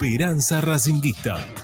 Esperanza Racinguista.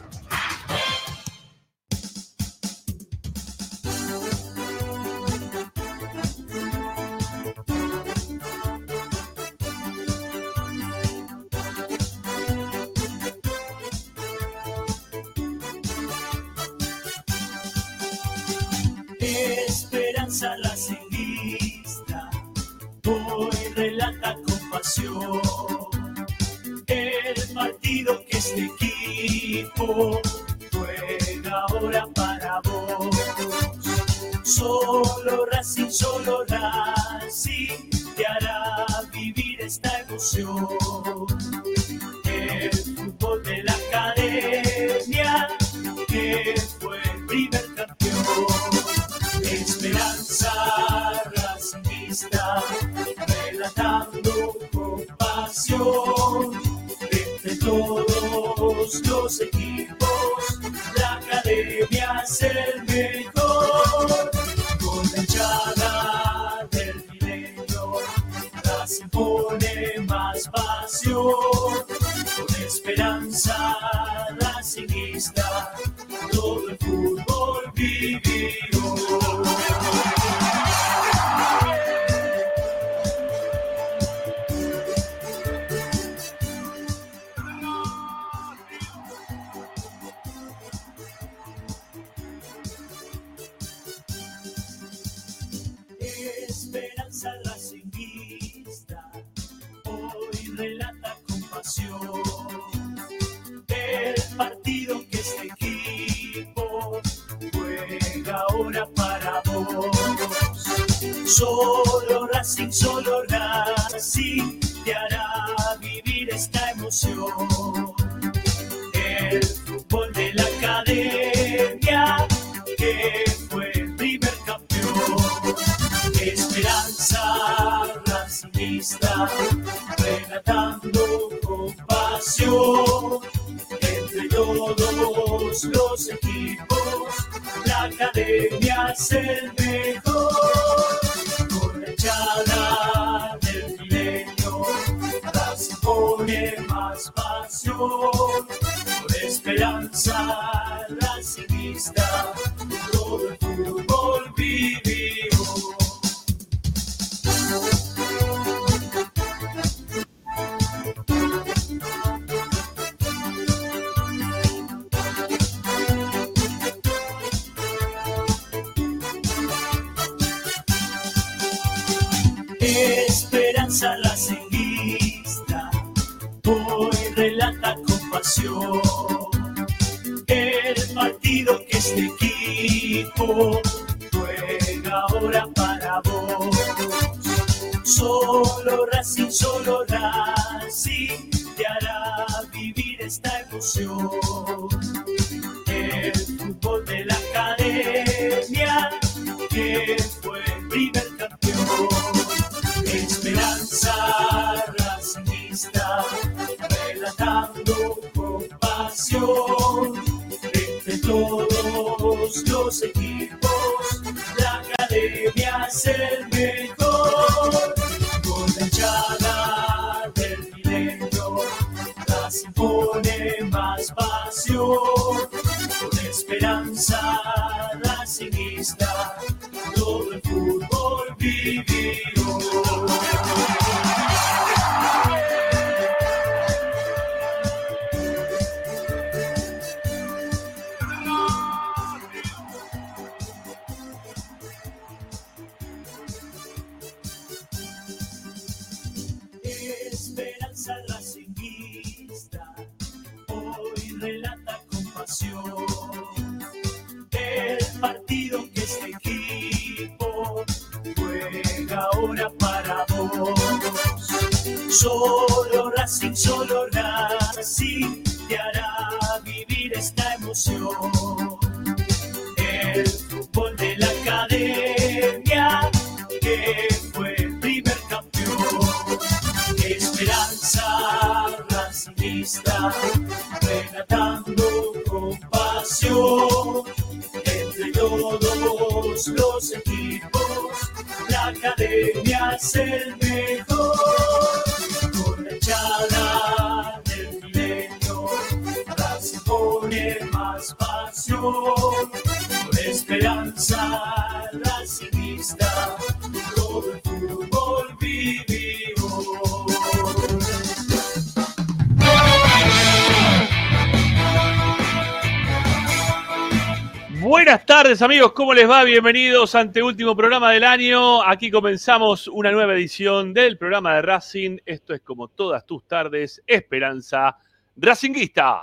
Buenas tardes amigos, ¿cómo les va? Bienvenidos ante último programa del año. Aquí comenzamos una nueva edición del programa de Racing. Esto es como todas tus tardes, Esperanza Racinguista.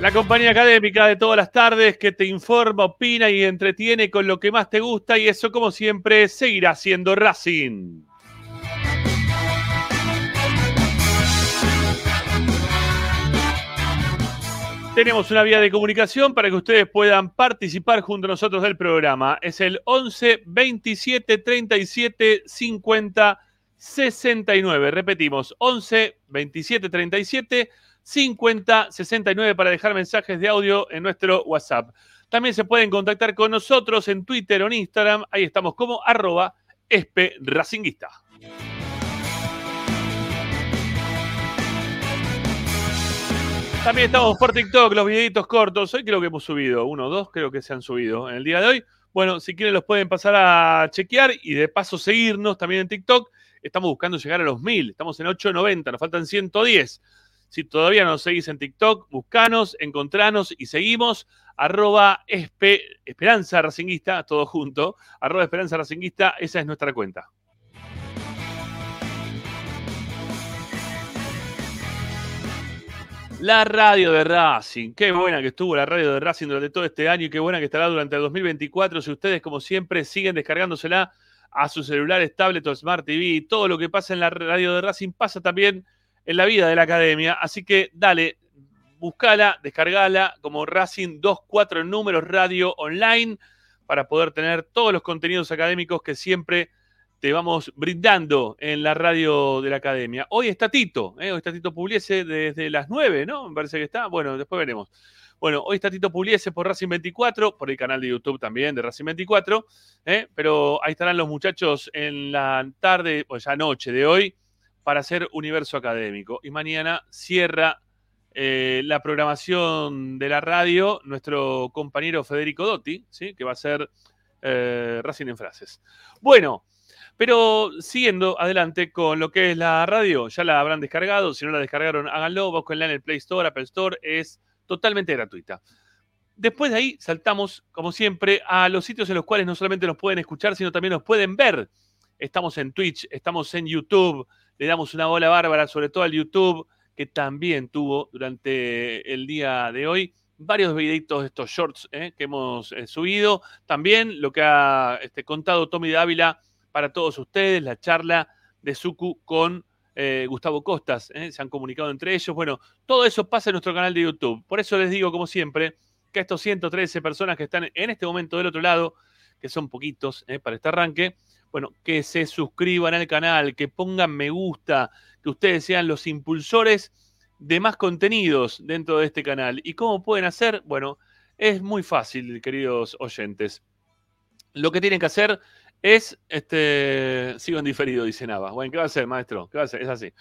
La compañía académica de todas las tardes que te informa, opina y entretiene con lo que más te gusta y eso como siempre seguirá siendo Racing. Tenemos una vía de comunicación para que ustedes puedan participar junto a nosotros del programa. Es el 11 27 37 50 69. Repetimos, 11 27 37 50 69 para dejar mensajes de audio en nuestro WhatsApp. También se pueden contactar con nosotros en Twitter o en Instagram. Ahí estamos como arroba espe racinguista. También estamos por TikTok, los videitos cortos. Hoy creo que hemos subido, uno o dos creo que se han subido en el día de hoy. Bueno, si quieren los pueden pasar a chequear y de paso seguirnos también en TikTok. Estamos buscando llegar a los 1000, estamos en 890, nos faltan 110. Si todavía no seguís en TikTok, buscanos, encontranos y seguimos. Arroba Esperanza Racinguista, todo junto. Arroba Esperanza Racinguista, esa es nuestra cuenta. La radio de Racing, qué buena que estuvo la radio de Racing durante todo este año y qué buena que estará durante el 2024. Si ustedes, como siempre, siguen descargándosela a sus celulares, tablet o Smart TV, todo lo que pasa en la radio de Racing pasa también en la vida de la academia. Así que dale, buscala, descargala como Racing 24 números radio online para poder tener todos los contenidos académicos que siempre te vamos brindando en la radio de la academia. Hoy está Tito, ¿eh? hoy está Tito Pugliese desde las 9, ¿no? Me parece que está. Bueno, después veremos. Bueno, hoy está Tito Pugliese por Racing 24, por el canal de YouTube también de Racing 24, ¿eh? pero ahí estarán los muchachos en la tarde, o ya noche de hoy, para hacer Universo Académico. Y mañana cierra eh, la programación de la radio nuestro compañero Federico Dotti, ¿sí? que va a ser Racing en Frases. Bueno, pero siguiendo adelante con lo que es la radio, ya la habrán descargado, si no la descargaron, háganlo, búsquenla en el Play Store, Apple Store, es totalmente gratuita. Después de ahí saltamos, como siempre, a los sitios en los cuales no solamente nos pueden escuchar, sino también nos pueden ver. Estamos en Twitch, estamos en YouTube, le damos una bola bárbara, sobre todo al YouTube, que también tuvo durante el día de hoy varios videitos de estos shorts eh, que hemos eh, subido. También lo que ha este, contado Tommy Dávila para todos ustedes, la charla de Suku con eh, Gustavo Costas, ¿eh? se han comunicado entre ellos. Bueno, todo eso pasa en nuestro canal de YouTube. Por eso les digo, como siempre, que estos 113 personas que están en este momento del otro lado, que son poquitos ¿eh? para este arranque, bueno, que se suscriban al canal, que pongan me gusta, que ustedes sean los impulsores de más contenidos dentro de este canal. ¿Y cómo pueden hacer? Bueno, es muy fácil, queridos oyentes. Lo que tienen que hacer es, este, sigo en diferido, dice Nava. Bueno, ¿qué va a hacer, maestro? ¿Qué va a hacer? Es así.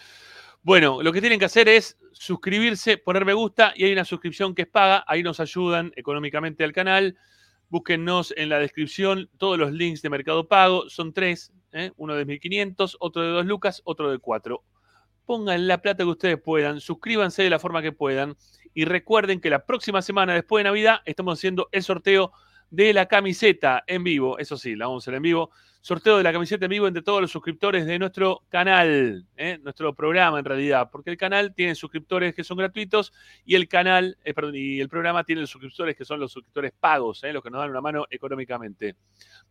Bueno, lo que tienen que hacer es suscribirse, poner me gusta y hay una suscripción que es paga. Ahí nos ayudan económicamente al canal. Búsquennos en la descripción todos los links de Mercado Pago. Son tres, ¿eh? uno de 1.500, otro de 2 lucas, otro de 4. Pongan la plata que ustedes puedan, suscríbanse de la forma que puedan y recuerden que la próxima semana después de Navidad estamos haciendo el sorteo de la camiseta en vivo. Eso sí, la vamos a hacer en vivo. Sorteo de la camiseta en vivo entre todos los suscriptores de nuestro canal, ¿eh? nuestro programa en realidad, porque el canal tiene suscriptores que son gratuitos y el canal, eh, perdón, y el programa tiene los suscriptores que son los suscriptores pagos, ¿eh? los que nos dan una mano económicamente.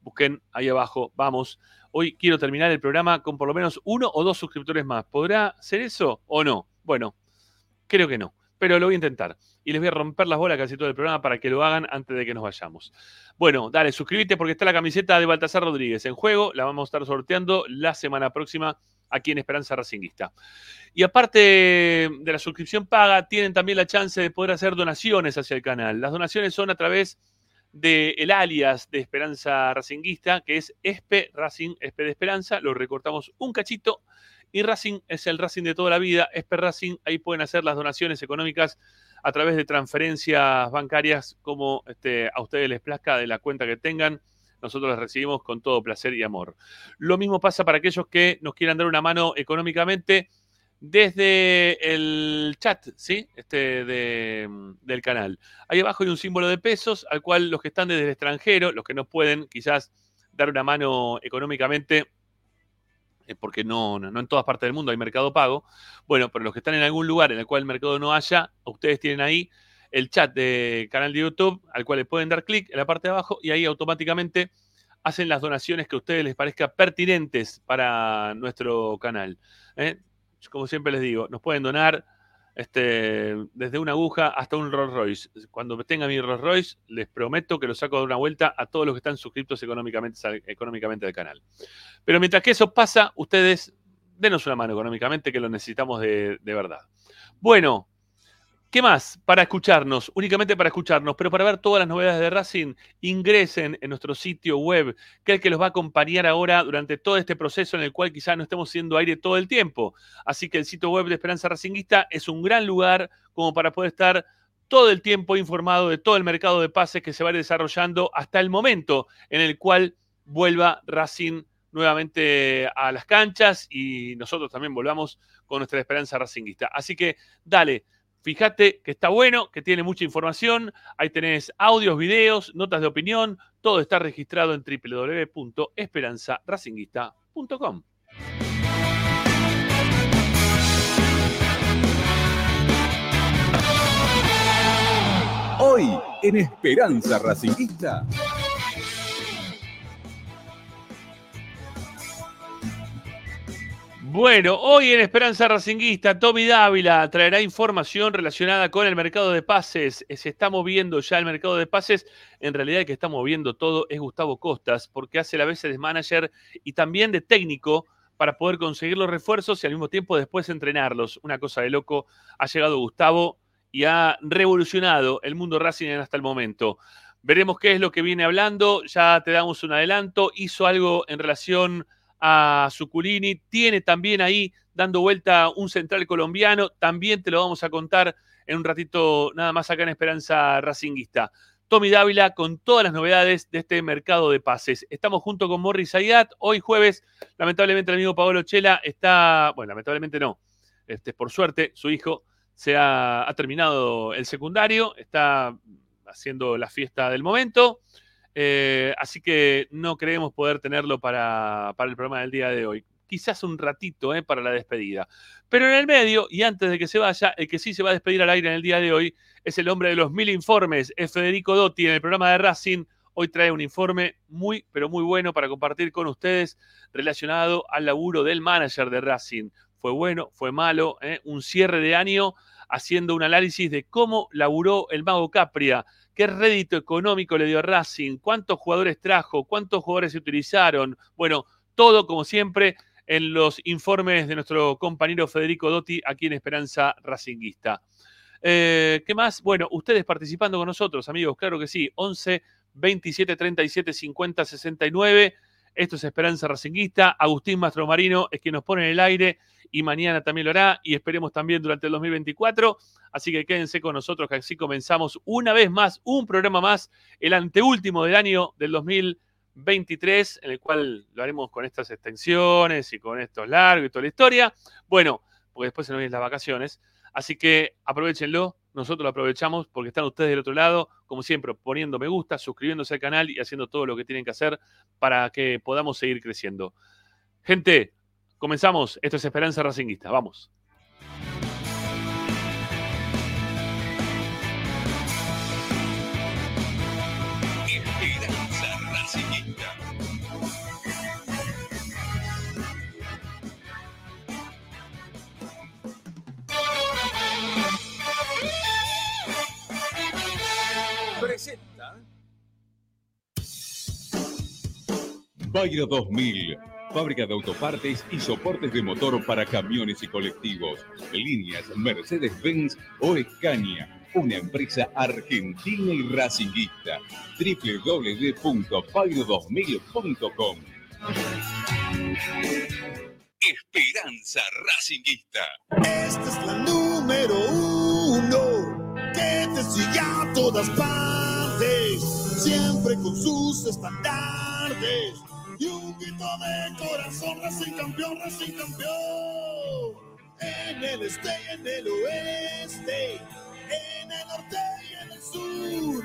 Busquen ahí abajo, vamos. Hoy quiero terminar el programa con por lo menos uno o dos suscriptores más. ¿Podrá ser eso o no? Bueno, creo que no pero lo voy a intentar. Y les voy a romper las bolas casi todo el programa para que lo hagan antes de que nos vayamos. Bueno, dale, suscríbete porque está la camiseta de Baltasar Rodríguez en juego. La vamos a estar sorteando la semana próxima aquí en Esperanza Racinguista. Y aparte de la suscripción paga, tienen también la chance de poder hacer donaciones hacia el canal. Las donaciones son a través del alias de Esperanza Racinguista, que es Espe Racing, Espe de Esperanza. Lo recortamos un cachito Y Racing es el Racing de toda la vida, Esper Racing, ahí pueden hacer las donaciones económicas a través de transferencias bancarias como este, a ustedes les plazca de la cuenta que tengan. Nosotros las recibimos con todo placer y amor. Lo mismo pasa para aquellos que nos quieran dar una mano económicamente desde el chat, ¿sí? Este del canal. Ahí abajo hay un símbolo de pesos al cual los que están desde el extranjero, los que no pueden quizás dar una mano económicamente, porque no, no, en todas partes del mundo hay mercado pago. Bueno, pero los que están en algún lugar en el cual el mercado no haya, ustedes tienen ahí el chat del canal de YouTube al cual le pueden dar clic en la parte de abajo y ahí automáticamente hacen las donaciones que a ustedes les parezca pertinentes para nuestro canal. ¿eh? Como siempre les digo, nos pueden donar este, desde una aguja hasta un Rolls Royce. Cuando tenga mi Rolls Royce, les prometo que lo saco de una vuelta a todos los que están suscritos económicamente, económicamente al canal. Pero mientras que eso pasa, ustedes denos una mano económicamente que lo necesitamos de, de verdad. Bueno, ¿Qué más? Para escucharnos, únicamente para escucharnos, pero para ver todas las novedades de Racing, ingresen en nuestro sitio web, que es el que los va a acompañar ahora durante todo este proceso en el cual quizás no estemos siendo aire todo el tiempo. Así que el sitio web de Esperanza Racinguista es un gran lugar como para poder estar todo el tiempo informado de todo el mercado de pases que se va a desarrollando hasta el momento en el cual vuelva Racing nuevamente a las canchas y nosotros también volvamos con nuestra Esperanza Racinguista. Así que dale Fíjate que está bueno, que tiene mucha información. Ahí tenés audios, videos, notas de opinión. Todo está registrado en www.esperanzaracinguista.com. Hoy en Esperanza Racinguista. Bueno, hoy en Esperanza Racinguista, Tommy Dávila traerá información relacionada con el mercado de pases. Se está moviendo ya el mercado de pases. En realidad el que está moviendo todo es Gustavo Costas, porque hace la veces de manager y también de técnico para poder conseguir los refuerzos y al mismo tiempo después entrenarlos. Una cosa de loco. Ha llegado Gustavo y ha revolucionado el mundo Racing hasta el momento. Veremos qué es lo que viene hablando. Ya te damos un adelanto. Hizo algo en relación a Suculini. Tiene también ahí dando vuelta un central colombiano. También te lo vamos a contar en un ratito nada más acá en Esperanza Racinguista. Tommy Dávila con todas las novedades de este mercado de pases. Estamos junto con Morris Ayat. Hoy jueves, lamentablemente el amigo Paolo Chela está, bueno, lamentablemente no, este, por suerte su hijo se ha, ha terminado el secundario, está haciendo la fiesta del momento. Eh, así que no creemos poder tenerlo para, el programa del día de hoy. Quizás un ratito eh, para la despedida. Pero en el medio, y antes de que se vaya, el que sí se va a despedir al aire en el día de hoy es el hombre de los mil informes, es Federico Dotti, en el programa de Racing. Hoy trae un informe muy, pero muy bueno para compartir con ustedes relacionado al laburo del manager de Racing. Fue bueno, fue malo, eh, un cierre de año haciendo un análisis de cómo laburó el mago Capria ¿Qué rédito económico le dio Racing? ¿Cuántos jugadores trajo? ¿Cuántos jugadores se utilizaron? Bueno, todo como siempre en los informes de nuestro compañero Federico Dotti aquí en Esperanza Racinguista. Eh, ¿Qué más? Bueno, ustedes participando con nosotros, amigos, claro que sí. 11 27 37 50 69. Esto es Esperanza Racinguista. Agustín Mastromarino es quien nos pone en el aire y mañana también lo hará y esperemos también durante el 2024. Así que quédense con nosotros que así comenzamos una vez más, un programa más, el anteúltimo del año del 2023, en el cual lo haremos con estas extensiones y con estos largos y toda la historia. Bueno, porque después se nos vienen las vacaciones. Así que aprovechenlo, nosotros lo aprovechamos porque están ustedes del otro lado, como siempre, poniendo me gusta, suscribiéndose al canal y haciendo todo lo que tienen que hacer para que podamos seguir creciendo. Gente, Comenzamos. Esto es Esperanza Racinguista. Vamos. Bayro 2000 Fábrica de autopartes y soportes de motor para camiones y colectivos. Líneas Mercedes-Benz o Escaña. Una empresa argentina y racinguista. www.pairo2000.com Esperanza Racinguista. Esta es la número uno que te sigue a todas partes, siempre con sus estandartes y un grito de corazón, Racing campeón, campeón. En el este y en el oeste, en el norte y en el sur,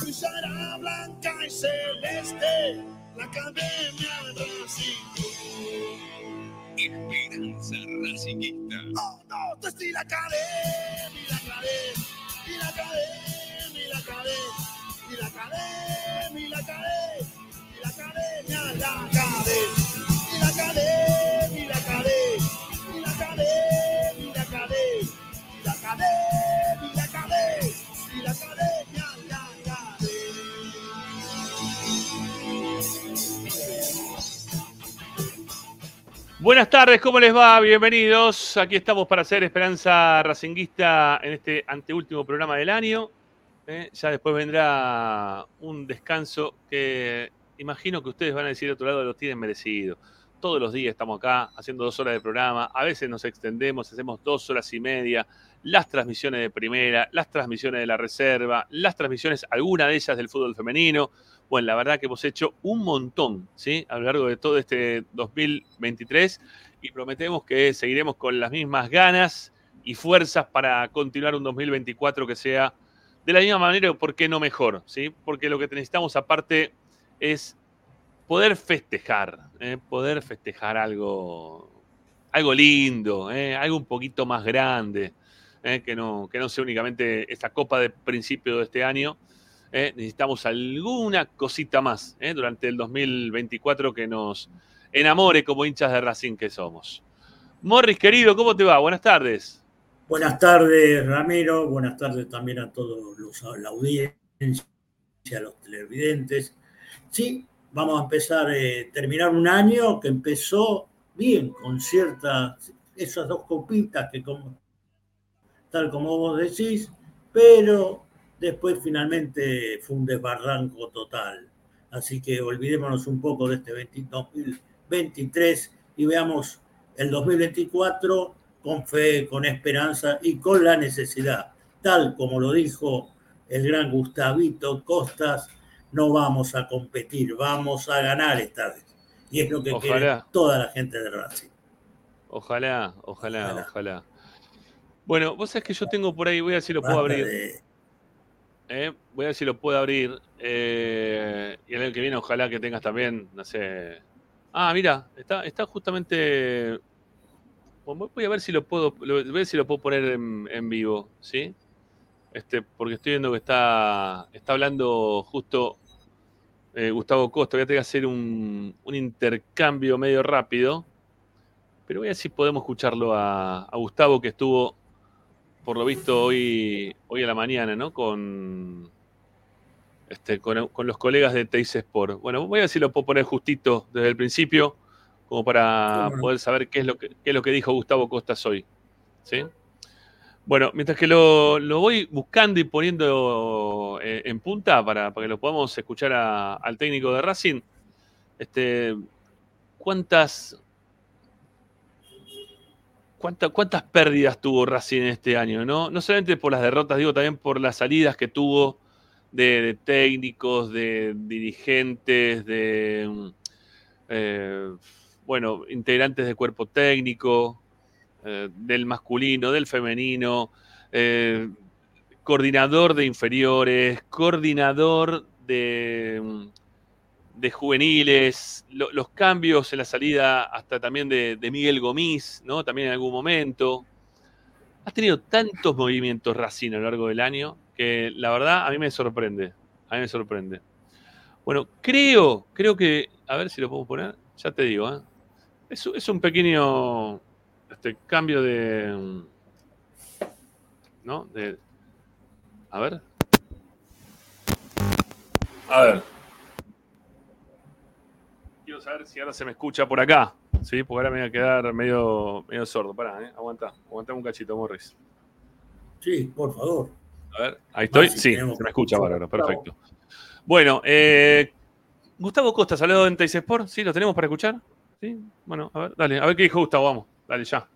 brillará blanca y celeste la academia Racing. Esperanza Racinguista. Oh, no, te estoy la la academia, y la academia, y la academia, y la academia, y la academia, Buenas tardes, ¿cómo les va? Bienvenidos. Aquí estamos para hacer Esperanza Racinguista en este anteúltimo programa del año. ¿eh? Ya después vendrá un descanso que imagino que ustedes van a decir otro lado lo tienen merecido. Todos los días estamos acá haciendo dos horas de programa, a veces nos extendemos, hacemos dos horas y media, las transmisiones de primera, las transmisiones de la reserva, las transmisiones, alguna de ellas del fútbol femenino. Bueno, la verdad que hemos hecho un montón, ¿sí? A lo largo de todo este 2023 y prometemos que seguiremos con las mismas ganas y fuerzas para continuar un 2024 que sea de la misma manera por qué no mejor, ¿sí? Porque lo que necesitamos aparte es poder festejar, ¿eh? poder festejar algo, algo lindo, ¿eh? algo un poquito más grande, ¿eh? que, no, que no sea únicamente esta copa de principio de este año. Necesitamos alguna cosita más durante el 2024 que nos enamore como hinchas de Racing que somos. Morris, querido, ¿cómo te va? Buenas tardes. Buenas tardes, Ramiro. Buenas tardes también a todos los, a la audiencia, a los televidentes. Sí, vamos a empezar, eh, terminar un año que empezó bien, con ciertas, esas dos copitas que como, tal como vos decís, pero después finalmente fue un desbarranco total. Así que olvidémonos un poco de este 20 2023 y veamos el 2024 con fe, con esperanza y con la necesidad. Tal como lo dijo el gran Gustavito Costas, no vamos a competir, vamos a ganar esta vez. Y es lo que quiere Ojalá. toda la gente de Racing. Ojalá, ojalá, Ojalá. ojalá. Bueno, vos sabés que yo tengo por ahí, voy a ver si lo puedo abrir. de- ¿eh? Voy a ver si lo puedo abrir. eh, y el año que viene, ojalá que tengas también, no sé. Ah, mira, está, está justamente. Voy a ver si lo puedo, voy a ver si lo puedo poner en, en vivo, ¿sí? Este, porque estoy viendo que está, está hablando justo eh, Gustavo Costa. Voy a tener que hacer un, un intercambio medio rápido. Pero voy a ver si podemos escucharlo a, a Gustavo, que estuvo por lo visto hoy, hoy a la mañana, ¿no? Con, este, con, con los colegas de Teis Sport. Bueno, voy a ver si lo puedo poner justito desde el principio, como para poder saber qué es lo que, qué es lo que dijo Gustavo Costas hoy. ¿Sí? Bueno, mientras que lo, lo voy buscando y poniendo eh, en punta para, para que lo podamos escuchar al técnico de Racing, este, ¿cuántas, cuánta- ¿cuántas pérdidas tuvo Racing este año? ¿no? no solamente por las derrotas, digo también por las salidas que tuvo de, de técnicos, de dirigentes, de mm, eh, bueno, integrantes de cuerpo técnico, eh, del masculino, del femenino, eh, coordinador de inferiores, coordinador de, mm, de juveniles, lo- los cambios en la salida hasta también de, Miguel Gomis, ¿no? También en algún momento. Ha tenido tantos movimientos Racing a lo largo del año que la verdad a mí me sorprende. A mí me sorprende. Bueno, creo, creo que, a ver si lo puedo poner, ya te digo, ¿eh? es un pequeño este, cambio de, ¿no? De, a ver. A ver. Quiero saber si ahora se me escucha por acá. Sí, porque ahora me voy a quedar medio, medio sordo. Pará, ¿eh? Aguanta. Aguanta un cachito, Morris. Sí, por favor. A ver, ahí estoy. Ah, sí, se me escucha bárbaro. Perfecto. Bueno, eh, Gustavo Costa, saludo en Teis Sport. ¿Sí? ¿Lo tenemos para escuchar? Sí, bueno, a ver, dale, a ver qué dijo Gustavo, vamos, dale ya.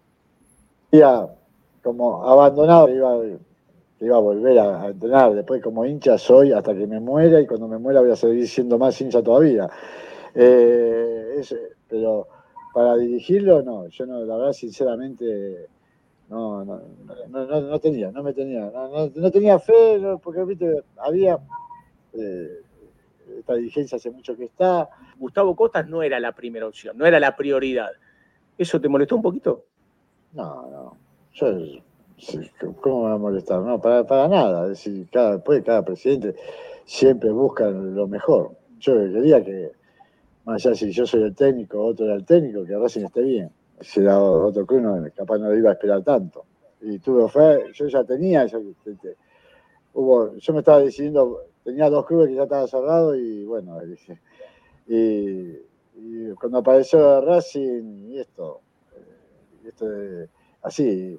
Ya, como abandonado, iba, iba a volver a, a entrenar. Después, como hincha, soy hasta que me muera y cuando me muera voy a seguir siendo más hincha todavía. Eh, es- pero para dirigirlo, no, yo no, la verdad, sinceramente, no, no, no, no- no tenía, no me tenía, no, no- no tenía fe, no, porque viste, había eh, esta dirigencia hace mucho que está, Gustavo Costas no era la primera opción, no era la prioridad. ¿Eso te molestó un poquito? No, no. ¿cómo me va a molestar? No, para, para nada. Es decir, cada, después cada presidente siempre busca lo mejor. Yo quería que, más allá si yo soy el técnico, otro era el técnico, que Racing esté bien. Si era otro club, capaz no iba a esperar tanto. Y tuve fe, yo ya tenía, yo, te- te- hubo, yo me estaba decidiendo, tenía dos clubes que ya estaban cerrados y bueno, y, y cuando apareció Racing y esto, eh, esto de- así,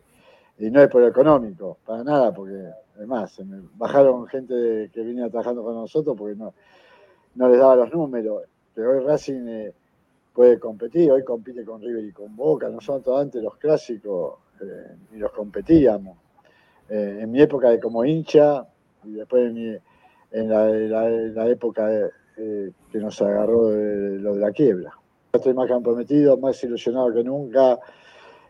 y no es por económico, para nada, porque además se me bajaron gente que venía trabajando con nosotros porque no, no les daba los números, que hoy Racing eh, puede competir, hoy compite con River y con Boca, nosotros antes los clásicos eh, ni los competíamos. Eh, en mi época de como hincha y después en, mi- en la, la época de- que nos agarró de, lo de la quiebra. Estoy más comprometido, más ilusionado que nunca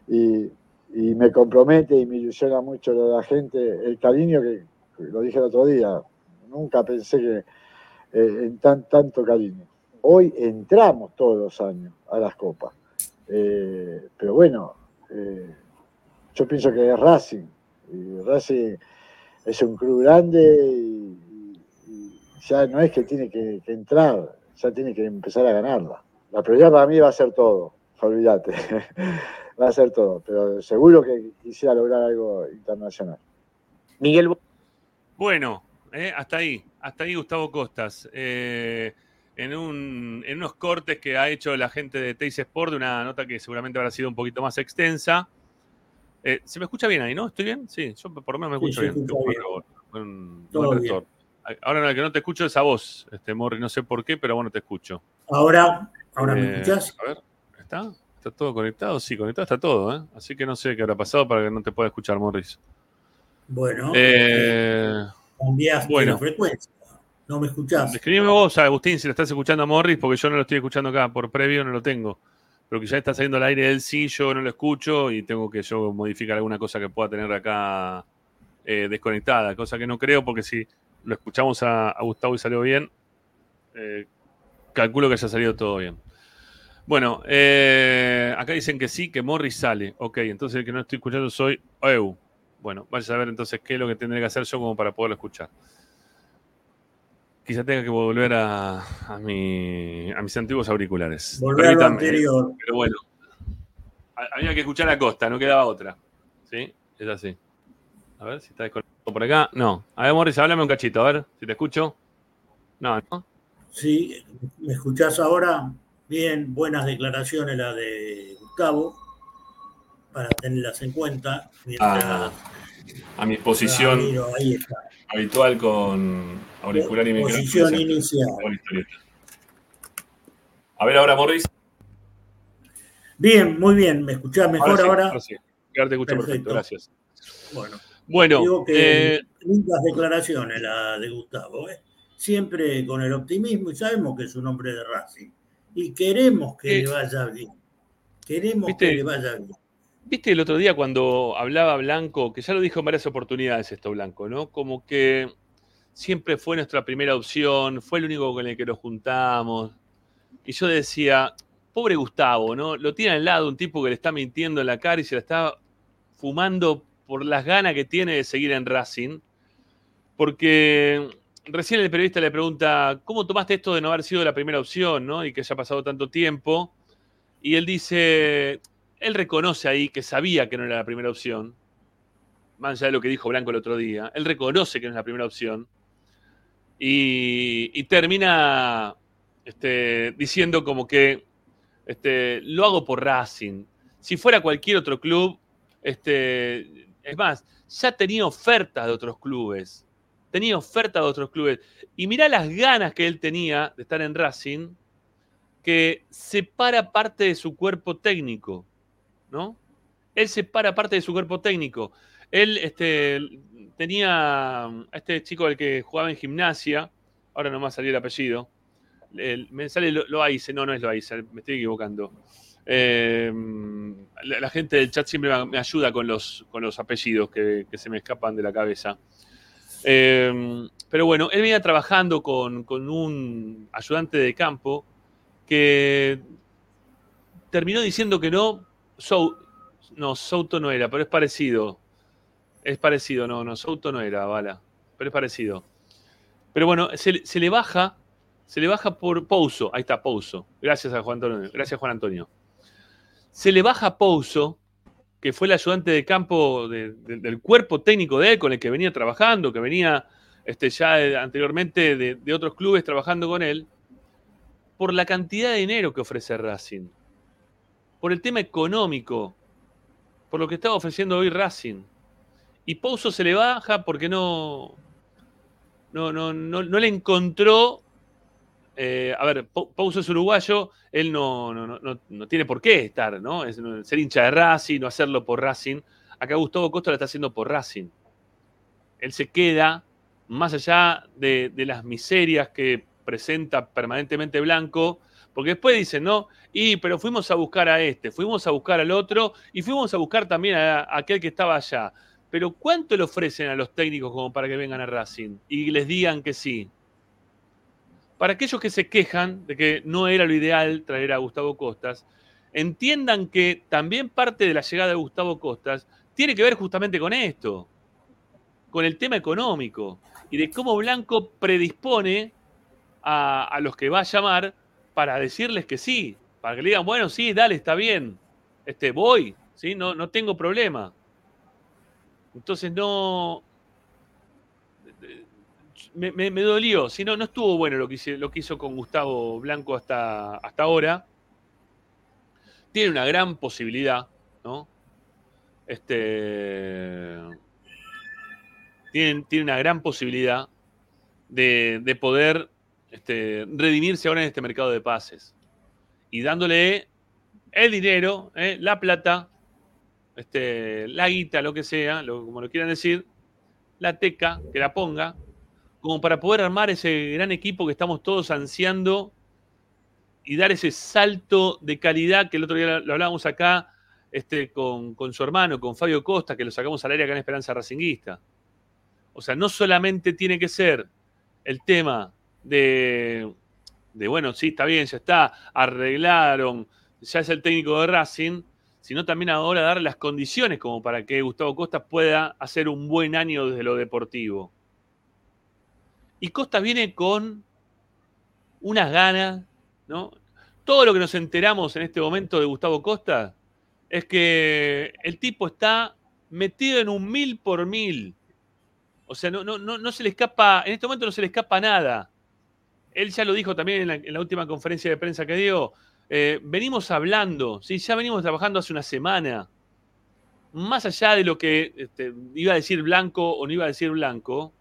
y, me compromete y me ilusiona mucho lo de la gente, el cariño que, lo dije el otro día, nunca pensé que eh, en tan, tanto cariño. Hoy entramos todos los años a las copas, Eh, pero bueno, eh, yo pienso que es Racing, y Racing es un club grande y ya no es que tiene que, que entrar, ya tiene que empezar a ganarla. La prioridad para mí va a ser todo, olvídate, va a ser todo, pero seguro que quisiera lograr algo internacional. Miguel, Bueno, eh, hasta ahí, hasta ahí Gustavo Costas. Eh, en, un- en unos cortes que ha hecho la gente de Teis Sport, de una nota que seguramente habrá sido un poquito más extensa. Eh, ¿Se me escucha bien ahí, no? ¿Estoy bien? Sí, yo por lo menos me escucho bien. escucha Tengo bien. un buen- un Todo buen bien. Ahora lo que no te escucho es a vos, este Morri, no sé por qué, pero bueno, te escucho. Ahora, ahora me Eh, escuchás. A ver, ¿está? ¿Está todo conectado? Sí, conectado está todo, ¿eh? Así que no sé qué habrá pasado para que no te pueda escuchar, Morris. Bueno, Eh, cambiaste bueno. la frecuencia. No me escuchás. Escribime vos, Agustín, si lo estás escuchando a Morris, porque yo no lo estoy escuchando acá, por previo no lo tengo. Pero que ya está saliendo al aire él sí, yo no lo escucho y tengo que yo modificar alguna cosa que pueda tener acá eh, desconectada, cosa que no creo, porque si lo escuchamos a, a Gustavo y salió bien, eh, calculo que haya salido todo bien. Bueno, eh, acá dicen que sí, que Morris sale. Ok, entonces el que no estoy escuchando soy Eu. Bueno, vaya a ver entonces qué es lo que tendré que hacer yo como para poderlo escuchar. Quizá tenga que volver a, a, mi- a mis antiguos auriculares. Volver a lo anterior. Pero bueno, ha- había que escuchar a Costa, no quedaba otra. ¿Sí? Es así. A ver si está desconectado por acá. No. A ver, Morris, háblame un cachito, a ver si te escucho. No, ¿no? Sí, ¿me escuchás ahora? Bien, buenas declaraciones la de Gustavo, para tenerlas en cuenta. Mientras Ah, a mi ahí está. habitual con auricular y Posición inicial. A ver ahora, Morris. Bien, muy bien. ¿Me escuchás mejor ahora? sí. Ahora te escucho perfecto, Perfecto. gracias. Bueno, Bueno, digo que eh, lindas declaraciones la de Gustavo, ¿eh? siempre con el optimismo y sabemos que es un hombre de Racing y queremos que le vaya bien. Queremos ¿Viste? que le vaya bien. Viste el otro día cuando hablaba Blanco, que ya lo dijo en varias oportunidades esto Blanco, ¿no? Como que siempre fue nuestra primera opción, fue el único con el que nos juntamos. Y yo decía, pobre Gustavo, ¿no? Lo tiene al lado un tipo que le está mintiendo en la cara y se la está fumando por las ganas que tiene de seguir en Racing. Porque recién el periodista le pregunta, ¿cómo tomaste esto de no haber sido la primera opción, ¿no? Y que haya pasado tanto tiempo. Y él dice, él reconoce ahí que sabía que no era la primera opción, más allá de lo que dijo Blanco el otro día, él reconoce que no es la primera opción y, termina este, diciendo como que este, lo hago por Racing. Si fuera cualquier otro club, este, es más, ya tenía ofertas de otros clubes, tenía ofertas de otros clubes y mirá las ganas que él tenía de estar en Racing que separa parte de su cuerpo técnico, ¿no? Él separa parte de su cuerpo técnico. Él este, tenía a este chico el que jugaba en gimnasia, ahora no me salir el apellido, el- me sale Lo- Loaiza, no, no es Loaiza, me estoy equivocando. Eh, la, gente del chat siempre me, ayuda con los, con los apellidos que, se me escapan de la cabeza. Eh, pero bueno, él venía trabajando con, con un ayudante de campo que terminó diciendo que no, no, Souto no era, pero es parecido. Es parecido, no, no, Souto no era, Bala, pero es parecido. Pero bueno, se, le- se le baja, se le baja por Pouso, ahí está, Pouso. Gracias a Juan Antonio, gracias Juan Antonio. Se le baja Pouso, que fue el ayudante de campo de- de- del cuerpo técnico de él, con el que venía trabajando, que venía este, ya anteriormente de, de otros clubes trabajando con él, por la cantidad de dinero que ofrece Racing, por el tema económico, por lo que estaba ofreciendo hoy Racing. Y Pouso se le baja porque no, no, no, no, no le encontró. Eh, a ver, Pou- Pouso es uruguayo, él no, no, no- no- tiene por qué estar, ¿no? Es, ser hincha de Racing, no hacerlo por Racing. Acá Gustavo Costa lo está haciendo por Racing. Él se queda más allá de, de las miserias que presenta permanentemente Blanco, porque después dicen, ¿no? Y, pero fuimos a buscar a este, fuimos a buscar al otro y fuimos a buscar también a, a aquel que estaba allá. Pero ¿cuánto le ofrecen a los técnicos como para que vengan a Racing y les digan que sí? Para aquellos que se quejan de que no era lo ideal traer a Gustavo Costas, entiendan que también parte de la llegada de Gustavo Costas tiene que ver justamente con esto, con el tema económico y de cómo Blanco predispone a, a los que va a llamar para decirles que sí, para que le digan, bueno, sí, dale, está bien, este, voy, ¿sí? no, no tengo problema. Entonces no. Me, me- dolió, si no, no estuvo bueno lo que, hice- lo que hizo con Gustavo Blanco hasta, hasta ahora. Tiene una gran posibilidad, ¿no? Este. Tiene, tiene una gran posibilidad de, de poder este, redimirse ahora en este mercado de pases. Y dándole el dinero, ¿eh? la plata, este, la guita, lo que sea, lo- como lo quieran decir, la teca, que la ponga, como para poder armar ese gran equipo que estamos todos ansiando y dar ese salto de calidad que el otro día lo hablábamos acá este, con, con su hermano, con Fabio Costa, que lo sacamos al aire acá en Esperanza Racinguista. O sea, no solamente tiene que ser el tema de, de, bueno, sí, está bien, ya está, arreglaron, ya es el técnico de Racing, sino también ahora dar las condiciones como para que Gustavo Costa pueda hacer un buen año desde lo deportivo. Y Costa viene con unas ganas, ¿no? Todo lo que nos enteramos en este momento de Gustavo Costa es que el tipo está metido en un mil por mil. O sea, no, no, no, no se le escapa, en este momento no se le escapa nada. Él ya lo dijo también en la, última conferencia de prensa que dio. Eh, venimos hablando, ¿sí? ya venimos trabajando hace una semana. Más allá de lo que este, iba a decir Blanco o no iba a decir Blanco,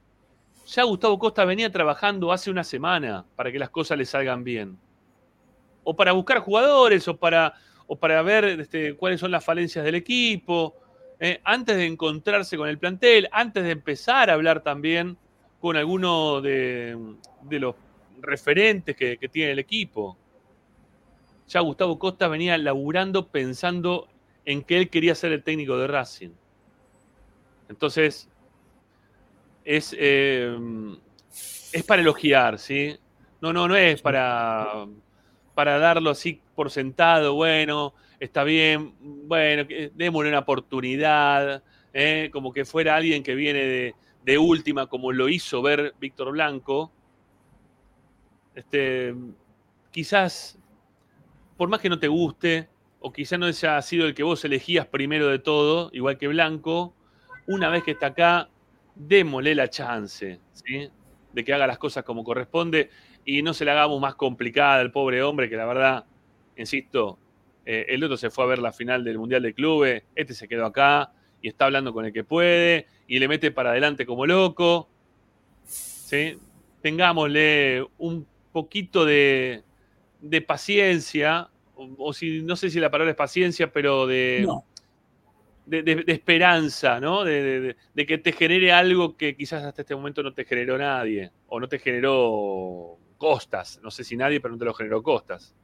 ya Gustavo Costa venía trabajando hace una semana para que las cosas le salgan bien. O para buscar jugadores, o para, o para ver este, cuáles son las falencias del equipo, eh, antes de encontrarse con el plantel, antes de empezar a hablar también con alguno de, los referentes que, que tiene el equipo. Ya Gustavo Costa venía laburando pensando en que él quería ser el técnico de Racing. Entonces, es, eh, es para elogiar, ¿sí? No, no, no es para, para darlo así por sentado, bueno, está bien, bueno, démosle una oportunidad, ¿eh? como que fuera alguien que viene de, de última, como lo hizo ver Víctor Blanco. Este, quizás, por más que no te guste, o quizás no haya sido el que vos elegías primero de todo, igual que Blanco, una vez que está acá, démosle la chance, ¿sí? De que haga las cosas como corresponde y no se la hagamos más complicada al pobre hombre, que la verdad, insisto, eh, el otro se fue a ver la final del Mundial de Clubes, este se quedó acá y está hablando con el que puede y le mete para adelante como loco. Tengámosle un poquito de, paciencia, o, si no sé si la palabra es paciencia, pero de, de, esperanza, ¿no? De, que te genere algo que quizás hasta este momento no te generó nadie, o no te generó costas. No sé si nadie, pero no te lo generó costas.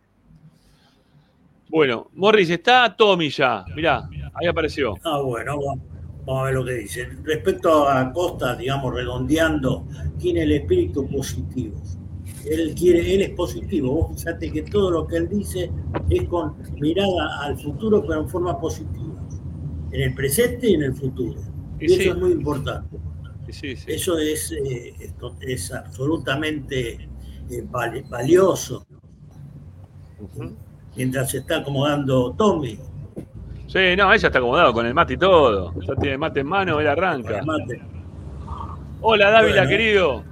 Bueno, Morris, está Tommy ya. Mirá, ahí apareció. ah, bueno, vamos, a ver lo que dice. Respecto a Costa, digamos, redondeando, tiene el espíritu positivo. Él quiere, él es positivo. Vos fíjate que todo lo que él dice es con mirada al futuro, pero en forma positiva. En el presente y en el futuro. Y Y sí. eso es muy importante. Sí, sí. Eso es, eh, esto es absolutamente eh, vali- valioso. Mientras se está acomodando Tommy, Sí, no, ella está acomodado con el mate y todo. Ya tiene el mate en mano, él arranca. mate. Hola, Dávila, Bueno. querido.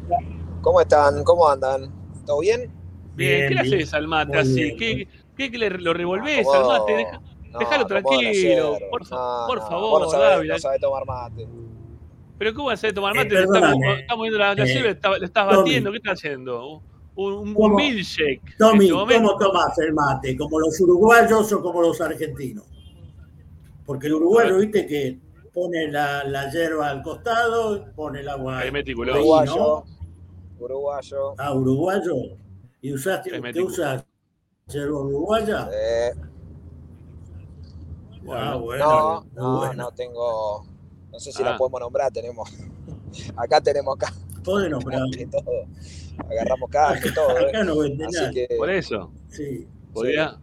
¿Cómo están? ¿Cómo andan? ¿Todo bien? Bien, ¿qué le haces al mate Muy así? bien. ¿Qué, qué le, lo revolvés al mate? Deja- no, Déjalo tranquilo, por fa- No, por no, favor, vos no sabés, Dávila. sabés tomar mate. Pero ¿cómo vas a tomar Eh, mate? Le estamos, viendo la, la Eh, yerba, está- le estás Tommy. batiendo. ¿Qué estás haciendo? Un, un, un milkshake. Tommy, este. ¿cómo tomas el mate? ¿Como los uruguayos o como los argentinos? Porque el uruguayo, viste, que pone la, la hierba al costado, pone el agua ahí, meticuloso. ¿no? Uruguayo. Uruguayo. Ah, uruguayo. ¿Y usaste, Es ¿qué meticuloso. usas? ¿Hierba uruguaya? Eh, ah, Bueno. no, no, bueno. no tengo. No sé si Ah. la podemos nombrar. Tenemos. Acá tenemos canje Podés nombrar. y todo. Agarramos canje y todo. ¿eh? Acá no vende Así nada. que. Por eso. Sí. Podría.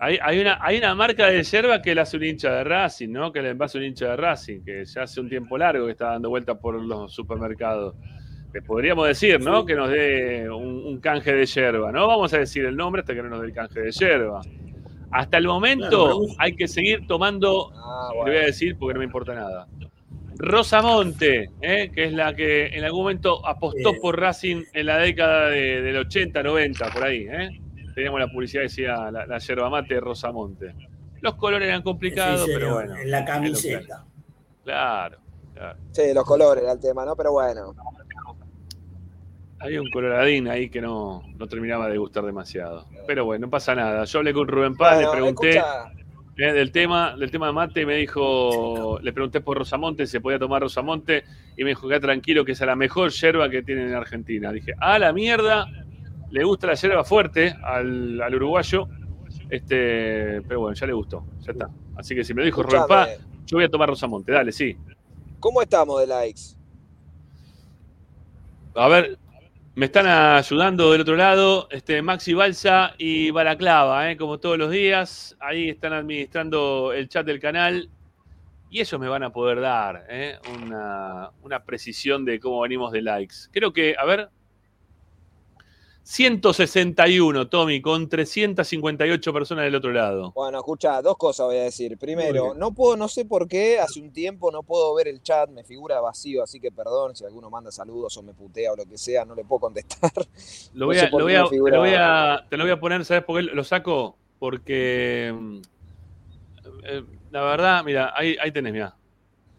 Hay, hay, una, hay una marca de yerba que la hace un hincha de Racing, ¿no? Que le envase un hincha de Racing, que ya hace un tiempo largo que está dando vuelta por los supermercados. Le podríamos decir, ¿no? Sí. Que nos dé un, un canje de yerba. No vamos a decir el nombre hasta que no nos dé el canje de yerba. Hasta el momento hay que seguir tomando, Ah, le voy a decir porque no me importa nada. Rosamonte, ¿eh? que es la que en algún momento apostó Bien. por Racing en la década de- del 80, 90, por ahí. ¿eh? Teníamos la publicidad que decía la, la yerba mate de Rosamonte. Los colores eran complicados, Sí, pero bueno. En la camiseta. Claro, claro. Sí, los colores era el tema, ¿no? Pero bueno. Había un coloradín ahí que no, no terminaba de gustar demasiado. Pero bueno, no pasa nada. Yo hablé con Rubén Paz, Bueno, le pregunté eh, del tema del tema de mate y me dijo, le pregunté por Rosamonte si se podía tomar Rosamonte y me dijo que tranquilo que esa es la mejor yerba que tienen en Argentina. Dije, a la mierda, le gusta la yerba fuerte al, al uruguayo, este, pero bueno, ya le gustó, ya está. Así que si me lo dijo Rubén Paz, yo voy a tomar Rosamonte, dale, sí. ¿Cómo estamos de likes? A ver, me están ayudando del otro lado este, Maxi Balsa y Balaclava, ¿eh? como todos los días. Ahí están administrando el chat del canal y ellos me van a poder dar ¿eh? una, una precisión de cómo venimos de likes. Creo que, a ver, 161, Tommy, con 358 personas del otro lado. Bueno, escucha, dos cosas voy a decir. Primero, no puedo, no sé por qué, hace un tiempo no puedo ver el chat, me figura vacío, así que perdón si alguno manda saludos o me putea o lo que sea, no le puedo contestar. Lo voy lo voy a- te, lo voy a, te lo voy a poner, ¿sabes por qué lo saco? Porque eh, la verdad, mira, ahí, ahí tenés, mira.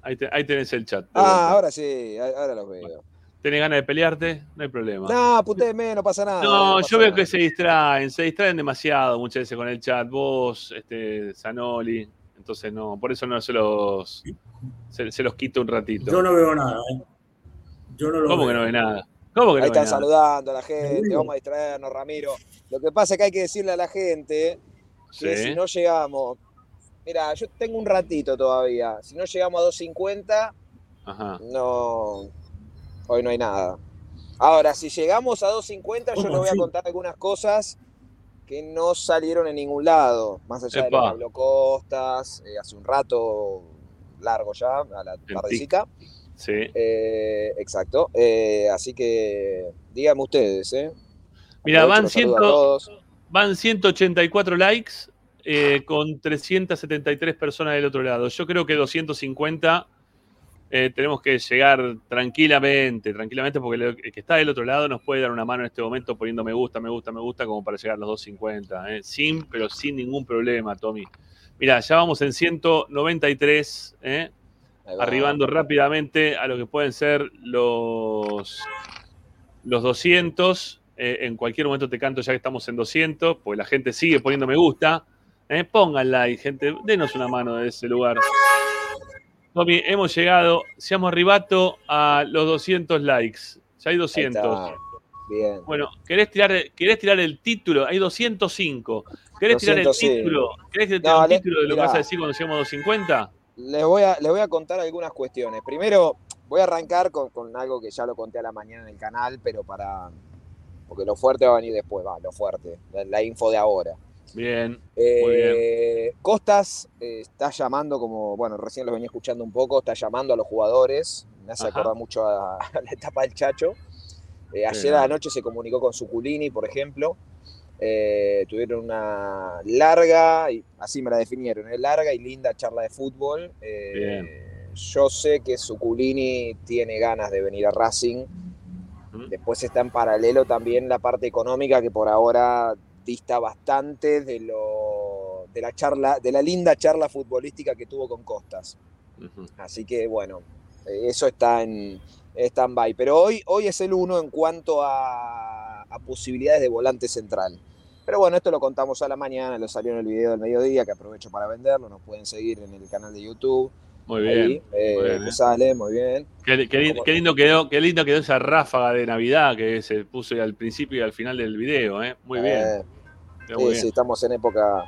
Ahí, te- ahí tenés el chat. Ah, ahora sí, ahora los veo. ¿Tenés ganas de pelearte? No hay problema. No, putéeme, no pasa nada. No, pasa yo veo nada. que se distraen, se distraen demasiado muchas veces con el chat. Vos, este, Zanoli. Entonces no, por eso no se los se, se los quito un ratito. Yo no veo nada. ¿eh? Yo no lo ¿Cómo veo. que no ve nada? ¿Cómo que Ahí no ve están nada? saludando a la gente, vamos a distraernos, Ramiro. Lo que pasa es que hay que decirle a la gente que Sí. si no llegamos, mira, yo tengo un ratito todavía, si no llegamos a 2.50, Ajá. no, hoy no hay nada. Ahora, si llegamos a 2.50, yo ¿Cómo les voy a contar algunas cosas que no salieron en ningún lado, más allá de lo Epa. que habló Costas, eh, hace un rato largo ya, a la El tardecita. Sí. Eh, exacto. Eh, así que díganme ustedes, ¿eh? Mira, van, los saludo a 100 todos. van 184 likes con 373 personas del otro lado. Yo creo que 250 eh, tenemos que llegar tranquilamente, tranquilamente, porque el que está del otro lado nos puede dar una mano en este momento poniendo me gusta, me gusta, me gusta, como para llegar a los 250. eh. Sin, pero sin ningún problema, Tommy. Mira, ya vamos en 193, eh, arribando rápidamente a lo que pueden ser los, los 200. Eh, en cualquier momento te canto ya que estamos en 200, pues la gente sigue poniendo me gusta. Eh, pongan like, gente. Denos una mano de ese lugar. Tommy, hemos llegado, seamos ribato a los 200 likes. Ya hay 200. Ahí está. Bien. Bueno, ¿querés tirar, ¿querés tirar el título? Hay 205. ¿Querés tirar el 205. título? ¿Querés tirar No, el título de lo que vas a decir cuando lleguemos a 250? Les voy a, les voy a contar algunas cuestiones. Primero, voy a arrancar con, con algo que ya lo conté a la mañana en el canal, pero para. Porque lo fuerte va a venir después, va, lo fuerte. La, la info de ahora. Bien. Eh, Costas eh, está llamando, como, bueno, recién lo venía escuchando un poco, está llamando a los jugadores. Me hace Ajá. acordar mucho a, a la etapa del Chacho. Eh, ayer a la noche se comunicó con Suculini, por ejemplo. Tuvieron una larga, y así me la definieron, larga y linda charla de fútbol. Yo sé que Suculini tiene ganas de venir a Racing. Después está en paralelo también la parte económica que por ahora dista bastante de lo de la charla, de la linda charla futbolística que tuvo con Costas. Así que bueno, eso está en stand-by. Pero hoy, hoy es el uno en cuanto a, a posibilidades de volante central. Pero bueno, esto lo contamos a la mañana, lo salió en el video del mediodía, que aprovecho para venderlo. Nos pueden seguir en el canal de YouTube. Muy bien. Ahí, eh, muy bien, que eh. sale, muy bien. Qué, qué lin- qué lindo quedó, qué lindo quedó esa ráfaga de Navidad que se puso al principio y al final del video, ¿eh? Muy bien. Sí, sí, estamos en época,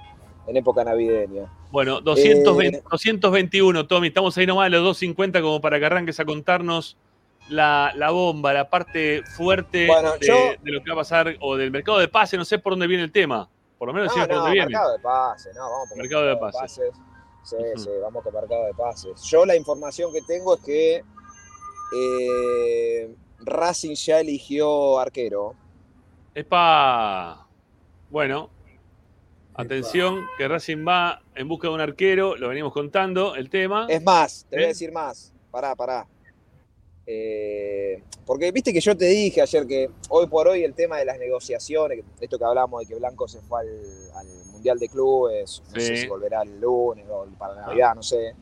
en época navideña. Bueno, 220 Eh, 221, Tommy, estamos ahí nomás a los 250 como para que arranques a contarnos la, la bomba, la parte fuerte Bueno, de, yo- de lo que va a pasar, o del mercado de pase, no sé por dónde viene el tema. Por lo menos No, decime por no, dónde viene. mercado de pases, no, vamos por Mercado de pases. Sí, Ujú. sí, vamos con mercado de pases. Yo la información que tengo es que eh, Racing ya eligió arquero. Epa. Bueno, atención, que Racing va en busca de un arquero, lo venimos contando, el tema. Es más, te voy a ¿Eh? decir más. Pará, pará. Eh, porque viste que yo te dije ayer que hoy por hoy el tema de las negociaciones, esto que hablamos de que Blanco se fue al, al Mundial de Clubes, no sé si volverá el lunes o para Navidad, no sé.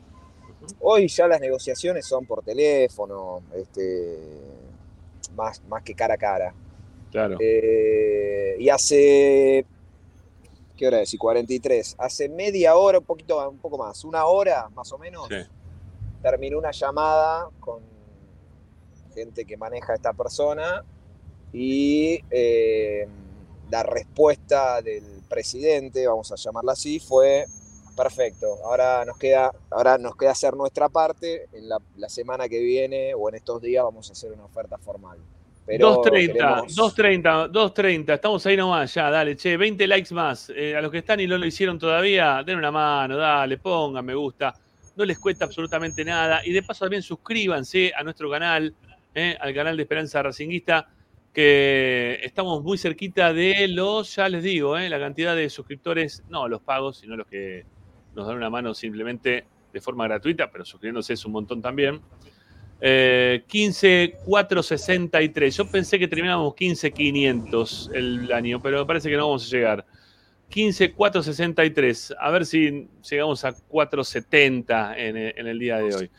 Hoy ya las negociaciones son por teléfono, este, más, más que cara a cara. Claro. Eh, y hace, ¿qué hora es? Y 43. Hace media hora, un poquito, un poco más, una hora más o menos, Sí. terminó una llamada con gente que maneja a esta persona y eh, la respuesta del presidente, vamos a llamarla así, fue perfecto. Ahora nos queda, ahora nos queda hacer nuestra parte. En la, la semana que viene o en estos días vamos a hacer una oferta formal. Pero 230, queremos- 230, 230, estamos ahí nomás, ya, dale, che, 20 likes más. Eh, a los que están y no lo hicieron todavía, den una mano, dale, pongan me gusta. No les cuesta absolutamente nada. Y de paso también suscríbanse a nuestro canal, eh, al canal de Esperanza Racinguista, que estamos muy cerquita de los, ya les digo, eh, la cantidad de suscriptores, no los pagos, sino los que nos dan una mano simplemente de forma gratuita, pero suscribiéndose es un montón también. Eh, 15,463. Yo pensé que terminábamos 15,500 el año, pero parece que no vamos a llegar. 15,463. A ver si llegamos a 470 en, el- en el día de hoy.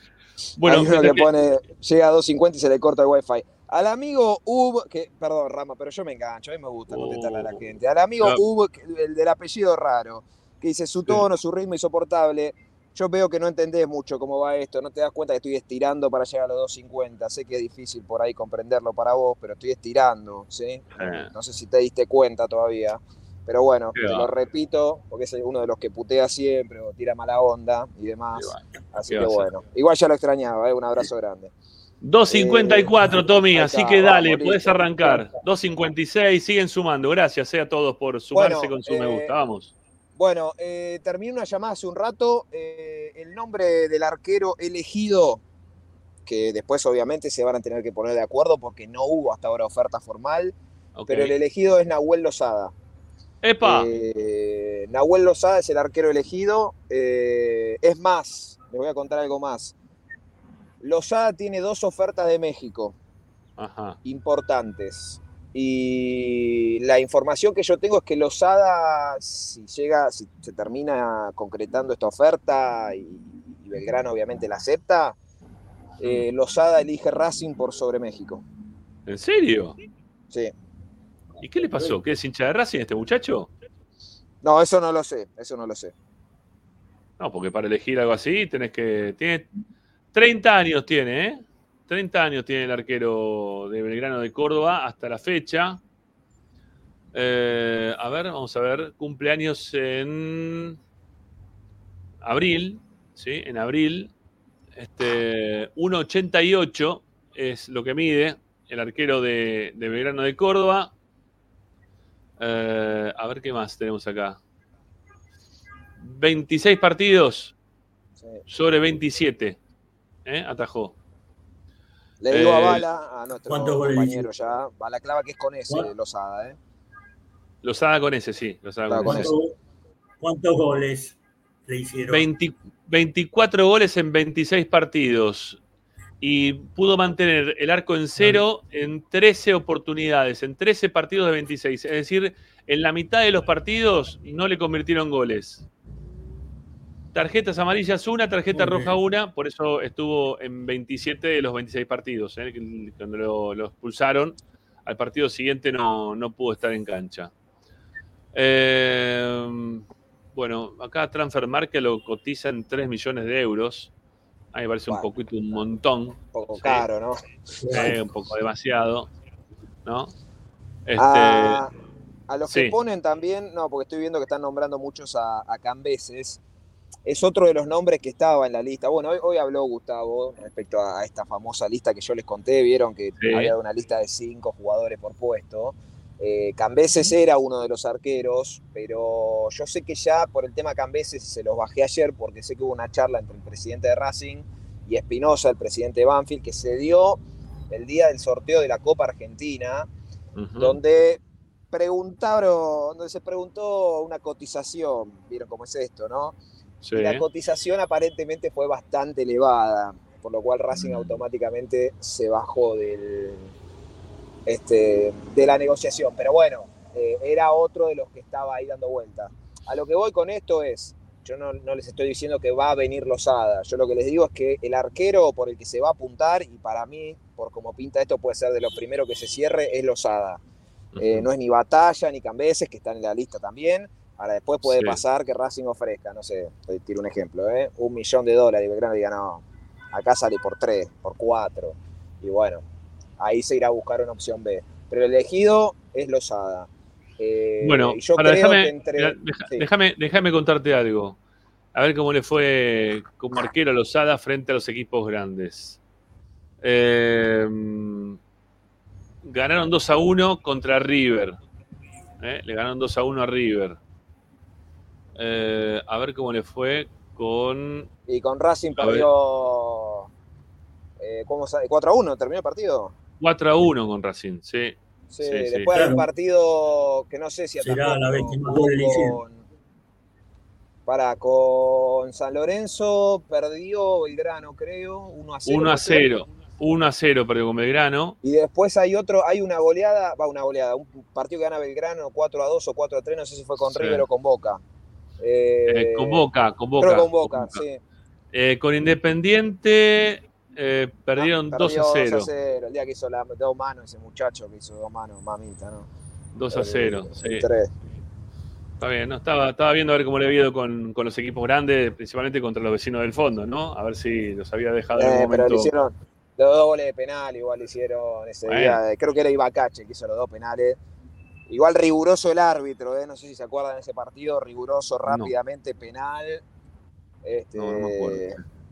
Bueno, Hay uno que pone, llega a 250 y se le corta el wifi. Al amigo Ub, que, perdón, Rama, pero yo me engancho, a mí me gusta contestarle a la Oh. gente. Al amigo Ya. Ub, el del apellido raro, que dice su tono, su ritmo insoportable. Yo veo que no entendés mucho cómo va esto, no te das cuenta que estoy estirando para llegar a los 250. Sé que es difícil por ahí comprenderlo para vos, pero estoy estirando, ¿sí? Eh. No sé si te diste cuenta todavía. Pero bueno, te lo repito, porque es uno de los que putea siempre o tira mala onda y demás. Así ¿Qué que bueno, igual ya lo extrañaba, ¿eh? un abrazo grande. 254, Tommy, ahí así que dale, vamos, listo. arrancar. 256, siguen sumando. Gracias eh, a todos por sumarse Bueno, con su me eh, gusta. Vamos. Bueno, eh, terminé una llamada hace un rato. eh, el nombre del arquero elegido, que después obviamente se van a tener que poner de acuerdo porque no hubo hasta ahora oferta formal, pero el elegido es Nahuel Lozada. ¡Epa! Eh, Nahuel Lozada es el arquero elegido. eh, es más, les voy a contar algo más. Lozada tiene dos ofertas de México Ajá. importantes. Y la información que yo tengo es que Lozada, si llega, si se termina concretando esta oferta y, y Belgrano obviamente la acepta, eh, Lozada elige Racing por sobre México. ¿En serio? Sí. ¿Y qué le pasó? ¿Qué es hincha de Racing este muchacho? No, eso no lo sé, eso no lo sé. No, porque para elegir algo así tenés que. Tiene 30 años tiene, ¿eh? 30 años tiene el arquero de Belgrano de Córdoba hasta la fecha. Eh, a ver, vamos a ver. Cumpleaños en abril, ¿sí? En abril. Este, 1,88 es lo que mide el arquero de, de Belgrano de Córdoba. Eh, a ver qué más tenemos acá. 26 partidos sobre 27. ¿eh? Atajó. Le digo a Eh, Bala, a nuestro ¿cuántos goles compañero ya, Bala clava que es con ese, ¿Cuál? Lozada, ¿eh? Lozada con ese, sí. Lozada con con ese. ¿Cuánto- ¿Cuántos goles le hicieron? 20 24 goles en 26 partidos. Y pudo mantener el arco en cero en 13 oportunidades, en 13 partidos de 26. Es decir, en la mitad de los partidos no le convirtieron goles. Tarjetas amarillas una, tarjeta Muy roja bien. una, por eso estuvo en 27 de los 26 partidos. ¿eh? Cuando lo, lo expulsaron, al partido siguiente no, no pudo estar en cancha. Eh, bueno, acá Transfer Market lo cotiza en 3 millones de euros. A mí me parece un poquito un montón, Un poco Sí. caro, ¿no? eh, un poco demasiado, ¿no? Este, a, a los sí. que ponen también, no, porque estoy viendo que están nombrando muchos a, a Cambeses. Es otro de los nombres que estaba en la lista. Bueno, hoy, hoy habló Gustavo respecto a, esta famosa lista que yo les conté. Vieron que Sí. había una lista de cinco jugadores por puesto. Eh, Cambeses era uno de los arqueros, pero yo sé que ya por el tema Cambeses se los bajé ayer porque sé que hubo una charla entre el presidente de Racing y Espinosa, el presidente de Banfield, que se dio el día del sorteo de la Copa Argentina donde preguntaron, donde se preguntó una cotización, vieron cómo es esto, ¿no? Sí. Y la cotización aparentemente fue bastante elevada, por lo cual Racing automáticamente se bajó del, este, de la negociación. Pero bueno, eh, era otro de los que estaba ahí dando vuelta. A lo que voy con esto es, yo no, no les estoy diciendo que va a venir Lozada, yo lo que les digo es que el arquero por el que se va a apuntar, y para mí, por como pinta esto, puede ser de lo primero que se cierre, es Lozada. Eh, no es ni Batalla ni Cambeses, que están en la lista también. Ahora después puede Sí. pasar que Racing ofrezca, no sé, te tiro un ejemplo, ¿eh? un millón de dólares y Belgrano diga, no, acá sale por tres, por cuatro. Y bueno, ahí se irá a buscar una opción B. Pero el elegido es Lozada. Eh, Bueno, yo creo déjame, que entre... mira, deja- sí. déjame, déjame contarte algo. A ver cómo le fue como arquero a Lozada frente a los equipos grandes. Eh, ganaron 2 a 1 contra River. ¿eh? Le ganaron 2 a 1 a River. Eh, a ver cómo le fue con. Y con Racing perdió... Eh, ¿Cómo sale? 4 a 1, terminó el partido. 4 a 1 con Racing, sí. Sí, Sí, sí. después hay un Claro. partido que no sé si Será la con, para, con San Lorenzo perdió Belgrano, creo, 1 a 0. 1 a ¿puede ser? 0. 1 a 0 perdió con Belgrano. Y después hay otro, hay una goleada, va una goleada, un partido que gana Belgrano 4 a 2 o 4 a 3, no sé si fue con Sí. River o con Boca. Eh, Eh, con Boca, con Boca. Creo que con Boca, con Boca. sí. Eh, con Independiente eh, perdieron Ah, 2 a perdió 0. 2 a 0. El día que hizo la, dos manos, ese muchacho que hizo dos manos, mamita, ¿no? 2 a 0. Eh, sí. tres. Está bien, ¿no? Estaba, estaba viendo a ver cómo le había ido con, con los equipos grandes, principalmente contra los vecinos del fondo, ¿no? A ver si los había dejado en Eh, algún pero le momento. hicieron los dos goles de penal, igual le hicieron ese día. Creo que era Ibacache que hizo los dos penales. Igual riguroso el árbitro, ¿eh? no sé si se acuerdan de ese partido, riguroso rápidamente, penal. Este, No, no me acuerdo.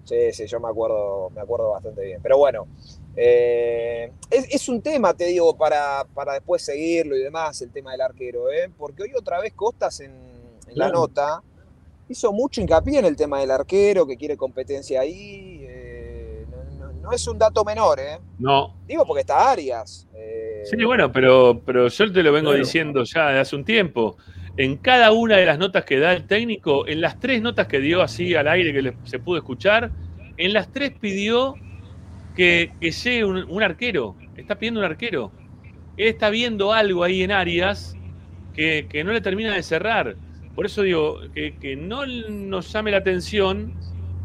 Sí, sí, yo me acuerdo, me acuerdo bastante bien. Pero bueno, eh, es, es un tema, te digo, para, para después seguirlo y demás, el tema del arquero, ¿eh? porque hoy otra vez Costas en, en la nota hizo mucho hincapié en el tema del arquero, que quiere competencia ahí. eh, no, no- no es un dato menor, ¿eh? No. Digo porque está Arias. eh, Sí, bueno, pero, pero yo te lo vengo Claro. diciendo ya de hace un tiempo. En cada una de las notas que da el técnico, en las tres notas que dio así al aire que se pudo escuchar, en las tres pidió que, que llegue un, un arquero. Está pidiendo un arquero. Él está viendo algo ahí en Arias que, que no le termina de cerrar. Por eso digo, que, que no nos llame la atención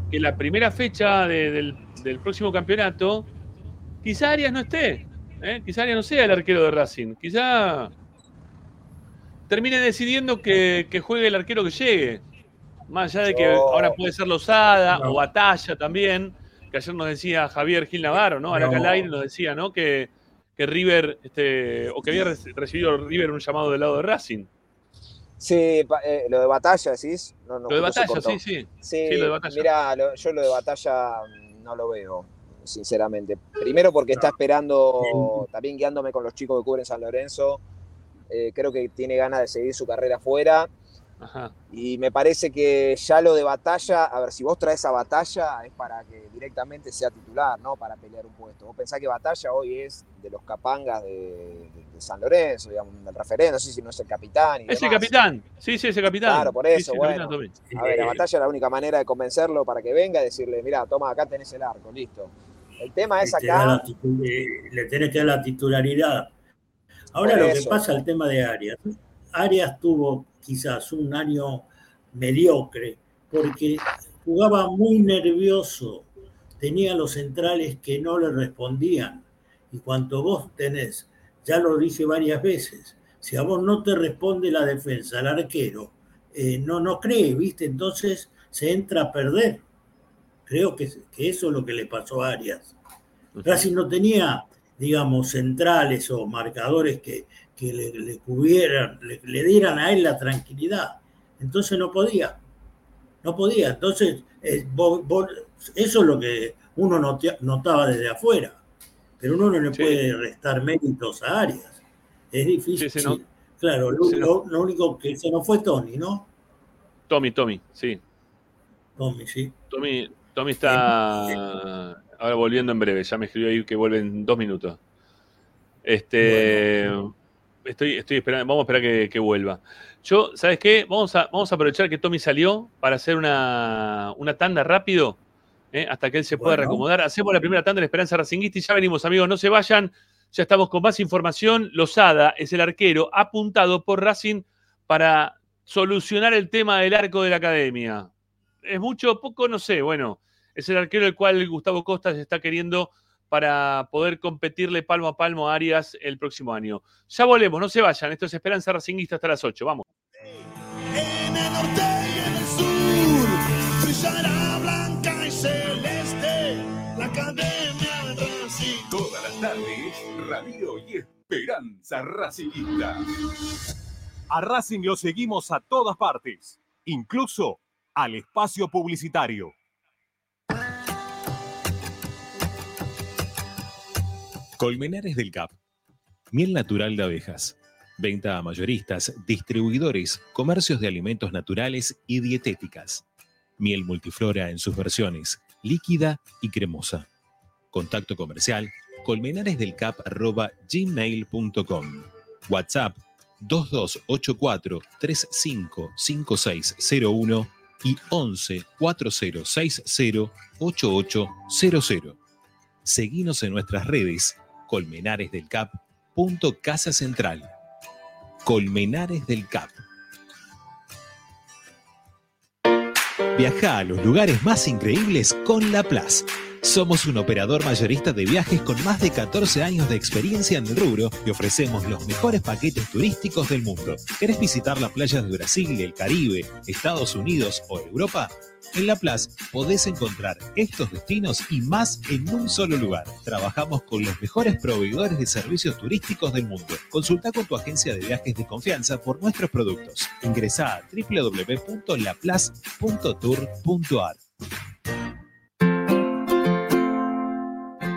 que la primera fecha de- del, del próximo campeonato, quizá Arias no esté. ¿Eh? Quizá Arias no sea el arquero de Racing. Quizá termine decidiendo que, que juegue el arquero que llegue. Más allá de que ahora puede ser Lozada No. o Batalla también, que ayer nos decía Javier Gil Navarro, ¿no? Ahora No. nos decía, ¿no? Que, que River, este, o que había re- recibido River un llamado del lado de Racing. Sí, eh, lo de batalla, decís. No, no, Lo de Batalla, sí, sí. Sí, Sí, lo de batalla. Mira, lo- yo lo de batalla mm, no lo veo, sinceramente. Primero porque está esperando, también guiándome con los chicos que cubren San Lorenzo. eh, creo que tiene ganas de seguir su carrera afuera. Ajá. Y me parece que ya lo de batalla, a ver, si vos traes a batalla es para que directamente sea titular, ¿no? Para pelear un puesto. Vos pensás que batalla hoy es de los capangas de, de- de San Lorenzo, digamos, del referente, no sé si no es el capitán. Y Ese demás. capitán. Sí, sí, ese capitán. Claro, por eso, sí, bueno. A ver, la Eh, batalla es la única manera de convencerlo para que venga y decirle, mira, toma, acá tenés el arco, listo. El tema es acá, le tenés que dar la titularidad. Ahora Por lo eso. que pasa el tema de Arias. Arias tuvo quizás un año mediocre porque jugaba muy nervioso, tenía los centrales que no le respondían. Y cuanto vos tenés, ya lo dije varias veces, si a vos no te responde la defensa, el arquero, eh, no, no cree, ¿viste? Entonces se entra a perder. Creo que, que eso es lo que le pasó a Arias. Racing no tenía, digamos, centrales o marcadores que, que le, le cubrieran, le, le dieran a él la tranquilidad. Entonces no podía. No podía. Entonces, eh, vos- vos- eso es lo que uno notea- notaba desde afuera. Pero uno no le Sí. puede restar méritos a Arias. Es difícil. Sí, se no- claro, no- lo único que se nos fue Tony, ¿no? Tommy, Tommy, sí. Tommy, sí. Tommy, Tommy está ahora volviendo en breve. Ya me escribió ahí que vuelve en dos minutos. Este, estoy, estoy esperando, vamos a esperar que, que vuelva. Yo, ¿sabes qué? Vamos a, vamos a aprovechar que Tommy salió para hacer una, una tanda rápido, ¿eh? hasta que él se pueda Bueno. reacomodar. Hacemos la primera tanda de la Esperanza Racinguista y ya venimos, amigos, no se vayan. Ya estamos con más información. Lozada es el arquero apuntado por Racing para solucionar el tema del arco de la academia. ¿Es mucho o poco? No sé. Bueno, es el arquero el cual Gustavo Costa se está queriendo para poder competirle palmo a palmo a Arias el próximo año. Ya volvemos, no se vayan. Esto es Esperanza Racinguista hasta las 8. Vamos. En el norte y en el sur brillará blanca y celeste la academia de Racing. Todas las tardes, Radio y Esperanza Racingista. A Racing lo seguimos a todas partes, incluso al espacio publicitario. Colmenares del Cap. Miel natural de abejas. Venta a mayoristas, distribuidores, comercios de alimentos naturales y dietéticas. Miel multiflora en sus versiones, líquida y cremosa. Contacto comercial colmenaresdelcap.gmail.com WhatsApp 2284 355601 y 11 4060 8800. Seguinos en nuestras redes Colmenares del Cap. punto Casa Central. Colmenares del Cap. Viaja a los lugares más increíbles con La Plaza. Somos un operador mayorista de viajes con más de 14 años de experiencia en el rubro y ofrecemos los mejores paquetes turísticos del mundo. ¿Querés visitar las playas de Brasil, el Caribe, Estados Unidos o Europa? En La Plaza podés encontrar estos destinos y más en un solo lugar. Trabajamos con los mejores proveedores de servicios turísticos del mundo. Consulta con tu agencia de viajes de confianza por nuestros productos. Ingresa a www.laplace.tour.ar.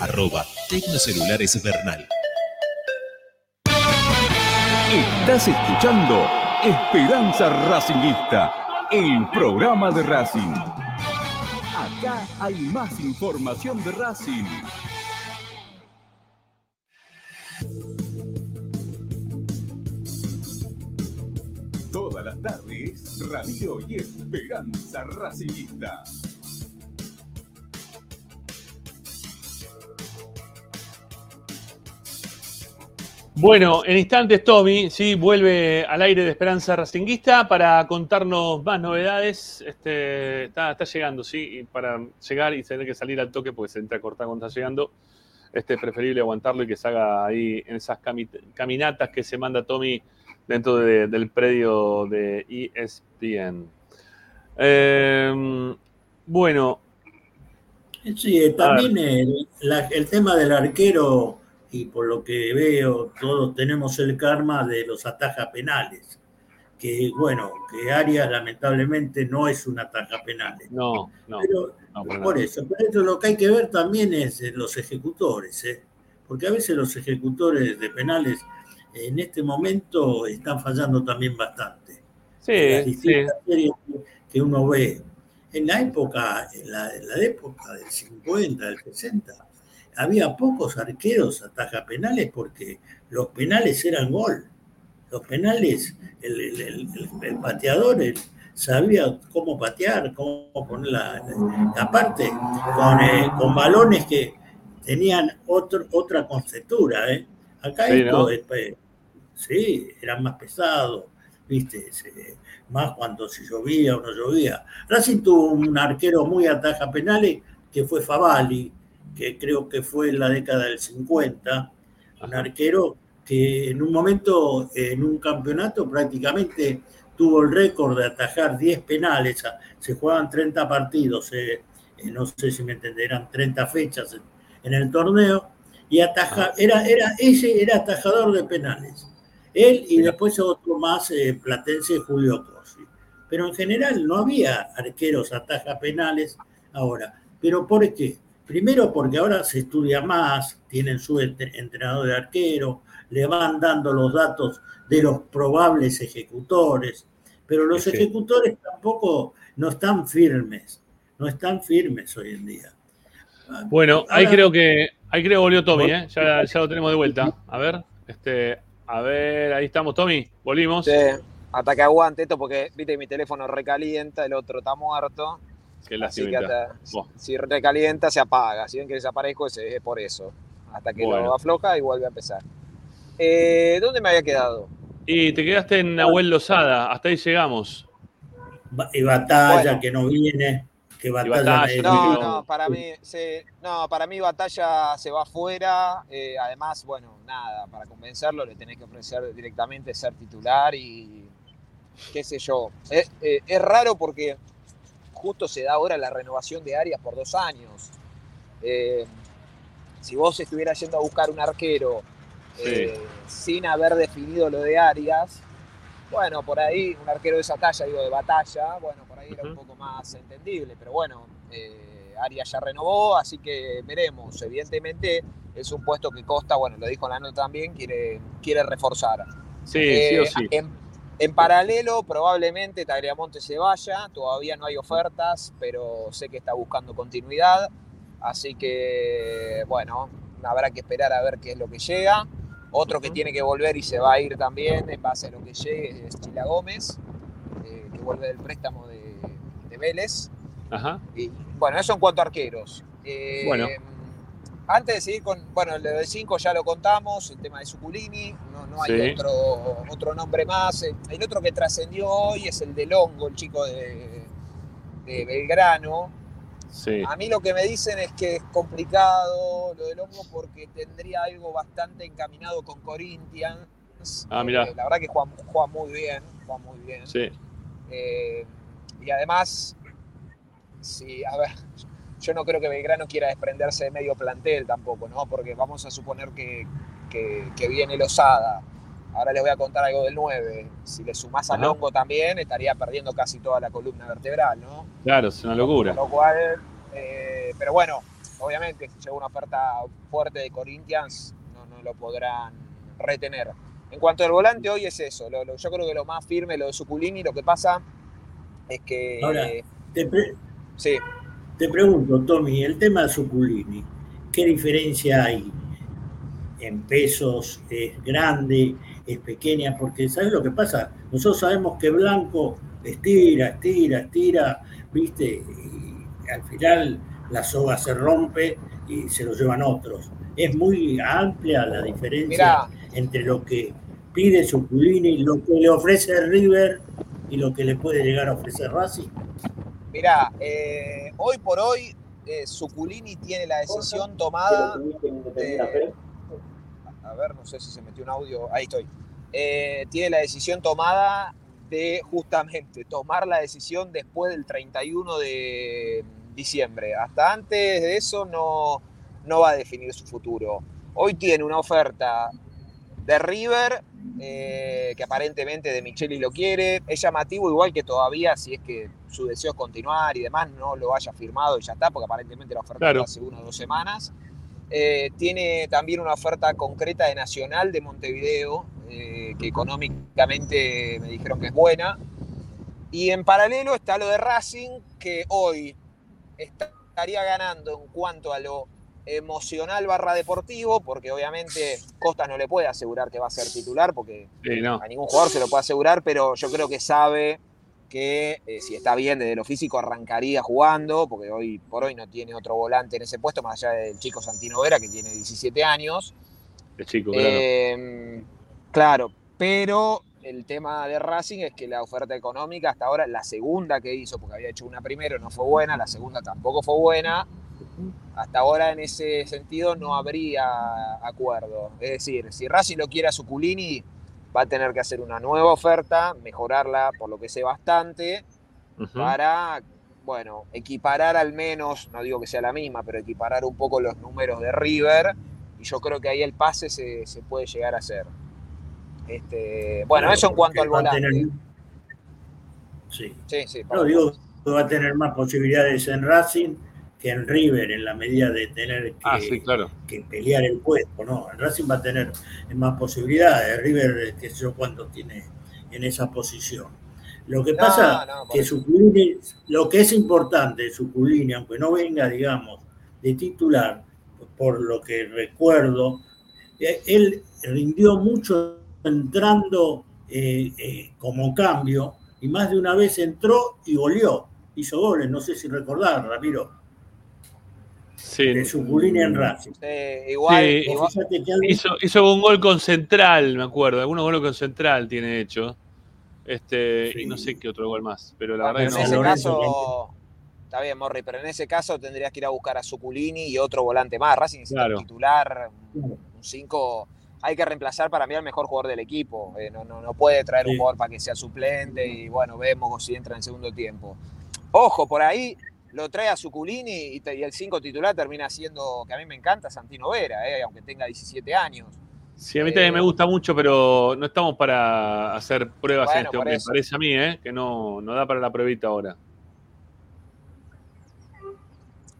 Arroba Tecnocelulares Bernal. Estás escuchando Esperanza Racingista, el programa de Racing. Acá hay más información de Racing. Todas las tardes, Radio y Esperanza Racingista. Bueno, en instantes Tommy, sí, vuelve al aire de Esperanza Racinguista para contarnos más novedades. Este, está, está llegando, sí, y para llegar y tener que salir al toque porque se entra a cortar cuando está llegando. Este, es preferible aguantarlo y que se haga ahí en esas cami- caminatas que se manda Tommy dentro de- del predio de ESPN. Eh, bueno, Sí, eh, también el, la- el tema del arquero, y por lo que veo, todos tenemos el karma de los atajas penales. Que bueno, que Arias lamentablemente no es un ataja penales. no, no. Pero no, por nada. eso, pero eso lo que hay que ver también es los ejecutores, ¿eh? porque a veces los ejecutores de penales en este momento están fallando también bastante. En las Sí, sí. distintas series que- que uno ve. En la época, en la, en la época del 50, del 60, había pocos arqueros ataja penales porque los penales eran gol. Los penales, el, el- el- el- el pateador sabía cómo patear, cómo poner la, la- aparte, con, eh, con balones que tenían otro, otra conceptura. ¿eh? Acá Sí, esto, pues, sí, eran más pesados, ¿viste? Más cuando se llovía o no llovía. Racing tuvo un arquero muy ataja penales que fue Favali, que creo que fue en la década del 50, un arquero que en un momento, en un campeonato, prácticamente tuvo el récord de atajar 10 penales. Se jugaban 30 partidos, eh, eh, no sé si me entenderán, 30 fechas en, en el torneo, y ataja, era, era, ese era atajador de penales. Él y después otro más, eh, Platense Julio Cosi. Pero en general no había arqueros ataja penales ahora. ¿Pero por qué? Primero porque ahora se estudia más, tienen su entre- entrenador de arquero, le van dando los datos de los probables ejecutores, pero los Sí. ejecutores tampoco no están firmes, no están firmes hoy en día. Bueno, ahí creo que ahí creo que volvió Tommy, ¿eh? ya, ya lo tenemos de vuelta. A ver, este, a ver, ahí estamos, Tommy, volvimos. Sí, hasta que aguante esto, porque viste mi teléfono recalienta, el otro está muerto. Qué Así que hasta, si recalienta, se apaga. Si ven que desaparezco, es, por eso. Hasta que Bueno. lo afloja y vuelve a empezar. Eh, ¿Dónde me había quedado? Y te quedaste en Nahuel Lozada, hasta ahí llegamos. Y batalla Bueno. que no viene, que batalla, No, no, para mí, sí, no, para mí Batalla se va afuera. eh, además, bueno, nada, para convencerlo le tenés que ofrecer directamente ser titular y qué sé yo. Es, eh, es raro porque justo se da ahora la renovación de Arias por dos años. Eh, si vos estuvieras yendo a buscar un arquero eh, sin haber definido lo de Arias, bueno, por ahí un arquero de esa talla, digo, de batalla, bueno, por ahí era un poco más entendible, pero bueno, eh, Arias ya renovó, así que veremos. Evidentemente es un puesto que Costa, bueno, lo dijo en la nota también, quiere, quiere reforzar. Sí, Eh, sí o sí. En, en paralelo, probablemente Tagliamonte se vaya, todavía no hay ofertas, pero sé que está buscando continuidad, así que, bueno, habrá que esperar a ver qué es lo que llega. Otro que tiene que volver y se va a ir también en base a lo que llegue es Chila Gómez, eh, que vuelve del préstamo de, de Vélez. Ajá. Y, bueno, eso en cuanto a arqueros. Eh, Bueno. Antes de seguir con, bueno, lo de 5 ya lo contamos, el tema de Suculini, no, no hay Sí. otro, otro nombre más. Eh, El otro que trascendió hoy es el de Longo, el chico de, de Belgrano. Sí. A mí lo que me dicen es que es complicado lo de Longo porque tendría algo bastante encaminado con Corinthians. Ah, mirá. Eh, la verdad que juega, juega muy bien, juega muy bien. Sí. Eh, y además, sí, a ver, yo no creo que Belgrano quiera desprenderse de medio plantel tampoco, ¿no? Porque vamos a suponer que, que, que viene Lozada. Ahora les voy a contar algo del 9. Si le sumás a Ajá. Longo también, estaría perdiendo casi toda la columna vertebral, ¿no? Claro, es una locura. Con lo cual, eh, pero bueno, obviamente, si llega una oferta fuerte de Corinthians, no, no lo podrán retener. En cuanto al volante, hoy es eso. Lo- lo- yo creo que lo más firme, lo de Suculini, lo que pasa es que. Ahora, te, pre- sí. Te pregunto, Tommy, el tema de Suculini, ¿qué diferencia hay en pesos? ¿Es grande? ¿Es pequeña? Porque ¿sabes lo que pasa? Nosotros sabemos que Blanco estira, estira, estira, ¿viste? Y al final la soga se rompe y se lo llevan otros. Es muy amplia la diferencia Mirá. entre lo que pide Suculini, lo que le ofrece River y lo que le puede llegar a ofrecer Racing. Mirá, eh, hoy por hoy, eh, Suculini tiene la decisión tomada. de- a ver, no sé si se metió un audio. Ahí estoy. Eh, tiene la decisión tomada de justamente tomar la decisión después del 31 de diciembre. Hasta antes de eso no, no va a definir su futuro. Hoy tiene una oferta de River, eh, que aparentemente de Micheli lo quiere. Es llamativo, igual que todavía, si es que su deseo es continuar y demás, no lo haya firmado y ya está, porque aparentemente la oferta Claro. hace una o dos semanas. Eh, tiene también una oferta concreta de Nacional de Montevideo, eh, que económicamente me dijeron que es buena. Y en paralelo está lo de Racing, que hoy estaría ganando en cuanto a lo emocional barra deportivo, porque obviamente Costa no le puede asegurar que va a ser titular, porque Sí, no. a ningún jugador se lo puede asegurar, pero yo creo que sabe que eh, si está bien desde lo físico arrancaría jugando, porque hoy por hoy no tiene otro volante en ese puesto, más allá del chico Santino Vera, que tiene 17 años. El chico, claro. Eh, claro, pero el tema de Racing es que la oferta económica hasta ahora, la segunda que hizo, porque había hecho una primero, no fue buena, la segunda tampoco fue buena. Hasta ahora en ese sentido no habría acuerdo. Es decir, si Racing lo quiere a Suculini, va a tener que hacer una nueva oferta, mejorarla por lo que sé bastante, para, bueno, equiparar al menos, no digo que sea la misma, pero equiparar un poco los números de River, y yo creo que ahí el pase se, se puede llegar a hacer. Este, bueno, Claro, eso en cuanto al volante. tener- Sí. Sí, sí, No, digo que va a tener más posibilidades en Racing que en River en la medida de tener que, Ah, sí, claro. que pelear el puesto, ¿no? En Racing va a tener más posibilidades, River, eh, qué sé yo cuánto tiene en esa posición. Lo que No, pasa no, que eso. Suculini, lo que es importante de Suculini, aunque no venga, digamos, de titular, por lo que recuerdo, eh, él rindió mucho entrando eh, eh, como cambio y más de una vez entró y goleó, hizo goles, no sé si recordar, Ramiro, Sí. de Suculini en Racing. Eh, igual, Sí, igual- Fíjate que algo- Hizo, hizo un gol con Central, me acuerdo. Algunos goles con Central tiene hecho. Este, y no sé qué otro gol más. Pero la Bueno, verdad en que ese no. caso, está bien, Morri, pero en ese caso tendrías que ir a buscar a Suculini y otro volante más. Racing Claro. un titular, un 5. Hay que reemplazar para mí al mejor jugador del equipo. Eh, no, no, no puede traer un jugador para que sea suplente y bueno, vemos si entra en el segundo tiempo. Ojo, por ahí lo trae a Suculini y, y el 5 titular termina siendo, que a mí me encanta, Santino Vera, eh, aunque tenga 17 años. Sí, a mí también Eh, me gusta mucho, pero no estamos para hacer pruebas en este hombre. Parece a mí, ¿eh? Que no, no da para la pruebita ahora.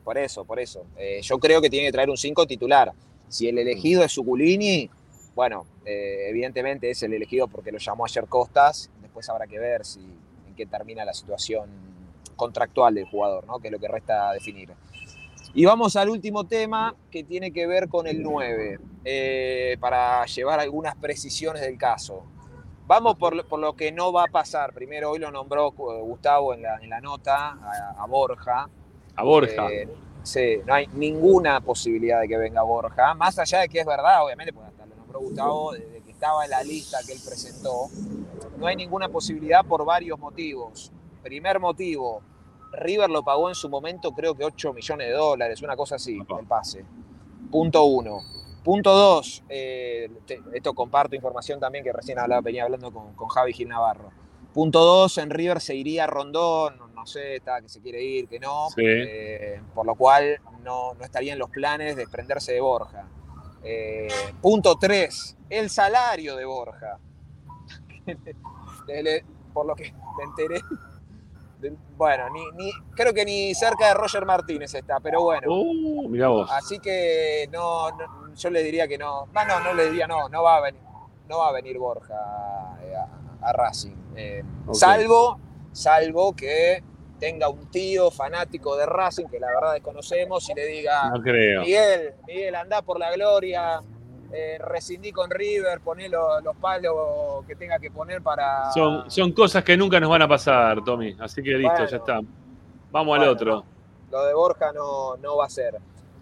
Por eso, por eso. Eh, yo creo que tiene que traer un 5 titular. Si el elegido es Suculini, bueno, eh, evidentemente es el elegido porque lo llamó ayer Costas. Después habrá que ver si en qué termina la situación contractual del jugador, ¿no? Que es lo que resta definir. Y vamos al último tema que tiene que ver con el 9, eh, para llevar algunas precisiones del caso. Vamos por, lo- por lo que no va a pasar. Primero, hoy lo nombró eh, Gustavo en la, en la nota a, a Borja. A Borja. Eh, sí, no hay ninguna posibilidad de que venga Borja. Más allá de que es verdad, obviamente, porque hasta lo nombró Gustavo desde que estaba en la lista que él presentó. No hay ninguna posibilidad por varios motivos. Primer motivo, River lo pagó en su momento, creo que 8 millones de dólares, una cosa así, el pase. Punto uno. Punto dos, eh, te- esto comparto información también que recién hablaba, venía hablando con, con Javi Gil Navarro. Punto dos, en River se iría Rondón, no, sé, está que se quiere ir, que no, Sí. eh, por lo cual no, no estaría en los planes de desprenderse de Borja. Eh, punto tres, el salario de Borja. Por lo que me enteré, bueno, ni, ni- creo que ni cerca de Roger Martínez está, pero bueno. Uh, mirá vos. Así que no, no, yo le diría que no. No, no le diría no, no va a venir, no va a venir Borja eh, a, a Racing. Eh. Salvo, salvo que tenga un tío fanático de Racing que la verdad desconocemos y le diga No creo. Miguel, Miguel, andá por la gloria, eh, rescindí con River, poné lo- los palos que tenga que poner para. Son, son cosas que nunca nos van a pasar, Tommy. Así que listo, Bueno. ya está. Vamos al otro. Lo de Borja no, no va a ser.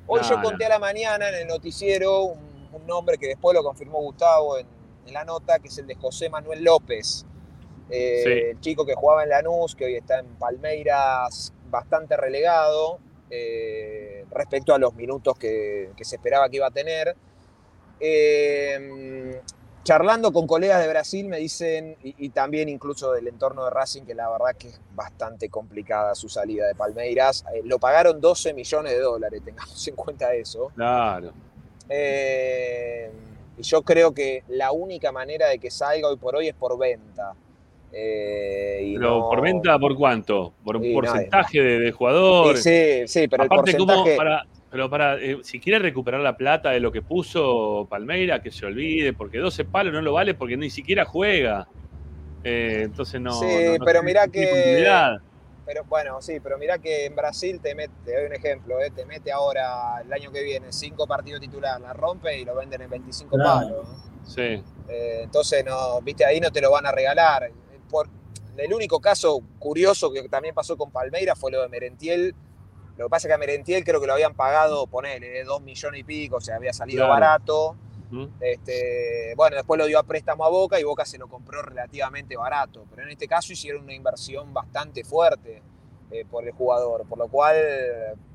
Hoy No, yo no. conté a la mañana en el noticiero un, un nombre que después lo confirmó Gustavo en, en la nota, que es el de José Manuel López. Eh, Sí. El chico que jugaba en Lanús, que hoy está en Palmeiras bastante relegado eh, respecto a los minutos que, que se esperaba que iba a tener. Eh, charlando con colegas de Brasil me dicen, y, y también incluso del entorno de Racing, que la verdad que es bastante complicada su salida de Palmeiras. Eh, lo pagaron 12 millones de dólares, tengamos en cuenta eso. Claro. Eh, y yo creo que la única manera de que salga hoy por hoy es por venta. Eh, y Pero no- por venta, ¿por cuánto? ¿Por un Sí, no, porcentaje de, de jugador? Y sí, sí, pero el Aparte, ¿cómo porcentaje- para, pero para, eh, si quiere recuperar la plata de lo que puso Palmeira, que se olvide, porque 12 palos no lo vale porque ni siquiera juega. Eh, entonces no. Sí, no- no pero tiene que-. Pero bueno, sí, pero mirá que en Brasil te mete, te doy un ejemplo, eh, te mete ahora el año que viene cinco partidos titular, la rompe y lo venden en 25 Claro. palos. Sí. Eh, entonces, no, viste, ahí no te lo van a regalar. Por, el único caso curioso que también pasó con Palmeira fue lo de Merentiel. Lo que pasa es que a Merentiel creo que lo habían pagado, ponele, eh, dos millones y pico, o sea, había salido Claro. barato. Este, bueno, después lo dio a préstamo a Boca y Boca se lo compró relativamente barato. Pero en este caso hicieron una inversión bastante fuerte eh, por el jugador, por lo cual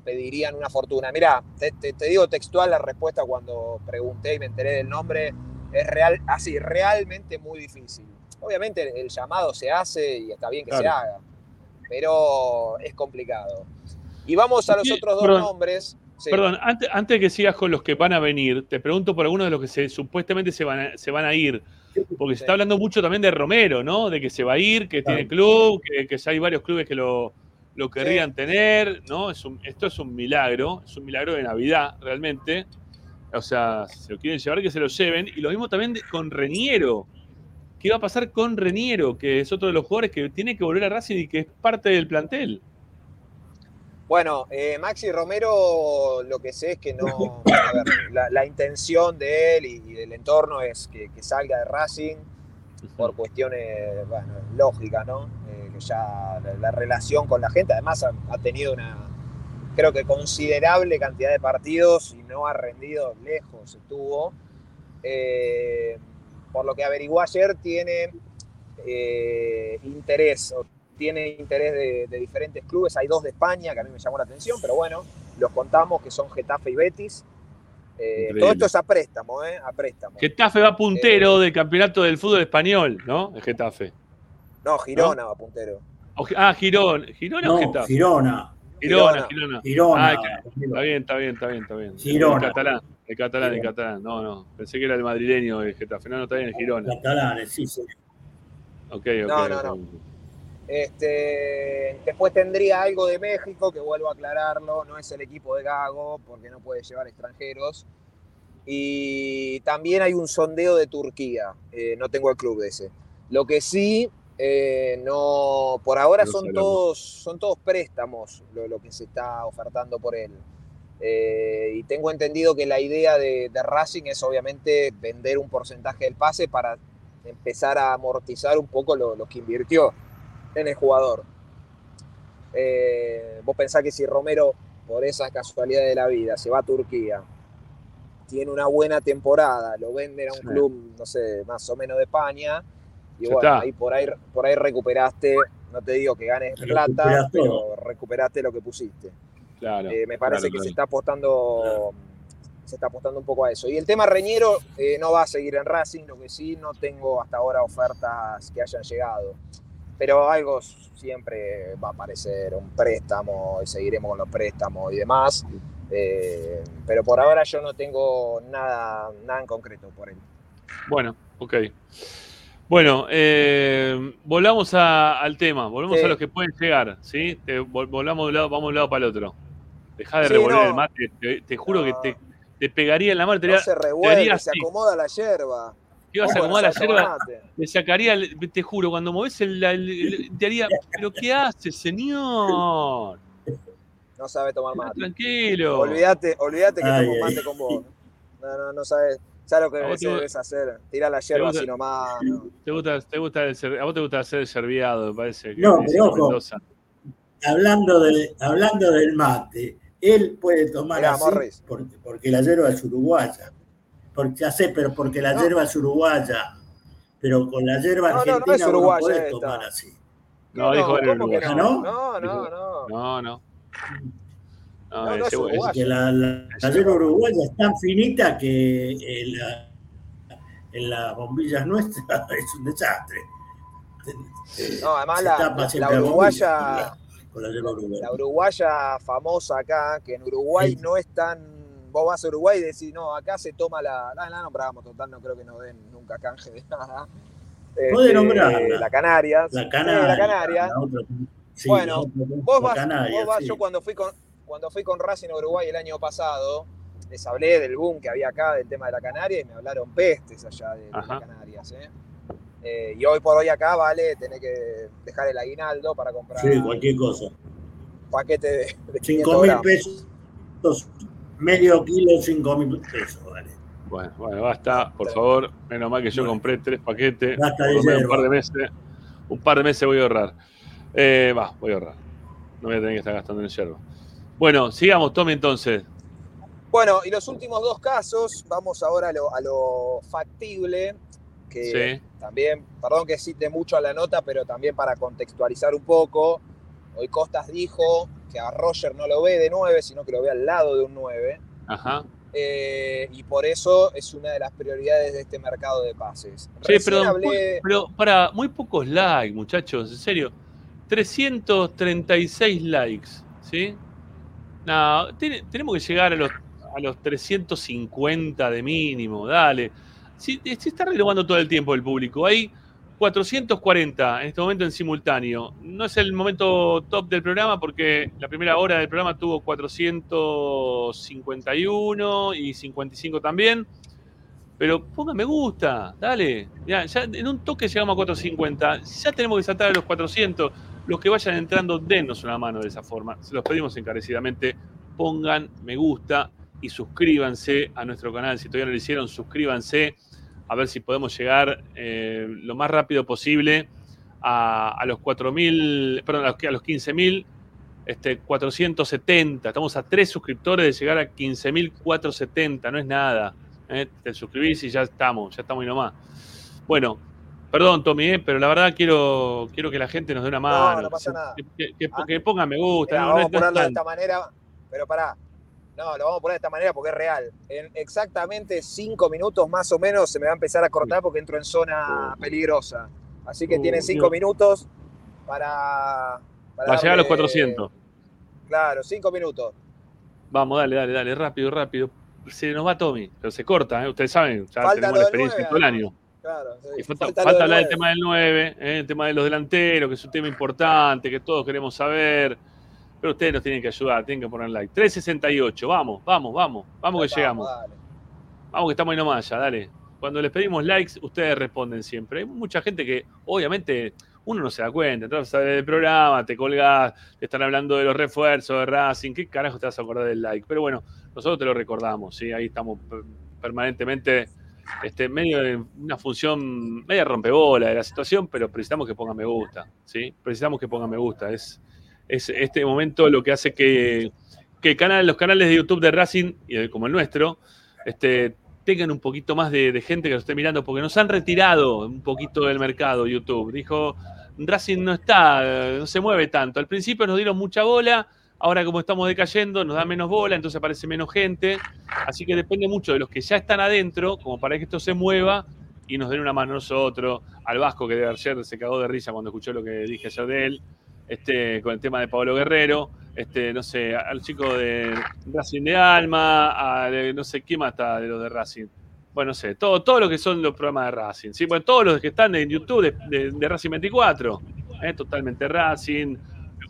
pedirían una fortuna. Mirá, te, te- te digo textual la respuesta cuando pregunté y me enteré del nombre. Es real, así, realmente muy difícil. Obviamente el llamado se hace y está bien que se haga, pero es complicado. Y vamos a los Sí, otros dos perdón. nombres. Sí. Perdón, antes, antes que sigas con los que van a venir, te pregunto por algunos de los que se, supuestamente se van, a, se van a ir. Porque se está hablando mucho también de Romero, ¿no? De que se va a ir, que tiene club, que, que ya hay varios clubes que lo, lo querrían tener, ¿no? Es un- esto es un milagro, es un milagro de Navidad, realmente. O sea, si se lo quieren llevar, que se lo lleven. Y lo mismo también con Reniero. ¿Qué va a pasar con Reniero, que es otro de los jugadores que tiene que volver a Racing y que es parte del plantel? Bueno, eh, Maxi Romero, lo que sé es que no. A ver, la, la intención de él y, y del entorno es que, que salga de Racing por cuestiones, bueno, lógicas, ¿no? Eh, que ya la, la relación con la gente, además ha, ha tenido una, creo que considerable cantidad de partidos y no ha rendido lejos, estuvo. Eh, por lo que averiguó ayer, tiene eh, interés, tiene interés de, de diferentes clubes. Hay dos de España que a mí me llamó la atención, pero bueno, los contamos que son Getafe y Betis. Eh, todo esto es a préstamo, ¿eh? A préstamo. Getafe va puntero del campeonato del fútbol español, ¿no? El Getafe. No, Girona va puntero. O- ah, Girón. ¿Girona o No, Getafe? Girona. Girona, Girona. Girona. Ah, está bien, está bien, está bien, está bien. Girona. El catalán, el catalán, el Girona. catalán. No, no. Pensé que era el madrileño el Getafe. No, no, está bien, el Girona. Catalanes, sí, sí. Ok, ok. No, no, ok. no. Este, después tendría algo de México, que vuelvo a aclararlo, no es el equipo de Gago, porque no puede llevar extranjeros. Y también hay un sondeo de Turquía, eh, no tengo el club de ese. Lo que sí, eh, no, por ahora No son sabemos. todos, son todos préstamos lo, lo que se está ofertando por él. Eh, y tengo entendido que la idea de, de Racing es obviamente vender un porcentaje del pase para empezar a amortizar un poco lo, lo que invirtió en el jugador. Eh, vos pensás que si Romero, por esas casualidades de la vida, se va a Turquía, tiene una buena temporada, lo venden a un Sí. club, no sé, más o menos de España, y bueno, está. ahí por ahí por ahí recuperaste, no te digo que ganes plata, pero recuperaste lo que pusiste. Claro. Eh, me parece claro, que se está apostando se está apostando un poco a eso. Y el tema Reñero eh, no va a seguir en Racing, lo que sí no tengo hasta ahora ofertas que hayan llegado. Pero algo siempre va a aparecer, un préstamo, y seguiremos con los préstamos y demás. Eh, pero por ahora yo no tengo nada, nada en concreto por él. Bueno, ok. Bueno, eh, volvamos a- al tema, volvemos Sí. a los que pueden llegar, ¿sí? Te- vol- volvamos de un lado, vamos de un lado para el otro. Dejá de Sí, revolver no. el mate, te, te juro No. que te, te pegaría en la te, No se revuelve, se acomoda la yerba. Ibas a ¿Cómo no acomodar la yerba, le sacaría, el- te juro, cuando moves el, el- el- te haría, ¿pero qué hace, señor? No sabe tomar mate. Tranquilo. Olvídate, olvídate que Ay, tomo ay. mate con vos. No, no, no sabes. ¿Sabes lo que debes, te- debes hacer? Tirar la yerba gusta- así nomás. no. ¿Te gusta, te gusta el ser- a vos te gusta hacer el serviado, me parece. que No, pero ojo. Mendoza. Hablando, de, hablando del mate, él puede tomar Mirá, así porque, porque la yerba es uruguaya. Porque, ya sé, pero porque la No. yerba es uruguaya. Pero con la yerba No, no, no argentina es uruguaya podés esta. tomar así. No, dijo el ¿cómo que uruguayo. no? ¿No? No, no, no. No, es. Que la, la- la yerba uruguaya es tan finita que en, la- en las bombillas nuestras es un desastre. No, además la, uruguaya, la uruguaya. la uruguaya famosa acá, que en Uruguay Sí. no es tan. Vos vas a Uruguay y decís, no, acá se toma la. No, la nombramos, total, no creo que nos den nunca canje de nada. Puede Este, nombrarla. La Canarias. La Sí, Canaria. la Canaria. sí, Bueno, Vos la vas, Canaria, vos vas- sí. yo cuando fui con cuando fui con Racing a Uruguay el año pasado, les hablé del boom que había acá del tema de la Canaria y me hablaron pestes allá de, de las Canarias. ¿eh? Eh, y hoy por hoy acá vale tener que dejar el aguinaldo para comprar Sí, cualquier cosa. paquete de, de 500 5 mil pesos, medio kilo, 5 mil pesos, vale. Bueno, bueno, basta, por favor. Menos mal que yo compré tres paquetes. Basta de un par de meses. Un par de meses voy a ahorrar. Eh, Va, voy a ahorrar. No voy a tener que estar gastando en yerba. Bueno, sigamos, Tommy, entonces. Bueno, y los últimos dos casos, vamos ahora a lo, a lo factible, que Sí. también, perdón que cite mucho a la nota, pero también para contextualizar un poco, hoy Costas dijo que a Roger no lo ve de 9, sino que lo ve al lado de un 9, Ajá. eh, y por eso es una de las prioridades de este mercado de pases. Sí, pero, hablé- pero para muy pocos likes, muchachos, en serio. 336 likes, ¿sí? No, tenemos que llegar a los, a los 350 de mínimo, dale. Si, si está renovando todo el tiempo el público, hay 440 en este momento en simultáneo. No es el momento top del programa porque la primera hora del programa tuvo 451 y 55 también. Pero ponga me gusta, dale. Ya, en un toque llegamos a 450. Ya tenemos que saltar a los 400. Los que vayan entrando, dennos una mano de esa forma. Se los pedimos encarecidamente. Pongan me gusta y suscríbanse a nuestro canal. Si todavía no lo hicieron, suscríbanse a ver si podemos llegar eh, lo más rápido posible a, a los 4.000, perdón, a los, a los 15.000, este, 470. Estamos a tres suscriptores de llegar a 15.470, no es nada. ¿eh? Te suscribís y ya estamos, ya estamos y nomás. Bueno, perdón Tommy, ¿eh? pero la verdad quiero, quiero que la gente nos dé una mano. No, no pasa nada. Que, que- que ponga me gusta. Mirá, no, vamos a no ponerlo de esta manera, pero pará. No, lo vamos a poner de esta manera porque es real. En exactamente cinco minutos más o menos se me va a empezar a cortar porque entro en zona peligrosa. Así que Uh, tienen cinco Dios. minutos para. para llegar a los darle- 400. Claro, cinco minutos. Vamos, dale, dale, dale, rápido, rápido. Se nos va Tommy, pero se corta, ¿eh? ustedes saben, ya Falta tenemos la experiencia nueve, todo el año. Claro, sí. Y falta, Falta hablar del tema del 9, ¿eh? el tema de los delanteros, que es un tema importante, que todos queremos saber. Pero ustedes nos tienen que ayudar, tienen que poner like. 368, vamos, vamos, vamos, vamos que Vamos, llegamos. dale. Vamos que estamos ahí nomás ya, dale. Cuando les pedimos likes, ustedes responden siempre. Hay mucha gente que, obviamente, uno no se da cuenta. Entonces, sales del programa, te colgás, te están hablando de los refuerzos de Racing. ¿Qué carajo te vas a acordar del like? Pero bueno, nosotros te lo recordamos, ¿sí? Ahí estamos per- permanentemente este, medio de una función media rompebola de la situación, pero precisamos que pongan me gusta, ¿sí? Precisamos que pongan me gusta. Es, es este momento lo que hace que, que los canales de YouTube de Racing, como el nuestro, este, tengan un poquito más de, gente que lo esté mirando, porque nos han retirado un poquito del mercado YouTube. Dijo, Racing no está, no se mueve tanto. Al principio nos dieron mucha bola, ahora como estamos decayendo, nos da menos bola, entonces aparece menos gente. Así que depende mucho de los que ya están adentro, como para que esto se mueva y nos den una mano nosotros. Al Vasco, que de ayer se cagó de risa cuando escuchó lo que dije ayer de él, este, con el tema de Pablo Guerrero. Este, no sé, al chico de Racing de Alma, a no sé quién más está de los de Racing. Bueno, no sé, todo, todo lo que son los programas de Racing. ¿sí? Bueno, todos los que están en YouTube de, de- de Racing 24, ¿eh? totalmente Racing,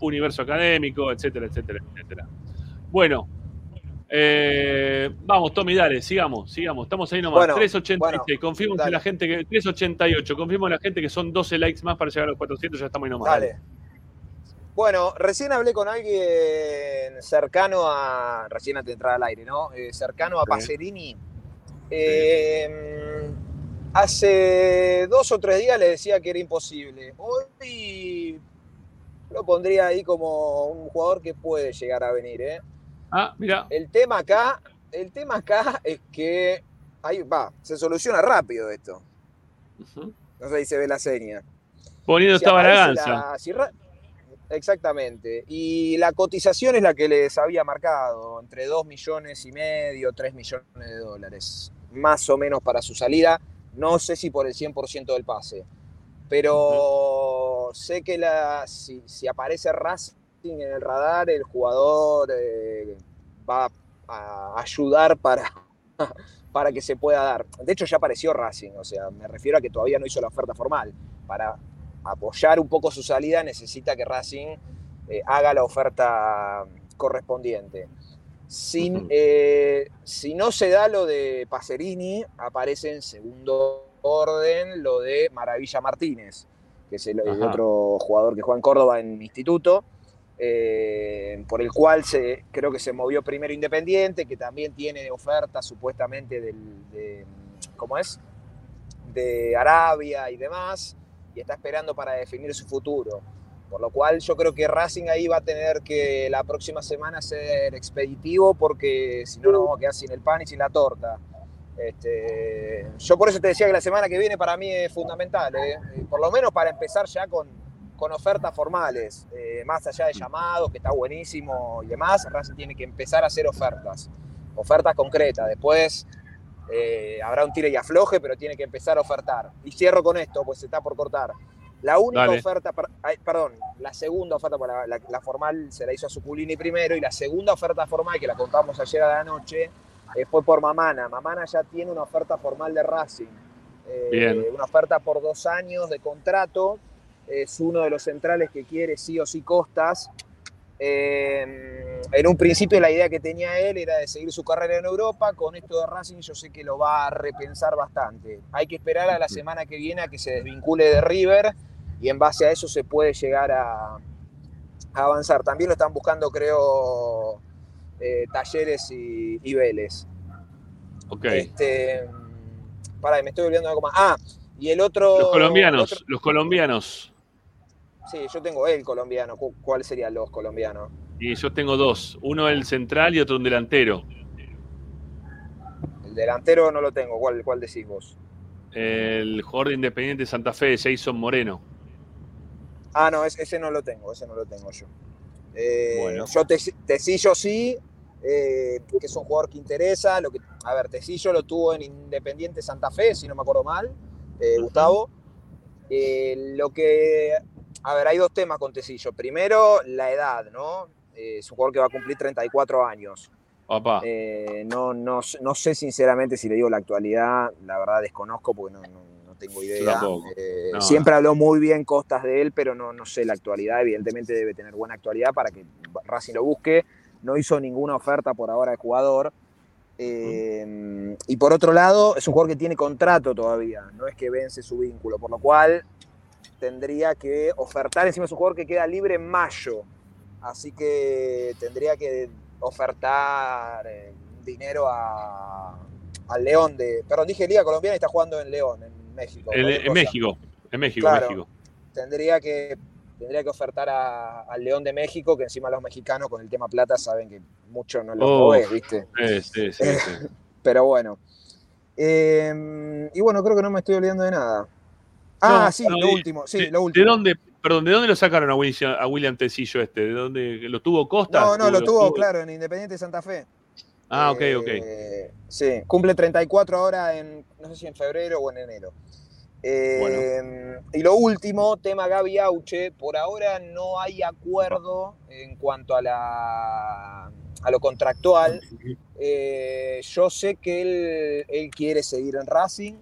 Universo Académico, etcétera, etcétera, etcétera. Bueno, eh, vamos, Tommy, dale, sigamos, sigamos. Estamos ahí nomás. Bueno, 386, bueno, confirmo la gente que. 388, confirmo a la gente que son 12 likes más para llegar a los 400, ya estamos ahí nomás. Dale. Bueno, recién hablé con alguien cercano a. Recién antes de entrar al aire, ¿no? Eh, cercano a Sí. Pacerini. Eh, hace dos o tres días le decía que era imposible. Hoy lo pondría ahí como un jugador que puede llegar a venir, ¿eh? Ah, mira. El tema acá, el tema acá es que ahí va, se soluciona rápido esto. No sé si se ve la seña. Poniendo Si estaba la si Exactamente. Y la cotización es la que les había marcado, entre 2 millones y medio, 3 millones de dólares, más o menos para su salida. No sé si por el 100% del pase, pero sé que la, si, si aparece Racing en el radar, el jugador eh, va a ayudar para, para que se pueda dar. De hecho, ya apareció Racing, o sea, me refiero a que todavía no hizo la oferta formal. Para apoyar un poco su salida, necesita que Racing eh, haga la oferta correspondiente. Sin, eh, si no se da lo de Pacerini, aparece en segundo orden lo de Maravilla Martínez, que es el, otro jugador que juega en Córdoba en Instituto, eh, por el cual se, creo que se movió primero Independiente, que también tiene oferta supuestamente del, de, ¿cómo es? de Arabia y demás, y está esperando para definir su futuro. Por lo cual yo creo que Racing ahí va a tener que la próxima semana ser expeditivo porque si no nos vamos a quedar sin el pan y sin la torta. Este, yo por eso te decía que la semana que viene para mí es fundamental, ¿eh? Eh, por lo menos para empezar ya con, con ofertas formales, eh, más allá de llamados, que está buenísimo y demás, Racing tiene que empezar a hacer ofertas, ofertas concretas. Después eh, habrá un tire y afloje, pero tiene que empezar a ofertar. Y cierro con esto, pues se está por cortar. La única Dale. oferta, perdón, la segunda oferta, la, la- la formal se la hizo a Suculini primero, y la segunda oferta formal, que la contamos ayer a la noche, eh, fue por Mamana. Mamana ya tiene una oferta formal de Racing. Eh. Una oferta por dos años de contrato. Es uno de los centrales que quiere sí o sí Costas. Eh, en un principio la idea que tenía él era de seguir su carrera en Europa. Con esto de Racing yo sé que lo va a repensar bastante. Hay que esperar a la semana que viene a que se desvincule de River y en base a eso se puede llegar a, a avanzar. También lo están buscando, creo, eh, Talleres y, y Vélez. Ok. Este, pará, me estoy olvidando de algo más. Ah, y el otro. Los colombianos, otro- los colombianos. Sí, yo tengo el colombiano. ¿Cu- ¿Cuáles serían los colombianos? Y yo tengo dos. Uno el central y otro un delantero. El delantero no lo tengo. ¿Cuál, cuál decís vos? El jugador de Independiente Santa Fe, Jason Moreno. Ah, no, ese, no lo tengo. Ese no lo tengo yo. Eh, Bueno. Yo Tec- Tecillo sí, eh, que es un jugador que interesa. Lo que, a ver, Tecillo lo tuvo en Independiente Santa Fe, si no me acuerdo mal, eh, Gustavo. Lo que. A ver, hay dos temas con Tecillo. Primero, la edad, ¿no? Eh, es un jugador que va a cumplir 34 años. Papá. Eh, no, no, no sé sinceramente si le digo la actualidad, la verdad desconozco porque no, tengo idea. Eh. Siempre habló muy bien Costas de él, pero no, no sé la actualidad. Evidentemente debe tener buena actualidad para que Racing lo busque. No hizo ninguna oferta por ahora de jugador. Eh, y por otro lado, es un jugador que tiene contrato todavía, no es que vence su vínculo, por lo cual tendría que ofertar. Encima es un jugador que queda libre en mayo, así que tendría que ofertar eh, dinero a, al León de. Perdón, dije Liga Colombiana y está jugando en León, en México. El- en. México. En México, Claro. México. Tendría que, tendría que ofertar a- al León de México, que encima los mexicanos con el tema plata saben que mucho no lo Oh, ¿viste? Sí, sí, sí, sí. Pero bueno. Eh, y bueno, creo que no me estoy olvidando de nada. Ah, No, sí, no, lo último, sí, ¿De, lo de último. dónde, perdón, ¿de dónde lo sacaron a William, a William Tecillo este? ¿De dónde lo tuvo Costa? No, no, lo tuvo, claro, en Independiente de Santa Fe. Ah, ok, ok. Eh, sí, cumple 34 ahora en, no sé si en febrero o en enero. Eh, Y lo último, tema Gaby Auche, por ahora no hay acuerdo en cuanto a, la, a lo contractual. Eh, yo sé que él, él quiere seguir en Racing,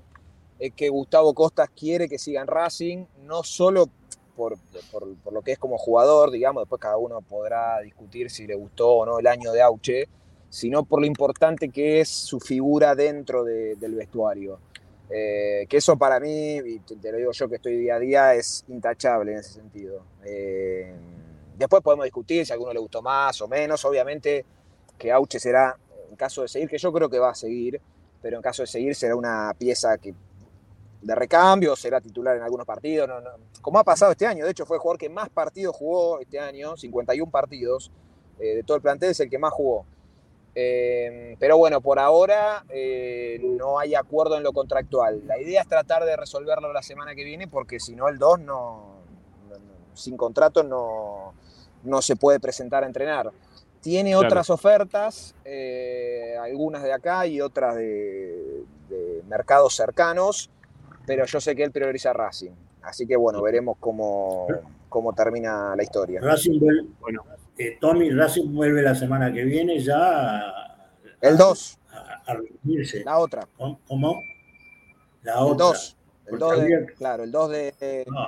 eh, que Gustavo Costas quiere que siga en Racing, no solo por, por- lo que es como jugador, digamos, después cada uno podrá discutir si le gustó o no el año de Auche, sino por lo importante que es su figura dentro de- del vestuario. Eh, que eso para mí, y te, te lo digo yo que estoy día a día, es intachable en ese sentido. Eh, después podemos discutir si a alguno le gustó más o menos. Obviamente que Auche será, en caso de seguir, que yo creo que va a seguir, pero en caso de seguir será una pieza que de recambio, será titular en algunos partidos, no- no- como ha pasado este año. De hecho, fue el jugador que más partidos jugó este año, 51 partidos eh, de todo el plantel, es el que más jugó. Eh, pero bueno, por ahora eh, no hay acuerdo en lo contractual. La idea es tratar de resolverlo la semana que viene porque si no el 2 no, sin contrato no, no se puede presentar a entrenar. Tiene Claro. otras ofertas, eh, algunas de acá y otras de, de mercados cercanos, pero yo sé que él prioriza Racing. Así que bueno, veremos cómo, cómo termina la historia. Racing vuelve, Bueno. eh, Tommy, Racing vuelve la semana que viene ya a, El 2, a- a reunirse. la otra. ¿Cómo? La El otra. 2. El Porque 2 de, claro, el 2 de... No,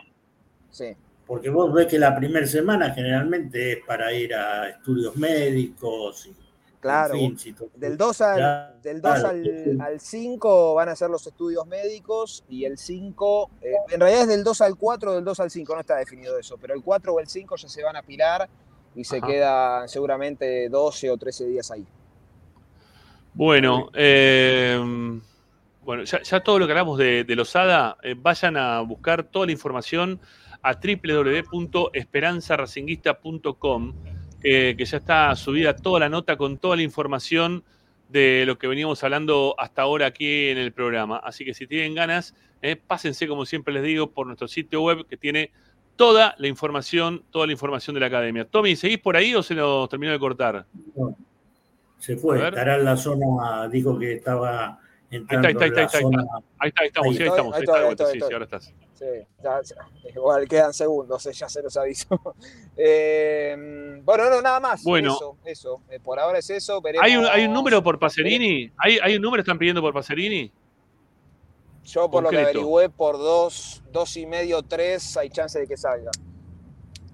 Sí. porque vos ves que la primera semana generalmente es para ir a estudios médicos. Y, Claro, en fin, Del 2 al, Claro, del 2 claro. al, al 5 van a ser los estudios médicos y el 5, eh, en realidad es del 2 al 4 o del 2 al 5, no está definido eso, pero el 4 o el 5 ya se van a apilar y se Ajá. quedan seguramente 12 o 13 días ahí. Bueno, eh, bueno ya, ya todo lo que hablamos de, de Losada, eh, vayan a buscar toda la información a www.esperanzaracinguista.com, eh, que ya está subida toda la nota con toda la información de lo que veníamos hablando hasta ahora aquí en el programa. Así que si tienen ganas, eh, pásense, como siempre les digo, por nuestro sitio web que tiene toda la información, toda la información de la academia. Tommy, ¿seguís por ahí o se nos terminó de cortar? se fue. Estará en la zona, dijo que estaba Ahí entrando está, ahí está, ahí en está, la ahí está, zona. ahí está, ahí estamos, Ahí. sí, ahí estamos, ahí Ahí está ahí sí, estoy, sí, ahora estás. Sí, ya- ya- igual quedan segundos, eh, ya se los aviso. Eh, bueno, no, nada más. Bueno. Eso, eso. Eh, por ahora es eso. Veremos. ¿Hay un, ¿Hay un número por Pacerini? ¿Hay, ¿Hay un número están pidiendo por Pacerini? Yo por lo que averigüé, por dos, dos y medio, tres, hay chance de que salga.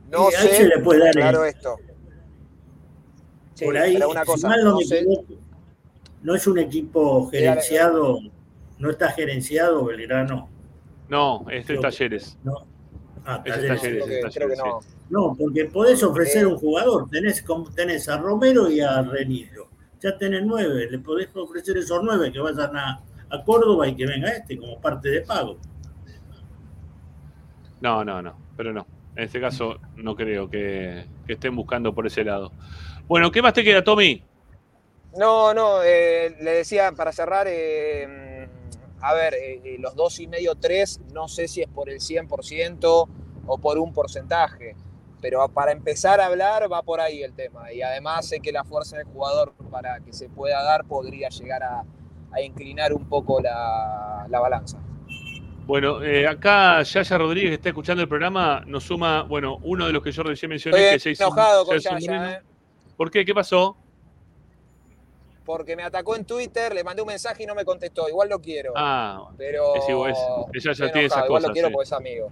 No sé, se le puede dar claro el- esto. Sí, Por ahí, una si cosa, mal no no me sé, equivoco, no es un equipo gerenciado, no está gerenciado Belgrano. No, este es talleres. No. Ah, Talleres. talleres, creo que, creo que talleres, no. No, porque podés ofrecer Eh. un jugador, tenés, como- tenés a Romero y a Reniero. Ya tenés nueve, le podés ofrecer esos nueve que vayan a, a Córdoba y que venga este como parte de pago. No, no, no, pero no. En este caso no creo que, que estén buscando por ese lado. Bueno, ¿qué más te queda, Tommy? No, no, eh, le decía para cerrar, eh, a ver, eh, eh, los dos y medio, tres, no sé si es por el 100% o por un porcentaje, pero para empezar a hablar va por ahí el tema. Y además sé que la fuerza del jugador para que se pueda dar podría llegar a, a inclinar un poco la, la balanza. Bueno, eh, acá Yaya Rodríguez que está escuchando el programa nos suma, bueno, uno de los que yo recién mencioné, Estoy que es Jason- enojado con Yaya, eh, ¿Por qué? ¿Qué pasó? Porque me atacó en Twitter, le mandé un mensaje y no me contestó. Igual lo quiero, Ah, pero es igual, es- ella ya tiene esas enojado, igual cosas, lo quiero sí. porque es amigo.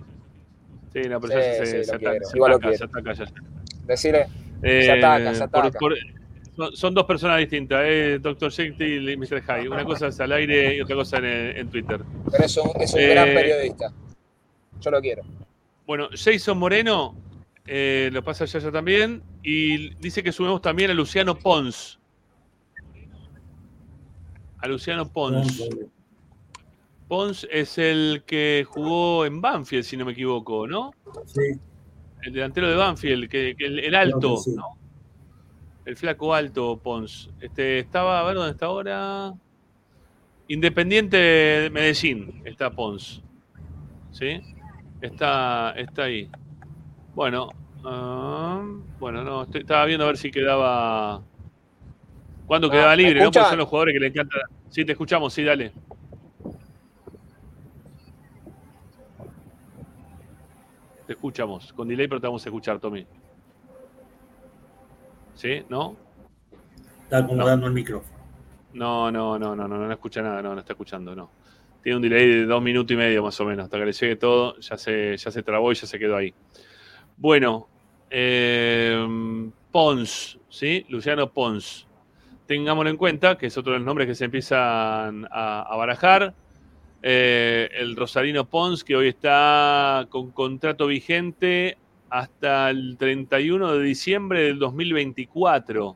sí, no, pero Sí, ya se, se ataca, se igual lo ataca, se ataca, Yaya. Decirle, se Eh, ataca, se ataca. por- son, son dos personas distintas, eh, Dr. Jekyll y Mr. Hyde. Una cosa es al aire y otra cosa en, en Twitter. Pero es un, es un Eh, gran periodista. Yo lo quiero. Bueno, Jason Moreno eh, lo pasa Yaya también y dice que sumemos también a Luciano Pons. A Luciano Pons. Pons es el que jugó en Banfield, si no me equivoco, ¿no? Sí, El delantero de Banfield, que, que el, el alto, sí. ¿no? El flaco alto, Pons. Este, estaba, a ver dónde está ahora. Independiente de Medellín está Pons. ¿Sí? Está, está ahí. Bueno, ah, bueno, no, estoy- estaba viendo a ver si quedaba. ¿Cuándo Ah, quedaba ¿me libre? ¿no? Porque son los jugadores que le encanta. Sí, te escuchamos, sí, dale. Te escuchamos. Con delay, pero te vamos a escuchar, Tommy. ¿Sí? ¿No? está acomodando el micrófono. No, no, no, no, no, no escucha nada, no, no está escuchando, no. Tiene un delay de dos minutos y medio más o menos, hasta que le llegue todo, ya se, ya se trabó y ya se quedó ahí. Bueno, eh, Pons, ¿sí? Luciano Pons. Tengámoslo en cuenta, que es otro de los nombres que se empiezan a, barajar. Eh, el Rosarino Pons, que hoy está con contrato vigente hasta el 31 de diciembre del 2024.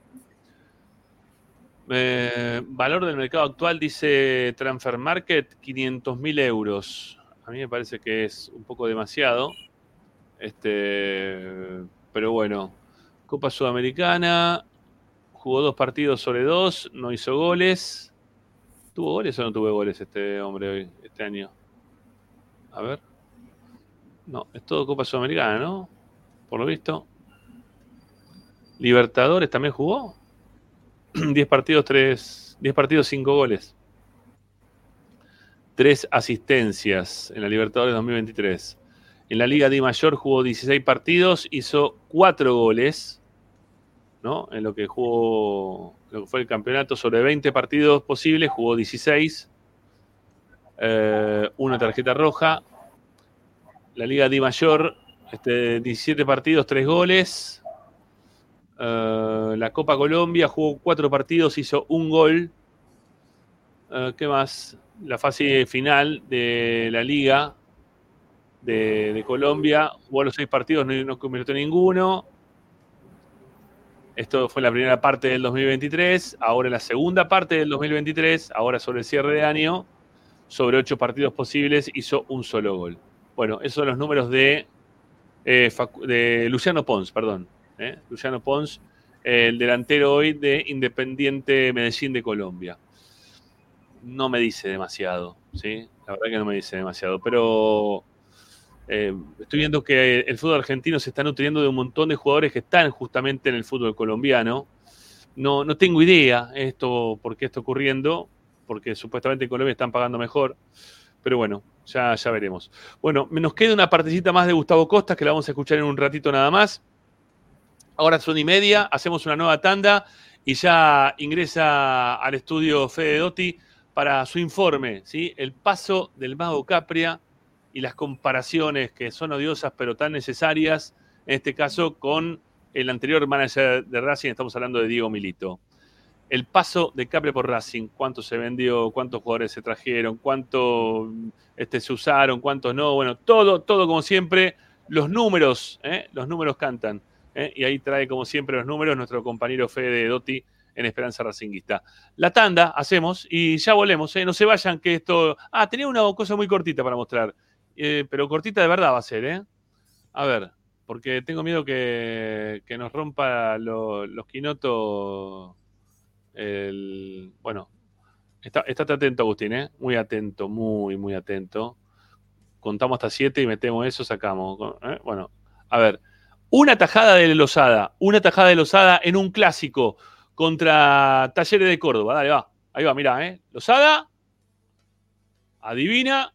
Eh, valor del mercado actual dice Transfer Market 500 mil euros. A mí me parece que es un poco demasiado. Este, pero bueno, Copa Sudamericana, jugó dos partidos sobre dos, no hizo goles. ¿Tuvo goles o no tuvo goles este hombre hoy, este año? A ver. No, es todo Copa Sudamericana, ¿no? Por lo visto. Libertadores también jugó. 10 partidos, 3, 10 partidos, 5 goles. 3 asistencias en la Libertadores 2023. En la Liga Di Mayor jugó 16 partidos, hizo 4 goles, En lo que jugó, lo que fue el campeonato, sobre 20 partidos posibles, jugó 16. eh, una tarjeta roja. La Liga Di Mayor, este, 17 partidos, 3 goles. Eh, la Copa Colombia jugó 4 partidos, hizo un gol. Eh, ¿Qué más? La fase final de la Liga de, de Colombia jugó los 6 partidos, no, no convirtió ninguno. Esto fue la primera parte del 2023. Ahora la segunda parte del 2023, ahora sobre el cierre de año, sobre 8 partidos posibles, hizo un solo gol. Bueno, esos son los números de, eh, Luciano Pons, perdón. ¿eh? Luciano Pons, el delantero hoy de Independiente Medellín de Colombia. No me dice demasiado, ¿sí? La verdad que no me dice demasiado, pero eh, estoy viendo que el fútbol argentino se está nutriendo de un montón de jugadores que están justamente en el fútbol colombiano. No, no tengo idea esto, por qué está ocurriendo, porque supuestamente en Colombia están pagando mejor. Pero bueno, ya, ya veremos. Bueno, nos queda una partecita más de Gustavo Costas que la vamos a escuchar en un ratito nada más. Ahora son y media, hacemos una nueva tanda y ya ingresa al estudio Fede Dotti para su informe, ¿sí? El paso del mago Capria y las comparaciones que son odiosas pero tan necesarias, en este caso con el anterior manager de Racing, estamos hablando de Diego Milito. El paso de Capria por Racing, cuánto se vendió, cuántos jugadores se trajeron, cuánto este, se usaron, cuántos no, bueno, todo, todo como siempre, los números, ¿eh? los números cantan. ¿eh? Y ahí trae como siempre los números nuestro compañero Fede Dotti en Esperanza Racinguista. La tanda hacemos y ya volvemos, ¿eh? no se vayan que esto... Ah, tenía una cosa muy cortita para mostrar, eh, pero cortita de verdad va a ser, ¿eh? A ver, porque tengo miedo que, que nos rompa lo- los quinotos el... Bueno, está, estate atento, Agustín, ¿eh? Muy atento, muy, muy atento. Contamos hasta siete y metemos eso, sacamos. ¿eh? Bueno, a ver. Una tajada de Lozada, una tajada de Lozada en un clásico contra Talleres de Córdoba. Dale, va. Ahí va, mirá, ¿eh? Lozada. Adivina.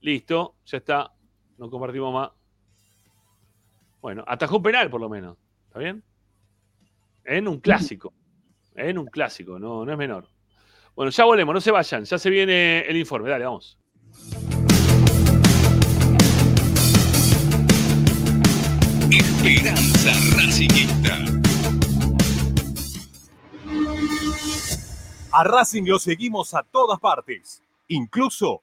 Listo, ya está. No compartimos más. Bueno, atajó un penal por lo menos. ¿Está bien? En un clásico. En un clásico, no, no es menor. Bueno, ya volvemos, no se vayan. Ya se viene el informe. Dale, vamos. Esperanza Racingista. A Racing lo seguimos a todas partes, incluso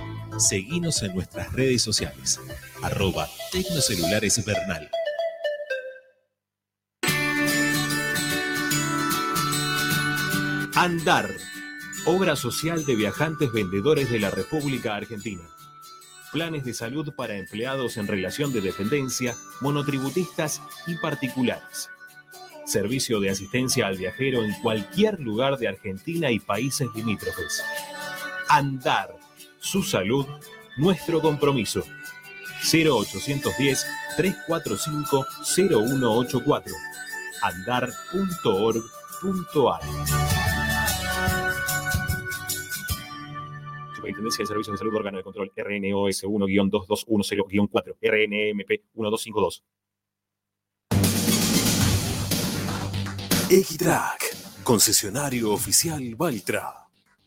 Seguinos en nuestras redes sociales. Arroba Tecnocelulares Bernal. Andar, obra social de viajantes vendedores de la República Argentina. Planes de salud para empleados en relación de dependencia, monotributistas y particulares. Servicio de asistencia al viajero en cualquier lugar de Argentina y países limítrofes. Andar, su salud, nuestro compromiso. 0810-345-0184. andar.org.ar. Superintendencia de Servicios de Salud Órgano de Control RNOS 1-2210-4 RNMP 1252. Equitrack, concesionario oficial Valtra.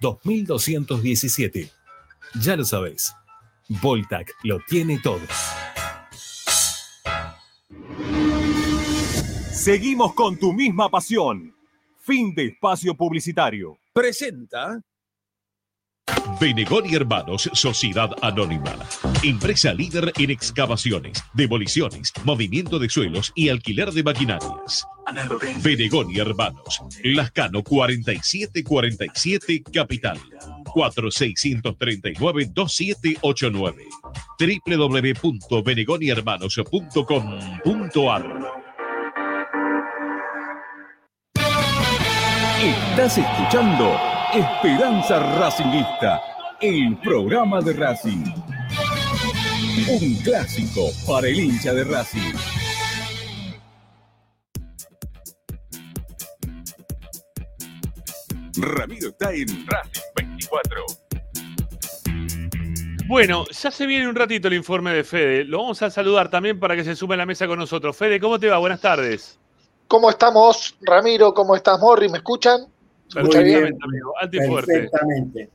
2217. Ya lo sabéis. Voltac lo tiene todo. Seguimos con tu misma pasión. Fin de espacio publicitario. Presenta Benegón y Hermanos, Sociedad Anónima. Empresa líder en excavaciones, demoliciones, movimiento de suelos y alquiler de maquinarias. Benegón y Hermanos, Lascano 4747 Capital. 4639-2789 www.benegonihermanos.com.ar Estás escuchando Esperanza Racingista, el programa de Racing. Un clásico para el hincha de Racing. Ramiro está en Racing 24. Bueno, ya se viene un ratito el informe de Fede. Lo vamos a saludar también para que se sume a la mesa con nosotros. Fede, ¿cómo te va? Buenas tardes. ¿Cómo estamos, Ramiro? ¿Cómo estás, Morri? ¿Me escuchan? ¿Se escucha bien? Perfectamente, amigo. Alto y fuerte. Perfectamente.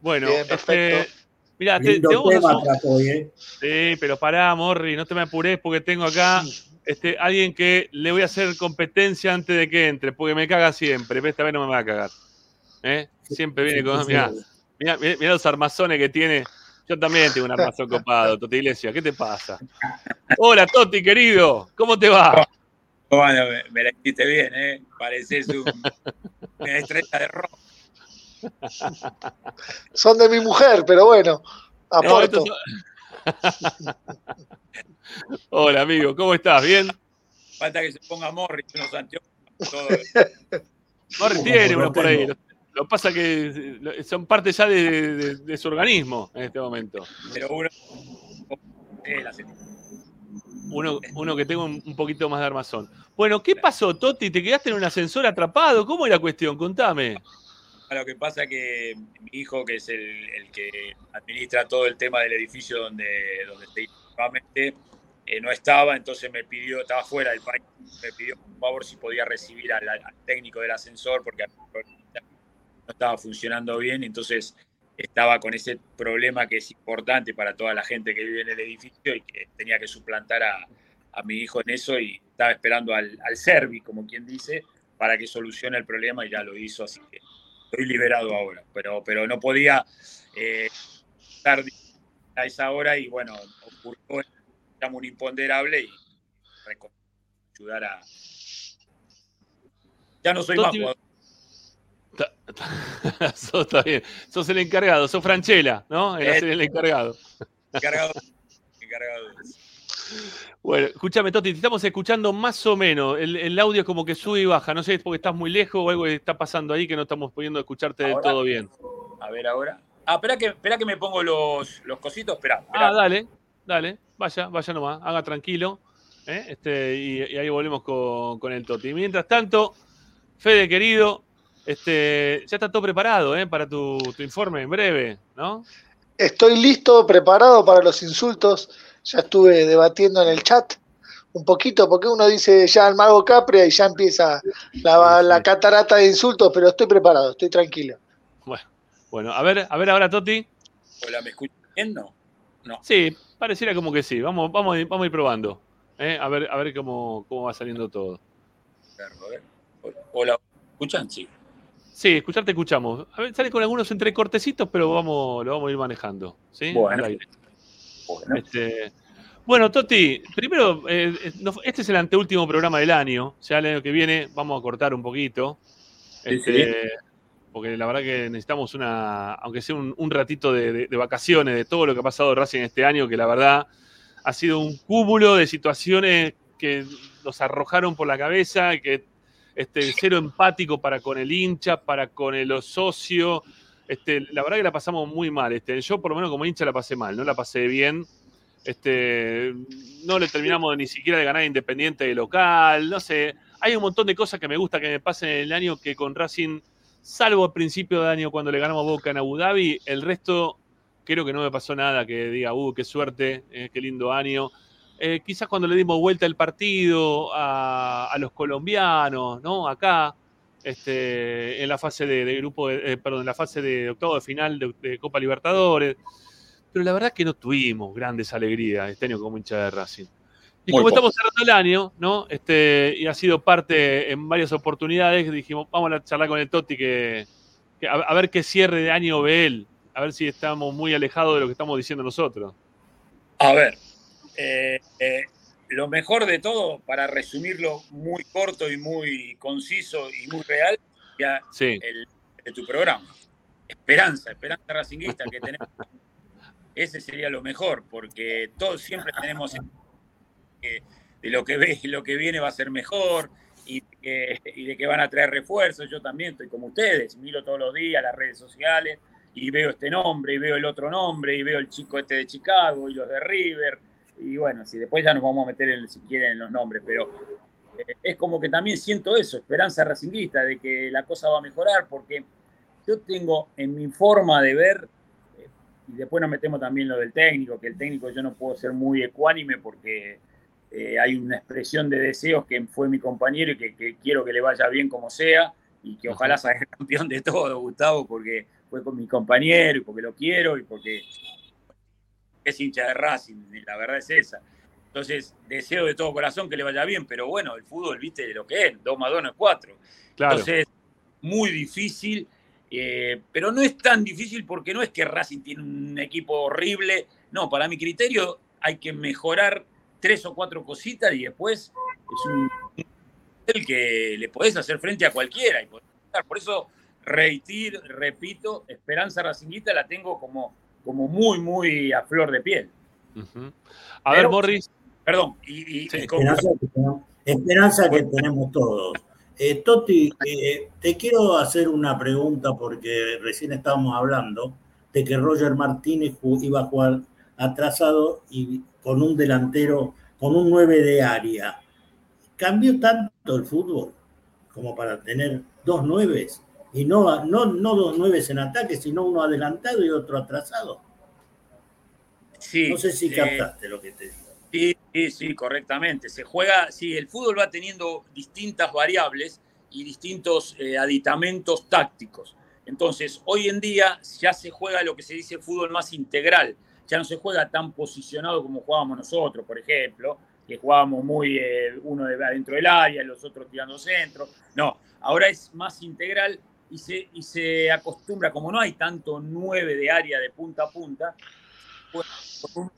Bueno, Bien, este, perfecto. mira, te, Lindo te vamos a hoy, ¿eh? Sí, pero pará, Morri, no te me apures porque tengo acá este, alguien que le voy a hacer competencia antes de que entre, porque me caga siempre, pero esta vez no me va a cagar. ¿Eh? Siempre viene con. Mirá, mirá, mirá- mirá los armazones que tiene. Yo también tengo un armazón copado, Toti Iglesias, ¿qué te pasa? Hola, Toti, querido, ¿cómo te va? Bueno, me, me la hiciste bien, ¿eh? Pareces un, una estrella de rock. Son de mi mujer, pero bueno, No, aporto. son- Hola, amigo, ¿cómo estás? ¿Bien? Falta que se ponga Morris unos anteojos. todo. Morri tiene uno por ahí. Lo, lo pasa que eh, son parte ya de, de- de su organismo en este momento. Pero uno. eh. Uno, uno que tenga un, un poquito más de armazón. Bueno, ¿qué pasó, Toti? ¿Te quedaste en un ascensor atrapado? ¿Cómo es la cuestión? Contame. Lo que pasa que mi hijo, que es el, el que administra todo el tema del edificio donde, donde estoy nuevamente, eh, no estaba, entonces me pidió, estaba fuera del país, me pidió por favor si podía recibir al, al técnico del ascensor porque no estaba funcionando bien, entonces estaba con ese problema que es importante para toda la gente que vive en el edificio y que tenía que suplantar a, a mi hijo en eso y estaba esperando al, al Servi, como quien dice, para que solucione el problema y ya lo hizo, así que estoy liberado ahora, pero, pero no podía eh, estar a esa hora y bueno, ocurrió un imponderable y ayudar a... Ya no soy más jugador. sos, está bien. Sos el encargado, sos Franchella, ¿no? El, Eh. hacer el encargado. encargado, encargado. Bueno, escúchame, Toti, te estamos escuchando más o menos. El, el audio es como que sube y baja. No sé, es porque estás muy lejos o algo que está pasando ahí que no estamos pudiendo escucharte del todo bien. A ver ahora. Ah, espera que, espera que me pongo los, los cositos, espera. espera. Ah, dale, dale, vaya, vaya nomás, haga tranquilo. ¿eh? Este, y, y ahí volvemos con, con el Toti. Mientras tanto, Fede, querido, este, ya está todo preparado ¿eh? para tu, tu informe en breve, ¿no? Estoy listo, preparado para los insultos. Ya estuve debatiendo en el chat un poquito, porque uno dice ya el mago Capria y ya empieza la, la catarata de insultos, pero estoy preparado, estoy tranquilo. Bueno, bueno, a ver, a ver ahora, Toti. Hola, ¿me escuchan bien? No. No. Sí, pareciera como que sí. Vamos, vamos, a ir- vamos a ir probando. ¿eh? A ver, a ver cómo, cómo va saliendo todo. A ver. Hola, ¿me escuchan? Sí. Sí, escucharte escuchamos. A ver, sale con algunos entrecortecitos, pero vamos, lo vamos a ir manejando. ¿sí? Bueno. Este, bueno, Toti, primero, eh, eh, este es el anteúltimo programa del año. Ya el año que viene vamos a cortar un poquito. Sí, Este, Porque la verdad que necesitamos una, aunque sea un, un ratito de, de- de vacaciones de todo lo que ha pasado Racing este año, que la verdad ha sido un cúmulo de situaciones que nos arrojaron por la cabeza, que este, cero empático para con el hincha, para con el socio. Este, la verdad que la pasamos muy mal. Este, yo, por lo menos como hincha, la pasé mal, no la pasé bien. Este, no le terminamos ni siquiera de ganar Independiente de local, no sé. Hay un montón de cosas que me gusta que me pasen en el año que con Racing, salvo al principio de año cuando le ganamos Boca en Abu Dhabi, el resto creo que no me pasó nada que diga, uh, qué suerte, eh, qué lindo año. Eh, quizás cuando le dimos vuelta el partido a, a los colombianos, ¿no? Acá, este, en la fase de, de grupo, de- eh, perdón, en la fase de octavo de final de, de Copa Libertadores. Pero la verdad es que no tuvimos grandes alegrías este año como hincha de Racing. Y Muy como poco. estamos cerrando el año, ¿no? Este, y ha sido parte en varias oportunidades, dijimos, vamos a charlar con el Totti que, que a, a ver qué cierre de año ve él a ver si estamos muy alejados de lo que estamos diciendo nosotros. A ver, eh, eh, lo mejor de todo, para resumirlo muy corto y muy conciso y muy real, ya Sí. el, de tu programa. Esperanza, esperanza racinguista que tenemos. Ese sería lo mejor, porque todos siempre tenemos eh, de lo que ve y lo que viene va a ser mejor y, que- y de que van a traer refuerzos. Yo también estoy como ustedes, miro todos los días las redes sociales y veo este nombre y veo el otro nombre y veo el chico este de Chicago y los de River. Y bueno, si después ya nos vamos a meter en, si quieren en los nombres, pero eh, es como que también siento eso, esperanza racinguista, de que la cosa va a mejorar, porque yo tengo en mi forma de ver, eh, y después nos metemos también lo del técnico, que el técnico yo no puedo ser muy ecuánime porque eh, hay una expresión de deseos que fue mi compañero y que, que quiero que le vaya bien como sea, y que ojalá salga campeón de todo, Gustavo, porque fue con mi compañero y porque lo quiero y porque es hincha de Racing, la verdad es esa. Entonces, deseo de todo corazón que le vaya bien, pero bueno, el fútbol, viste de lo que es, 2 más 2 no es 4. Claro. Entonces, muy difícil, eh, pero no es tan difícil porque no es que Racing tiene un equipo horrible, no, para mi criterio hay que mejorar tres o cuatro cositas y después es un el que le podés hacer frente a cualquiera. Y por eso, reitir, repito, Esperanza Racinguita la tengo como, como muy, muy a flor de piel. A ver, Morris. Perdón, y, y- y como- Esperanza que tenemos, esperanza que tenemos todos. Eh, Toti, eh, te quiero hacer una pregunta porque recién estábamos hablando de que Roger Martínez iba a jugar atrasado y con un delantero, con un 9 de área. ¿Cambió tanto el fútbol como para tener dos nueves? Y no, no, no dos nueves en ataque, sino uno adelantado y otro atrasado. Sí, No sé si eh, captaste lo que te digo. Sí, sí, sí, correctamente. Se juega, sí, el fútbol va teniendo distintas variables y distintos eh, aditamentos tácticos. Entonces, hoy en día ya se juega lo que se dice fútbol más integral. Ya no se juega tan posicionado como jugábamos nosotros, por ejemplo, que jugábamos muy eh, uno de adentro del área, los otros tirando centro. No, ahora es más integral y se, y se acostumbra, como no hay tanto nueve de área de punta a punta, pues, un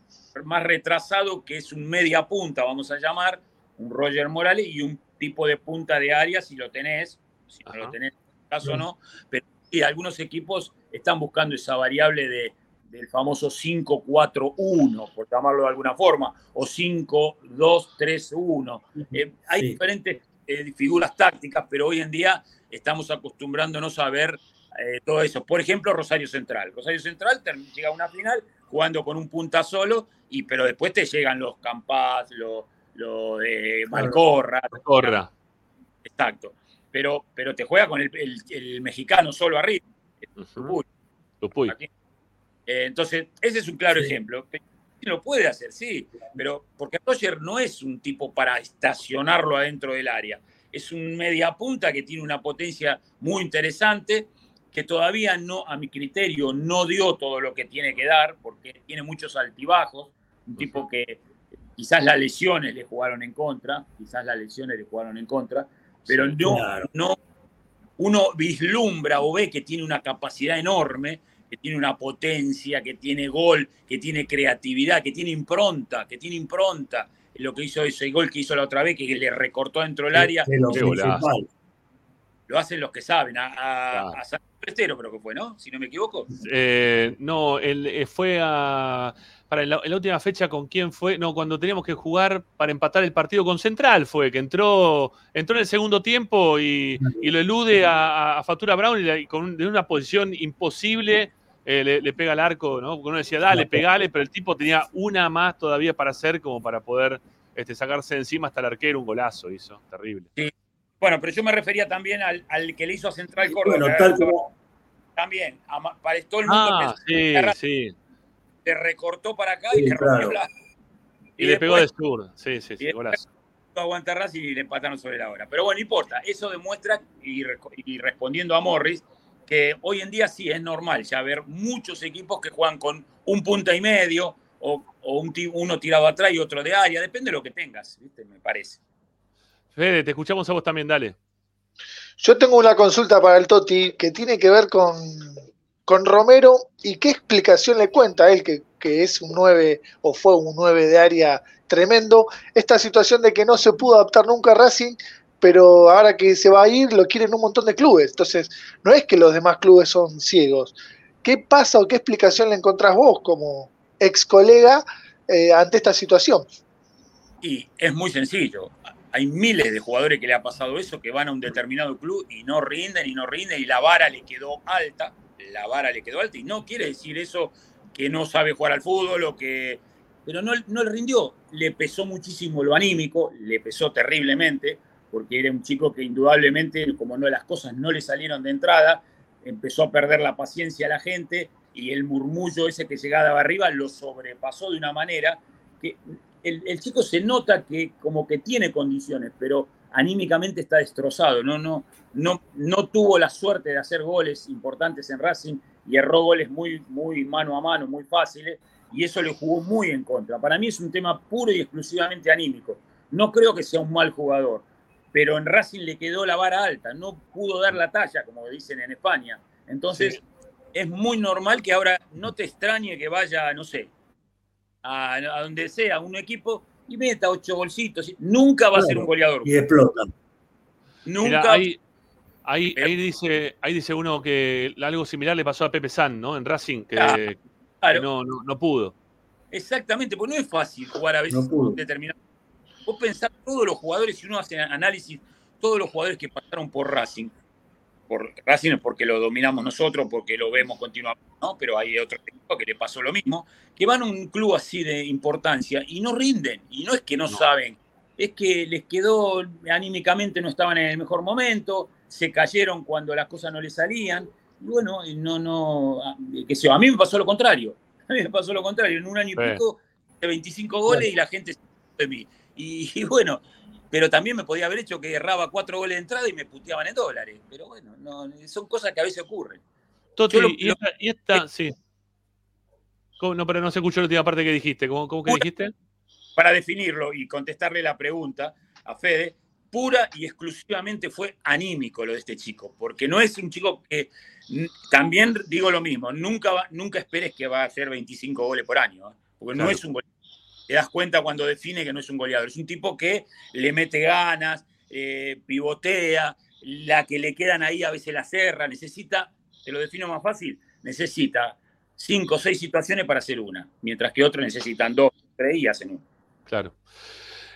más retrasado, que es un media punta, vamos a llamar, un Roger Morales y un tipo de punta de área, si lo tenés, si no lo tenés, en este caso no, pero sí, algunos equipos están buscando esa variable de, del famoso 5-4-1, por llamarlo de alguna forma, o 5-2-3-1. Eh, hay Sí. diferentes eh, figuras tácticas, pero hoy en día estamos acostumbrándonos a ver eh, todo eso. Por ejemplo, Rosario Central. Rosario Central llega a una final jugando con un punta solo, y, pero después te llegan los Campas, los lo de Malcorra. Corra. Exacto. Pero, pero te juega con el, el- el mexicano solo arriba. Tupuy. Tupuy. Eh, entonces, ese es un claro ejemplo. Lo puede hacer, sí, pero porque Roger no es un tipo para estacionarlo adentro del área. Es un media punta que tiene una potencia muy interesante, que todavía no, a mi criterio, no dio todo lo que tiene que dar, porque tiene muchos altibajos. Un tipo que quizás las lesiones le jugaron en contra, quizás las lesiones le jugaron en contra, pero Sí, no, claro. no, uno vislumbra o ve que tiene una capacidad enorme, que tiene una potencia, que tiene gol, que tiene creatividad, que tiene impronta, que tiene impronta. Lo que hizo ese gol que hizo la otra vez, que le recortó dentro del área, lo hacen los que saben. A, a, a San Prestero creo que fue, ¿no? Si no me equivoco. Eh, no, él eh, fue a. Para la, última fecha, ¿con quién fue? No, cuando teníamos que jugar para empatar el partido con Central, fue que entró, entró en el segundo tiempo y, y lo elude a, a Fatura Brown y, con de una posición imposible eh, le, le pega al arco, ¿no? Porque uno decía, dale, pegale, pero el tipo tenía una más todavía para hacer, como para poder este, sacarse de encima hasta el arquero, un golazo hizo, terrible. Bueno, pero yo me refería también al, al que le hizo a Central Córdoba. Bueno, tal como, También, a para todo el mundo Ah, sí, Terra sí. te recortó para acá Sí, y te rompió claro. la. Y, le pegó de sur, sí, sí, sí, golazo. aguanta Racing y le empataron sobre la hora. Pero bueno, no importa. Eso demuestra, y respondiendo a Morris, que hoy en día sí es normal ya ver muchos equipos que juegan con un punta y medio o, o un uno tirado atrás y otro de área. Depende de lo que tengas, ¿viste? me parece. Fede, te escuchamos a vos también, dale. Yo tengo una consulta para el Toti que tiene que ver con, con Romero y qué explicación le cuenta a él, que, que es un 9 o fue un 9 de área tremendo, esta situación de que no se pudo adaptar nunca a Racing, pero ahora que se va a ir lo quieren un montón de clubes. Entonces, no es que los demás clubes son ciegos. ¿Qué pasa o qué explicación le encontrás vos como ex colega eh, ante esta situación? Y es muy sencillo. Hay miles de jugadores que le ha pasado eso, que van a un determinado club y no rinden y no rinden y la vara le quedó alta. La vara le quedó alta y no quiere decir eso que no sabe jugar al fútbol o que... Pero no, no le rindió. Le pesó muchísimo lo anímico, le pesó terriblemente porque era un chico que indudablemente, como no las cosas no le salieron de entrada, empezó a perder la paciencia a la gente y el murmullo ese que llegaba arriba lo sobrepasó de una manera que el, el, chico se nota que como que tiene condiciones, pero anímicamente está destrozado, ¿no? No, no, no tuvo la suerte de hacer goles importantes en Racing y erró goles muy, muy mano a mano, muy fáciles, y eso le jugó muy en contra. Para mí es un tema puro y exclusivamente anímico. No creo que sea un mal jugador pero en Racing le quedó la vara alta, no pudo dar la talla, como dicen en España. Entonces, sí. es muy normal que ahora no te extrañe que vaya, no sé, a, a donde sea, un equipo y meta ocho bolsitos. Nunca va a ser un goleador. Y explota. Nunca. Mira, ahí, ahí, ahí, dice, ahí dice uno que algo similar le pasó a Pepe San, ¿no? En Racing, que, claro. que no, no, no, pudo. Exactamente, porque no es fácil jugar a veces no determinado Vos pensás todos los jugadores, si uno hace análisis, todos los jugadores que pasaron por Racing, por Racing es porque lo dominamos nosotros, porque lo vemos continuamente, ¿no? Pero hay otro equipo que le pasó lo mismo, que van a un club así de importancia y no rinden. Y no es que no, no. saben, es que les quedó anímicamente, no estaban en el mejor momento, se cayeron cuando las cosas no les salían. Y bueno, no, no, que sea, a mí me pasó lo contrario. A mí me pasó lo contrario. En un año y pico, de 25 goles y la gente se de mí. Y, y, bueno, pero también me podía haber hecho que erraba cuatro goles de entrada y me puteaban en dólares. Pero bueno, no, son cosas que a veces ocurren. Toti, lo, y, esta, y esta, sí. No, pero no se escuchó la última parte que dijiste. ¿Cómo, cómo que pura, dijiste? Para definirlo y contestarle la pregunta a Fede, pura y exclusivamente fue anímico lo de este chico, porque no es un chico que también digo lo mismo, nunca, nunca esperes que va a hacer 25 goles por año, ¿eh? porque claro. no es un goleador te das cuenta cuando define que no es un goleador. Es un tipo que le mete ganas, eh, pivotea, la que le quedan ahí a veces la cerra, necesita, te lo defino más fácil, necesita cinco o seis situaciones para hacer una, mientras que otros necesitan dos, tres y hacen una. Claro.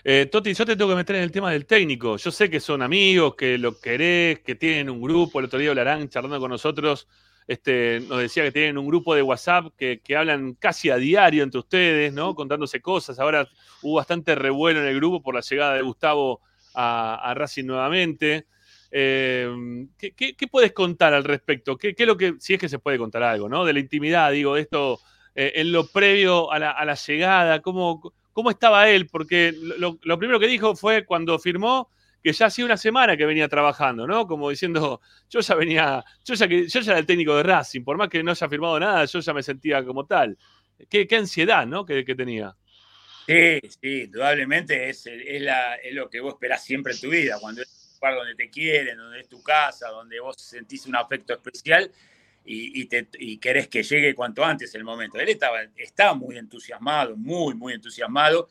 Eh, Toti, yo te tengo que meter en el tema del técnico. Yo sé que son amigos, que lo querés, que tienen un grupo. El otro día hablarán charlando con nosotros este, nos decía que tienen un grupo de WhatsApp que, que, hablan casi a diario entre ustedes, ¿no? Contándose cosas. Ahora hubo bastante revuelo en el grupo por la llegada de Gustavo a, a Racing nuevamente. Eh, ¿qué, qué, qué, puedes contar al respecto? ¿Qué, ¿Qué, es lo que, si es que se puede contar algo, ¿no? De la intimidad, digo, esto eh, en lo previo a la, a la llegada, ¿cómo, ¿cómo, estaba él? Porque lo, lo primero que dijo fue cuando firmó que ya hacía una semana que venía trabajando, ¿no? Como diciendo, yo ya venía, yo ya, yo ya era el técnico de Racing, por más que no haya firmado nada, yo ya me sentía como tal. Qué, qué ansiedad, ¿no? Que, que, tenía. Sí, sí, indudablemente es, es, lo que vos esperás siempre en tu vida, cuando es un lugar donde te quieren, donde es tu casa, donde vos sentís un afecto especial y, y, te, querés que llegue cuanto antes el momento. Él estaba, estaba muy entusiasmado, muy, muy entusiasmado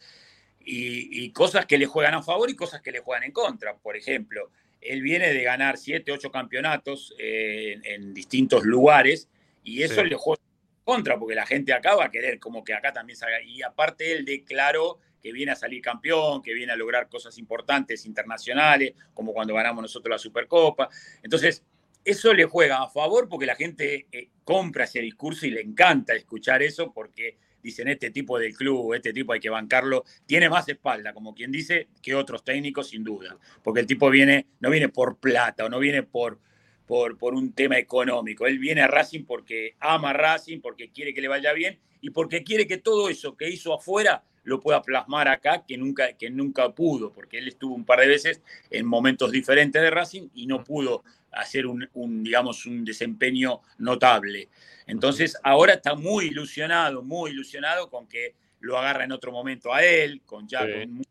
y, y, cosas que le juegan a favor y cosas que le juegan en contra. Por ejemplo, él viene de ganar siete, ocho campeonatos eh, en, en, distintos lugares y eso sí. le juega en contra, porque la gente acá va a querer como que acá también salga. Y aparte él declaró que viene a salir campeón, que viene a lograr cosas importantes internacionales, como cuando ganamos nosotros la Supercopa. Entonces, eso le juega a favor porque la gente eh, compra ese discurso y le encanta escuchar eso porque dicen este tipo del club, este tipo hay que bancarlo, tiene más espalda, como quien dice, que otros técnicos sin duda, porque el tipo viene, no viene por plata o no viene por, por, por un tema económico, él viene a Racing porque ama a Racing, porque quiere que le vaya bien y porque quiere que todo eso que hizo afuera lo pueda plasmar acá, que nunca, que nunca pudo, porque él estuvo un par de veces en momentos diferentes de Racing y no pudo hacer un, un digamos, un desempeño notable. Entonces, ahora está muy ilusionado, muy ilusionado con que lo agarra en otro momento a él, con ya sí. con mucha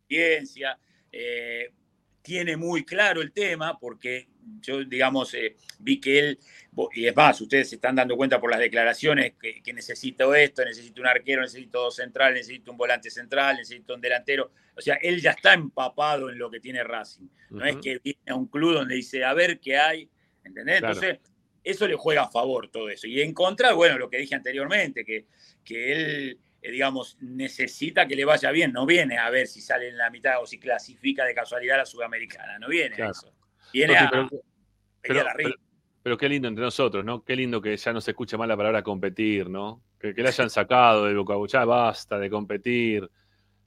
experiencia. Eh, tiene muy claro el tema porque yo digamos, eh, vi que él, y es más, ustedes se están dando cuenta por las declaraciones que, que necesito esto, necesito un arquero, necesito dos centrales, necesito un volante central, necesito un delantero. O sea, él ya está empapado en lo que tiene Racing. No es que viene a un club donde dice, a ver qué hay, ¿entendés? Claro. Entonces, eso le juega a favor todo eso. Y en contra, bueno, lo que dije anteriormente, que, que él, eh, digamos, necesita que le vaya bien, no viene a ver si sale en la mitad o si clasifica de casualidad a la Sudamericana, no viene a eso. Viene a pero- qué lindo entre nosotros, ¿no? Qué lindo que ya no se escuche más la palabra competir, ¿no? Que, que le hayan sacado del vocabulario, basta de competir.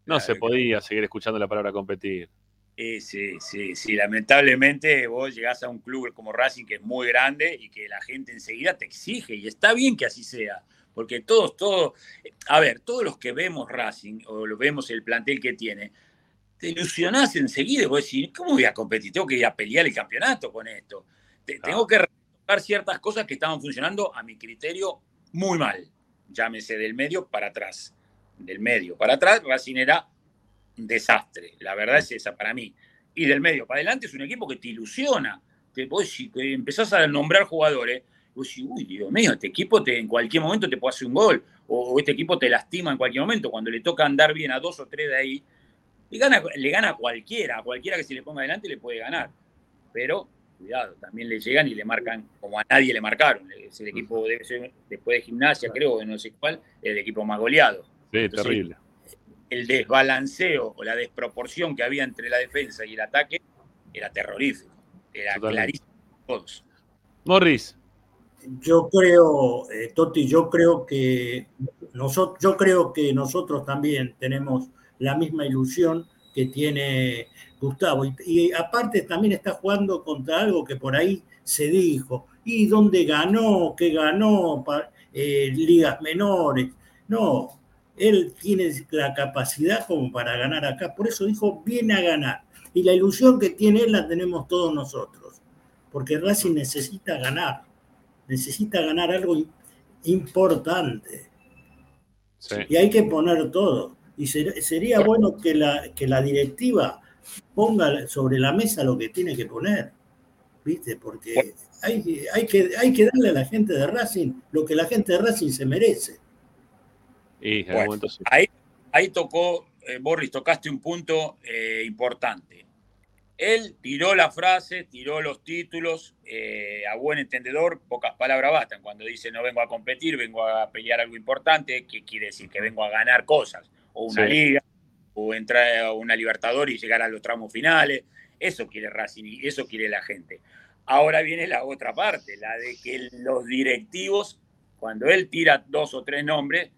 No se podía seguir escuchando la palabra competir. Sí, sí, sí, sí. Lamentablemente vos llegás a un club como Racing que es muy grande y que la gente enseguida te exige y está bien que así sea, porque todos, todos, a ver, todos los que vemos Racing o lo vemos el plantel que tiene, te ilusionás enseguida y vos decís, ¿cómo voy a competir? Tengo que ir a pelear el campeonato con esto. Te- Tengo que retocar ciertas cosas que estaban funcionando a mi criterio muy mal. Llámese del medio para atrás. Del medio para atrás, Racing era un desastre. La verdad es esa para mí. Y del medio para adelante es un equipo que te ilusiona. Te, vos si que empezás a nombrar jugadores, vos decís, uy, Dios mío, este equipo te, en cualquier momento te puede hacer un gol. O, o este equipo te lastima en cualquier momento. Cuando le toca andar bien a dos o tres de ahí, le gana, le gana a cualquiera. A cualquiera que se le ponga adelante le puede ganar. Pero, cuidado, también le llegan y le marcan como a nadie le marcaron. Es el equipo, debe ser, después de gimnasia, creo, de no sé cuál, el equipo más goleado. Sí, Entonces, terrible. el desbalanceo o la desproporción que había entre la defensa y el ataque era terrorífico. Era Totalmente. clarísimo. Todos. Morris. Yo creo, eh, Toti, yo creo que nosotros, yo creo que nosotros también tenemos la misma ilusión que tiene Gustavo. Y, y aparte también está jugando contra algo que por ahí se dijo. ¿Y dónde ganó? ¿Qué ganó? Eh, ligas menores. No, él tiene la capacidad como para ganar acá. Por eso dijo, viene a ganar. Y la ilusión que tiene él la tenemos todos nosotros. Porque Racing necesita ganar necesita ganar algo importante Sí. y hay que poner todo. Y ser- sería bueno que la, que la directiva ponga sobre la mesa lo que tiene que poner, ¿viste? Porque hay, hay, que, hay que darle a la gente de Racing lo que la gente de Racing se merece. Y en Bueno, algún momento sí. ahí, ahí tocó, eh, Boris, tocaste un punto eh, importante. Él tiró la frase, tiró los títulos, eh, a buen entendedor, pocas palabras bastan. Cuando dice no vengo a competir, vengo a pelear algo importante, ¿qué quiere decir? Que vengo a ganar cosas, o una Sí. liga, o entrar a una Libertadores y llegar a los tramos finales. Eso quiere Racing y eso quiere la gente. Ahora viene la otra parte, la de que los directivos, cuando él tira dos o tres nombres,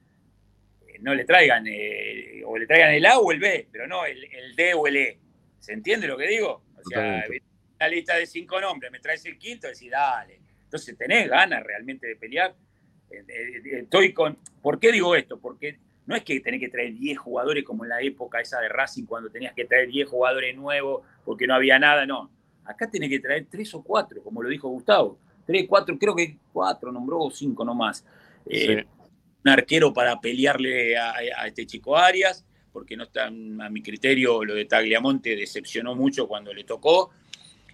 eh, no le traigan, eh, o le traigan el A o el B, pero no el, el D o el E. ¿Se entiende lo que digo? O sea, una lista de cinco nombres, me traes el quinto, decís, dale. Entonces, ¿tenés ganas realmente de pelear? Eh, Estoy con. ¿Por qué digo esto? Porque no es que tenés que traer 10 jugadores como en la época esa de Racing, cuando tenías que traer 10 jugadores nuevos porque no había nada, no. Acá tenés que traer 3 o 4, como lo dijo Gustavo. 3, 4, creo que 4 nombró o 5 nomás. Eh, Sí. Un arquero para pelearle a, a este chico Arias, porque no está, a mi criterio, lo de Tagliamonte decepcionó mucho cuando le tocó.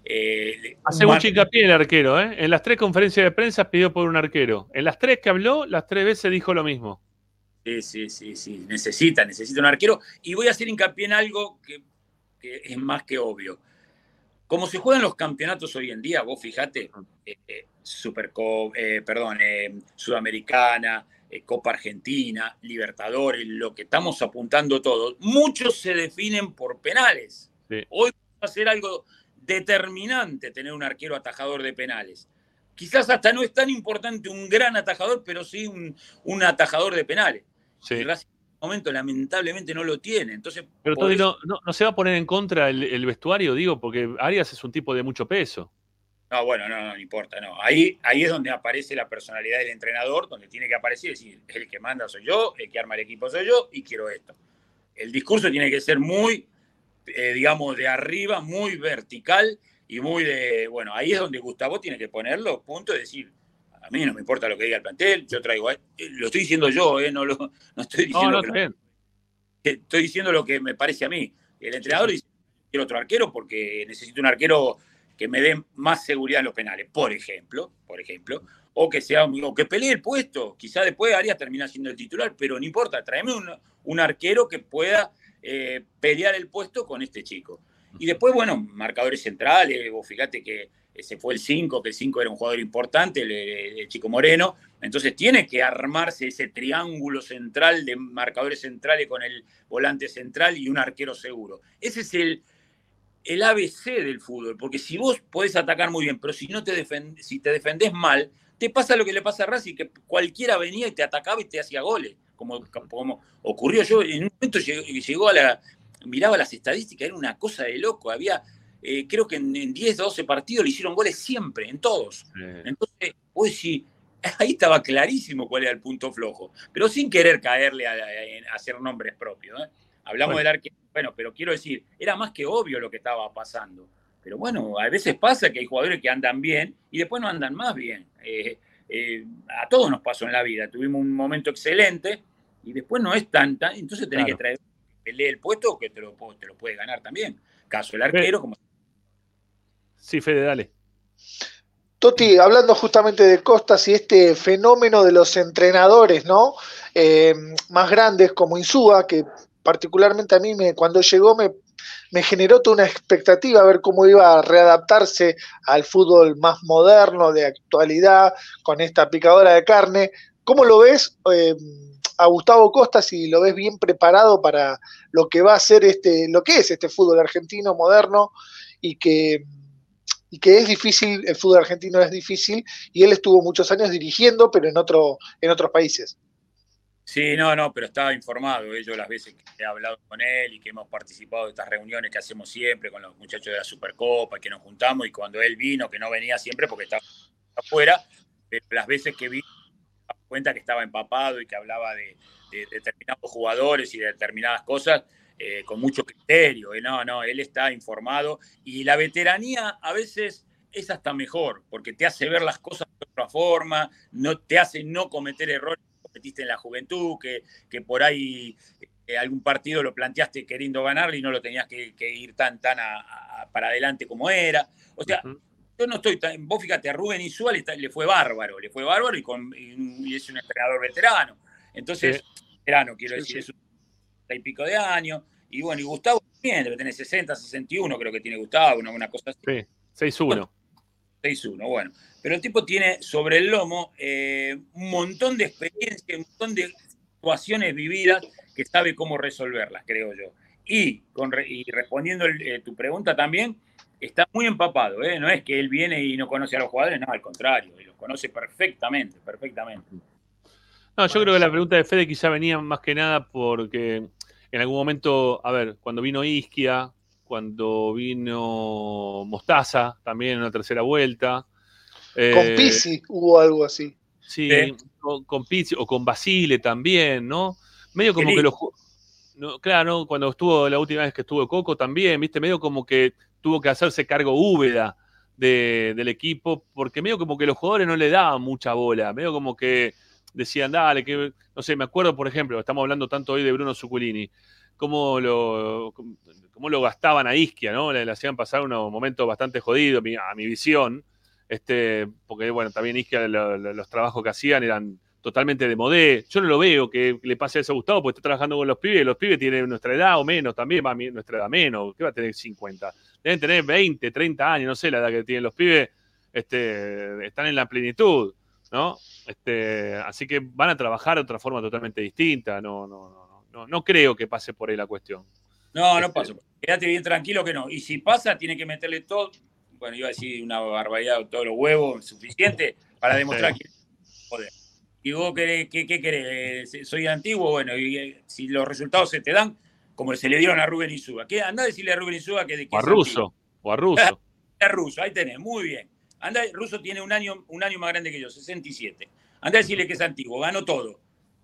Eh, Hace un mucho hincapié en el arquero, ¿eh? En las tres conferencias de prensa pidió por un arquero. En las tres que habló, las tres veces dijo lo mismo. Sí, sí, sí, sí. Necesita, necesita un arquero. Y voy a hacer hincapié en algo que, que es más que obvio. Como se juegan los campeonatos hoy en día, vos fijate, eh, eh, Superco- eh, perdón, eh, Sudamericana, Copa Argentina, Libertadores, lo que estamos apuntando todos, muchos se definen por penales. Sí. Hoy va a ser algo determinante tener un arquero atajador de penales. Quizás hasta no es tan importante un gran atajador, pero sí un, un atajador de penales. Sí. En este momento lamentablemente no lo tiene. Entonces, Pero Tony, eso- no, no, no se va a poner en contra el, el vestuario, digo, porque Arias es un tipo de mucho peso. No, bueno, no, no, no importa, no. Ahí, ahí es donde aparece la personalidad del entrenador, donde tiene que aparecer y decir, el que manda soy yo, el que arma el equipo soy yo y quiero esto. El discurso tiene que ser muy, eh, digamos, de arriba, muy vertical y muy de, bueno, ahí es donde Gustavo tiene que ponerlo, punto, y decir, a mí no me importa lo que diga el plantel, yo traigo, a- eh, lo estoy diciendo yo, eh, no, lo, no estoy No, diciendo no, que está bien. estoy diciendo lo que me parece a mí. El entrenador dice, quiero otro arquero porque necesito un arquero que me dé más seguridad en los penales, por ejemplo, por ejemplo, o que sea o que pelee el puesto. Quizá después Arias termina siendo el titular, pero no importa, tráeme un, un arquero que pueda eh, pelear el puesto con este chico. Y después, bueno, marcadores centrales, vos fíjate que ese fue el 5, que el 5 era un jugador importante, el, el, Chico Moreno, entonces tiene que armarse ese triángulo central de marcadores centrales con el volante central y un arquero seguro. Ese es el, el ABC del fútbol, porque si vos podés atacar muy bien, pero si no te defend, si te defendés mal, te pasa lo que le pasa a Racing, que cualquiera venía y te atacaba y te hacía goles, como, como ocurrió. Yo, en un momento llegó, llegó a la, miraba las estadísticas, era una cosa de loco, había, eh, creo que en, en 10, 12 partidos le hicieron goles siempre, en todos. Sí. Entonces, vos decís, ahí estaba clarísimo cuál era el punto flojo, pero sin querer caerle a, a, a hacer nombres propios. ¿eh? Hablamos bueno. del arquero, bueno, pero quiero decir, era más que obvio lo que estaba pasando. Pero bueno, a veces pasa que hay jugadores que andan bien y después no andan más bien. Eh, eh, a todos nos pasó en la vida. Tuvimos un momento excelente y después no es tan, tan entonces tenés claro. que traer pelee el puesto que te lo, te lo puede ganar también. Caso el arquero, como. Sí, Fede, dale. Toti, hablando justamente de Costas y este fenómeno de los entrenadores, ¿no? Eh, más grandes como Insúa, que particularmente a mí me, cuando llegó me, me, generó toda una expectativa a ver cómo iba a readaptarse al fútbol más moderno, de actualidad, con esta picadora de carne. ¿Cómo lo ves eh, a Gustavo Costa si lo ves bien preparado para lo que va a ser este, lo que es este fútbol argentino moderno y que, y que es difícil, el fútbol argentino es difícil, y él estuvo muchos años dirigiendo, pero en, otro, en otros países? Sí, no, no, pero estaba informado. ¿eh? Yo las veces que he hablado con él y que hemos participado de estas reuniones que hacemos siempre con los muchachos de la Supercopa, que nos juntamos y cuando él vino, que no venía siempre porque estaba afuera, pero las veces que vino, cuenta que estaba empapado y que hablaba de, de determinados jugadores y de determinadas cosas eh, con mucho criterio. ¿eh? No, no, él está informado y la veteranía a veces es hasta mejor porque te hace ver las cosas de otra forma, no te hace no cometer errores metiste en la juventud, que, que por ahí eh, algún partido lo planteaste queriendo ganar y no lo tenías que, que ir tan, tan a, a, para adelante como era. O sea, uh -huh. yo no estoy tan. Vos fíjate, a Rubén Insúa le, le, fue bárbaro, le fue bárbaro y, con, y, y es un entrenador veterano. Entonces, sí. veterano, quiero sí, decir, sí. es un y pico de años. Y bueno, y Gustavo también debe tener 60, 61, creo que tiene Gustavo, una, una cosa así. Sí, 6-1. 6-1, bueno. Pero el tipo tiene sobre el lomo eh, un montón de experiencia, un montón de situaciones vividas que sabe cómo resolverlas, creo yo. Y, con, y respondiendo el, eh, tu pregunta también, está muy empapado, ¿eh? No es que él viene y no conoce a los jugadores, no, al contrario, los conoce perfectamente, perfectamente. No, yo creo que la pregunta de Fede quizá venía más que nada porque en algún momento, a ver, cuando vino Isquia, cuando vino Mostaza, también en una tercera vuelta, eh, con Pizzi hubo algo así. Sí, ¿Eh? con, con, Pizzi o con Basile también, ¿no? Medio como que los. No, claro, cuando estuvo la última vez que estuvo Coco también, viste, medio como que tuvo que hacerse cargo Úbeda de, del equipo, porque medio como que los jugadores no le daban mucha bola, medio como que decían, dale, que no sé, me acuerdo, por ejemplo, estamos hablando tanto hoy de Bruno Zuculini, cómo lo, cómo lo gastaban a Isquia, ¿no? Le, le hacían pasar unos momentos bastante jodidos a mi, a visión este, porque bueno, también Isquia lo, lo, los trabajos que hacían eran totalmente de modé. Yo no lo veo que le pase eso a Gustavo, porque está trabajando con los pibes, los pibes tienen nuestra edad o menos también, va nuestra edad menos, ¿qué va a tener 50? Deben tener 20, 30 años, no sé la edad que tienen los pibes, este, están en la plenitud, ¿no? Este, así que van a trabajar de otra forma totalmente distinta, no, no, no, no, no creo que pase por ahí la cuestión. No, no pasa. Quédate bien tranquilo que no. Y si pasa, tiene que meterle todo, bueno, iba a decir una barbaridad, todos los huevos, suficiente para demostrar que joder. ¿Y vos qué, qué, qué querés? Eh, ¿Soy antiguo? Bueno, y eh, si los resultados se te dan, como se le dieron a Rubén Insúa. ¿Qué? Anda a decirle a Rubén Insúa que... que o a Russo, o a Russo. a Russo, ahí tenés, muy bien. Anda, Russo tiene un año, un año más grande que yo, 67. Anda a decirle que es antiguo, ganó todo.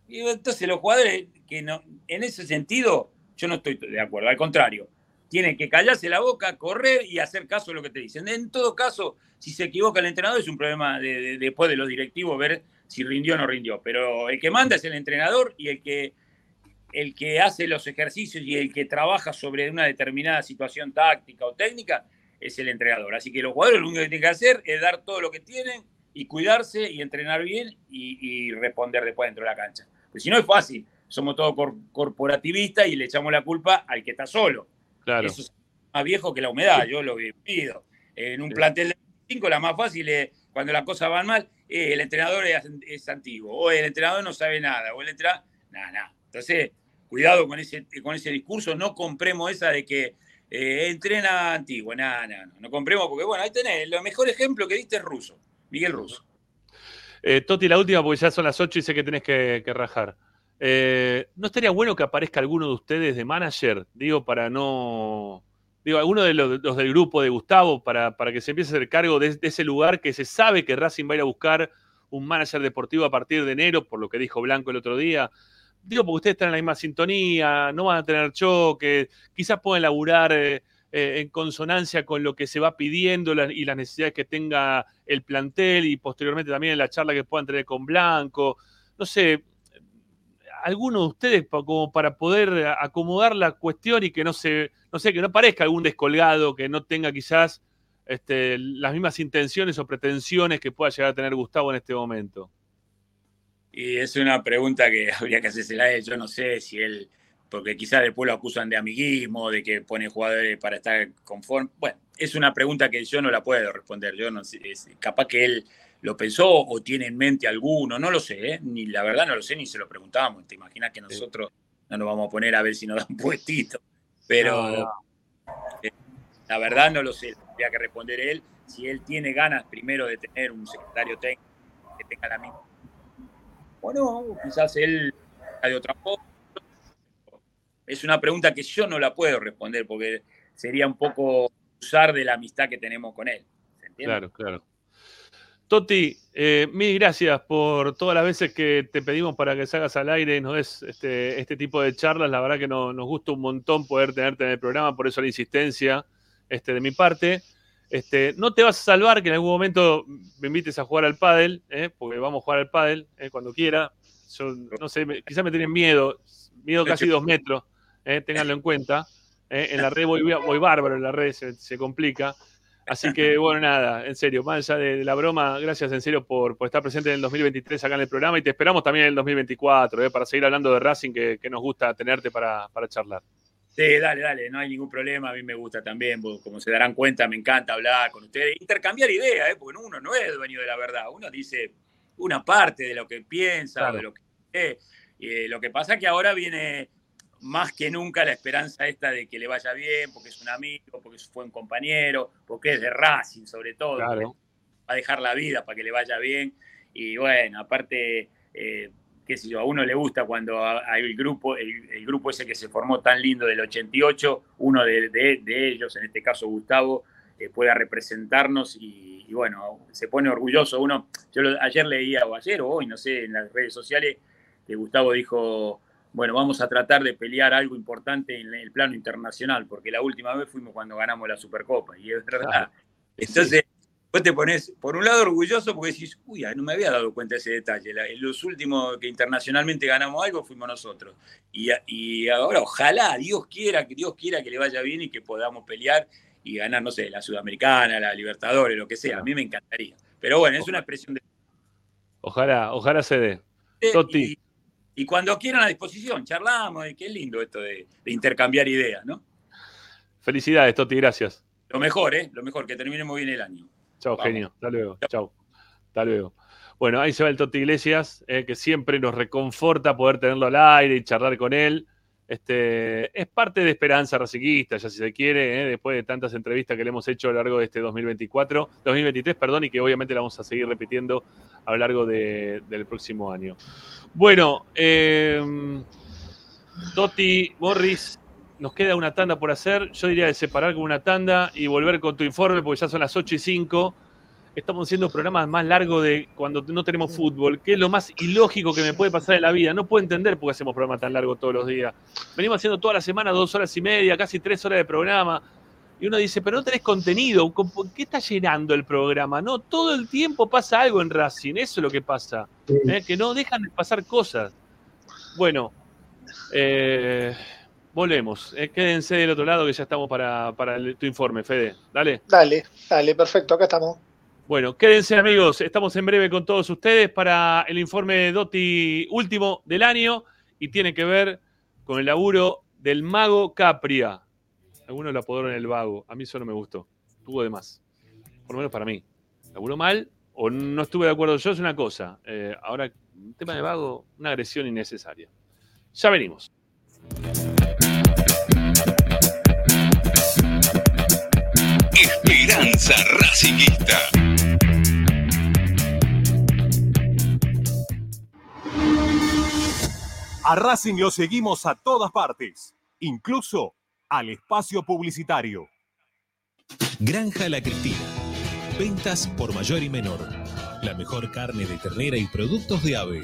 Y entonces los jugadores, que no, en ese sentido, yo no estoy de acuerdo, al contrario tiene que callarse la boca, correr y hacer caso de lo que te dicen. En todo caso, si se equivoca el entrenador, es un problema de, de, después de los directivos ver si rindió o no rindió. Pero el que manda es el entrenador y el que, el que hace los ejercicios y el que trabaja sobre una determinada situación táctica o técnica es el entrenador. Así que los jugadores lo único que tienen que hacer es dar todo lo que tienen y cuidarse y entrenar bien y, y responder después dentro de la cancha. Pues si no es fácil, somos todos cor- corporativistas y le echamos la culpa al que está solo. Claro. Eso es más viejo que la humedad, yo lo he vivido. En un plantel de 5 la más fácil es cuando las cosas van mal, eh, el entrenador es, es antiguo, o el entrenador no sabe nada, o el entrenador... Nada, nada. Entonces, cuidado con ese, con ese discurso, no compremos esa de que eh, entrena antiguo, nada, nada, no, no compremos porque, bueno, ahí tenés, el mejor ejemplo que diste es Russo, Miguel Russo. Eh, Toti, la última, porque ya son las 8 y sé que tenés que, que rajar. Eh, ¿No estaría bueno que aparezca alguno de ustedes de manager? Digo, para no. Digo, alguno de los, del grupo de Gustavo, para, para que se empiece a hacer cargo de ese lugar que se sabe que Racing va a ir a buscar un manager deportivo a partir de enero, por lo que dijo Blanco el otro día. Digo, porque ustedes están en la misma sintonía, no van a tener choque, quizás pueden laburar eh, eh, en consonancia con lo que se va pidiendo y las necesidades que tenga el plantel y posteriormente también en la charla que puedan tener con Blanco. No sé, alguno de ustedes como para poder acomodar la cuestión y que no se, no sé, que no parezca algún descolgado, que no tenga quizás este, las mismas intenciones o pretensiones que pueda llegar a tener Gustavo en este momento. Y es una pregunta que habría que hacérsela a él. Yo no sé si él, porque quizás después lo acusan de amiguismo, de que pone jugadores para estar conforme. Bueno, es una pregunta que yo no la puedo responder. Yo no sé, es- capaz que él lo pensó o tiene en mente alguno, no lo sé, ¿eh? ni la verdad no lo sé, ni se lo preguntamos. Te imaginas que nosotros no nos vamos a poner a ver si nos dan puestito. Pero No, no. eh, la verdad no lo sé, tendría que responder él. Si él tiene ganas primero de tener un secretario técnico que tenga la misma bueno, quizás él de otra forma. Es una pregunta que yo no la puedo responder porque sería un poco usar de la amistad que tenemos con él. ¿se entiende? Claro, claro. Toti, eh, mil gracias por todas las veces que te pedimos para que salgas al aire y nos des este, este tipo de charlas. La verdad que no- nos gusta un montón poder tenerte en el programa, por eso la insistencia este, de mi parte. Este, no te vas a salvar que en algún momento me invites a jugar al pádel, ¿eh? porque vamos a jugar al pádel ¿eh? cuando quiera. Yo no sé, me- quizás me tienen miedo, miedo casi dos metros, ¿eh? ténganlo en cuenta. ¿eh? En la red voy, voy bárbaro, en la red se, se complica. Así que, bueno, nada, en serio, más allá de, de la broma, gracias en serio por, por estar presente en el 2023 acá en el programa y te esperamos también en el 2024, ¿eh? para seguir hablando de Racing, que, que nos gusta tenerte para, para charlar. Sí, dale, dale, no hay ningún problema. A mí me gusta también, como se darán cuenta, me encanta hablar con ustedes, intercambiar ideas, ¿eh? porque uno no es dueño de la verdad. Uno dice una parte de lo que piensa, Claro. de lo que. Y, eh, lo que pasa es que ahora viene más que nunca la esperanza esta de que le vaya bien, porque es un amigo, porque fue un compañero, porque es de Racing sobre todo. Claro. Va a dejar la vida para que le vaya bien. Y bueno, aparte, eh, qué sé yo, a uno le gusta cuando hay el grupo, el, el grupo ese que se formó tan lindo del 88, uno de, de- de ellos, en este caso Gustavo, eh, pueda representarnos y, y bueno, se pone orgulloso. Uno, yo lo- ayer leía, o ayer o hoy, no sé, en las redes sociales, que Gustavo dijo, bueno, vamos a tratar de pelear algo importante en el plano internacional, porque la última vez fuimos cuando ganamos la Supercopa, y es verdad. Entonces, vos te pones, por un lado, orgulloso porque decís, uy, no me había dado cuenta de ese detalle. La- los últimos que internacionalmente ganamos algo fuimos nosotros. Y, y ahora, ojalá, Dios quiera, que Dios quiera que le vaya bien y que podamos pelear y ganar, no sé, la Sudamericana, la Libertadores, lo que sea. A mí me encantaría. Pero bueno, es una expresión de. Ojalá, ojalá se dé. Y, Toti, y cuando quieran a disposición, charlamos, y qué lindo esto de, de intercambiar ideas, ¿no? felicidades, Toti, gracias. Lo mejor, ¿eh? Lo mejor, que terminemos bien el año. Chao, genio. Hasta luego. Chao. Hasta luego. Bueno, ahí se va el Toti Iglesias, eh, que siempre nos reconforta poder tenerlo al aire y charlar con él. Este, es parte de Esperanza Raciquista, ya si se quiere, eh, después de tantas entrevistas que le hemos hecho a lo largo de este 2024, 2023, perdón, y que obviamente la vamos a seguir repitiendo a lo largo de- del próximo año. Bueno, eh, Toti, Morris, nos queda una tanda por hacer. Yo diría de separar con una tanda y volver con tu informe, porque ya son las 8 y 5. Estamos haciendo programas más largos de cuando no tenemos fútbol, que es lo más ilógico que me puede pasar en la vida. No puedo entender por qué hacemos programas tan largos todos los días. Venimos haciendo toda la semana dos horas y media, casi tres horas de programa. Y uno dice, pero no tenés contenido. ¿con- ¿Por qué está llenando el programa? No, todo el tiempo pasa algo en Racing. Eso es lo que pasa. ¿eh? Que no dejan de pasar cosas. Bueno, eh, volvemos. Eh, quédense del otro lado que ya estamos para, para el- tu informe, Fede. Dale. Dale, dale, perfecto, acá estamos. Bueno, quédense amigos, estamos en breve con todos ustedes para el informe de Dotti último del año y tiene que ver con el laburo del mago Capria. Algunos lo apodaron el vago, a mí eso no me gustó, tuvo de más, por lo menos para mí. ¿Laburó mal o no estuve de acuerdo yo? Es una cosa, Eh, ahora, el tema de vago, una agresión innecesaria. Ya venimos. Esperanza Racingista. A Racing lo seguimos a todas partes, incluso al espacio publicitario. Granja La Cristina. Ventas por mayor y menor. La mejor carne de ternera y productos de ave.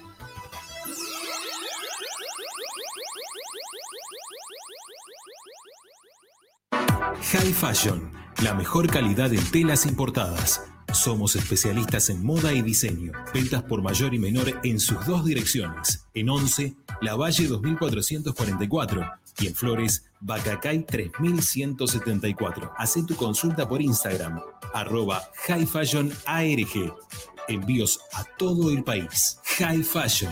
High Fashion, la mejor calidad en telas importadas. Somos especialistas en moda y diseño. Ventas por mayor y menor en sus dos direcciones. En 11, La Valle 2444 y en Flores, Bacacay 3174. Haz tu consulta por Instagram, arroba High Fashion. Envíos a todo el país. High Fashion.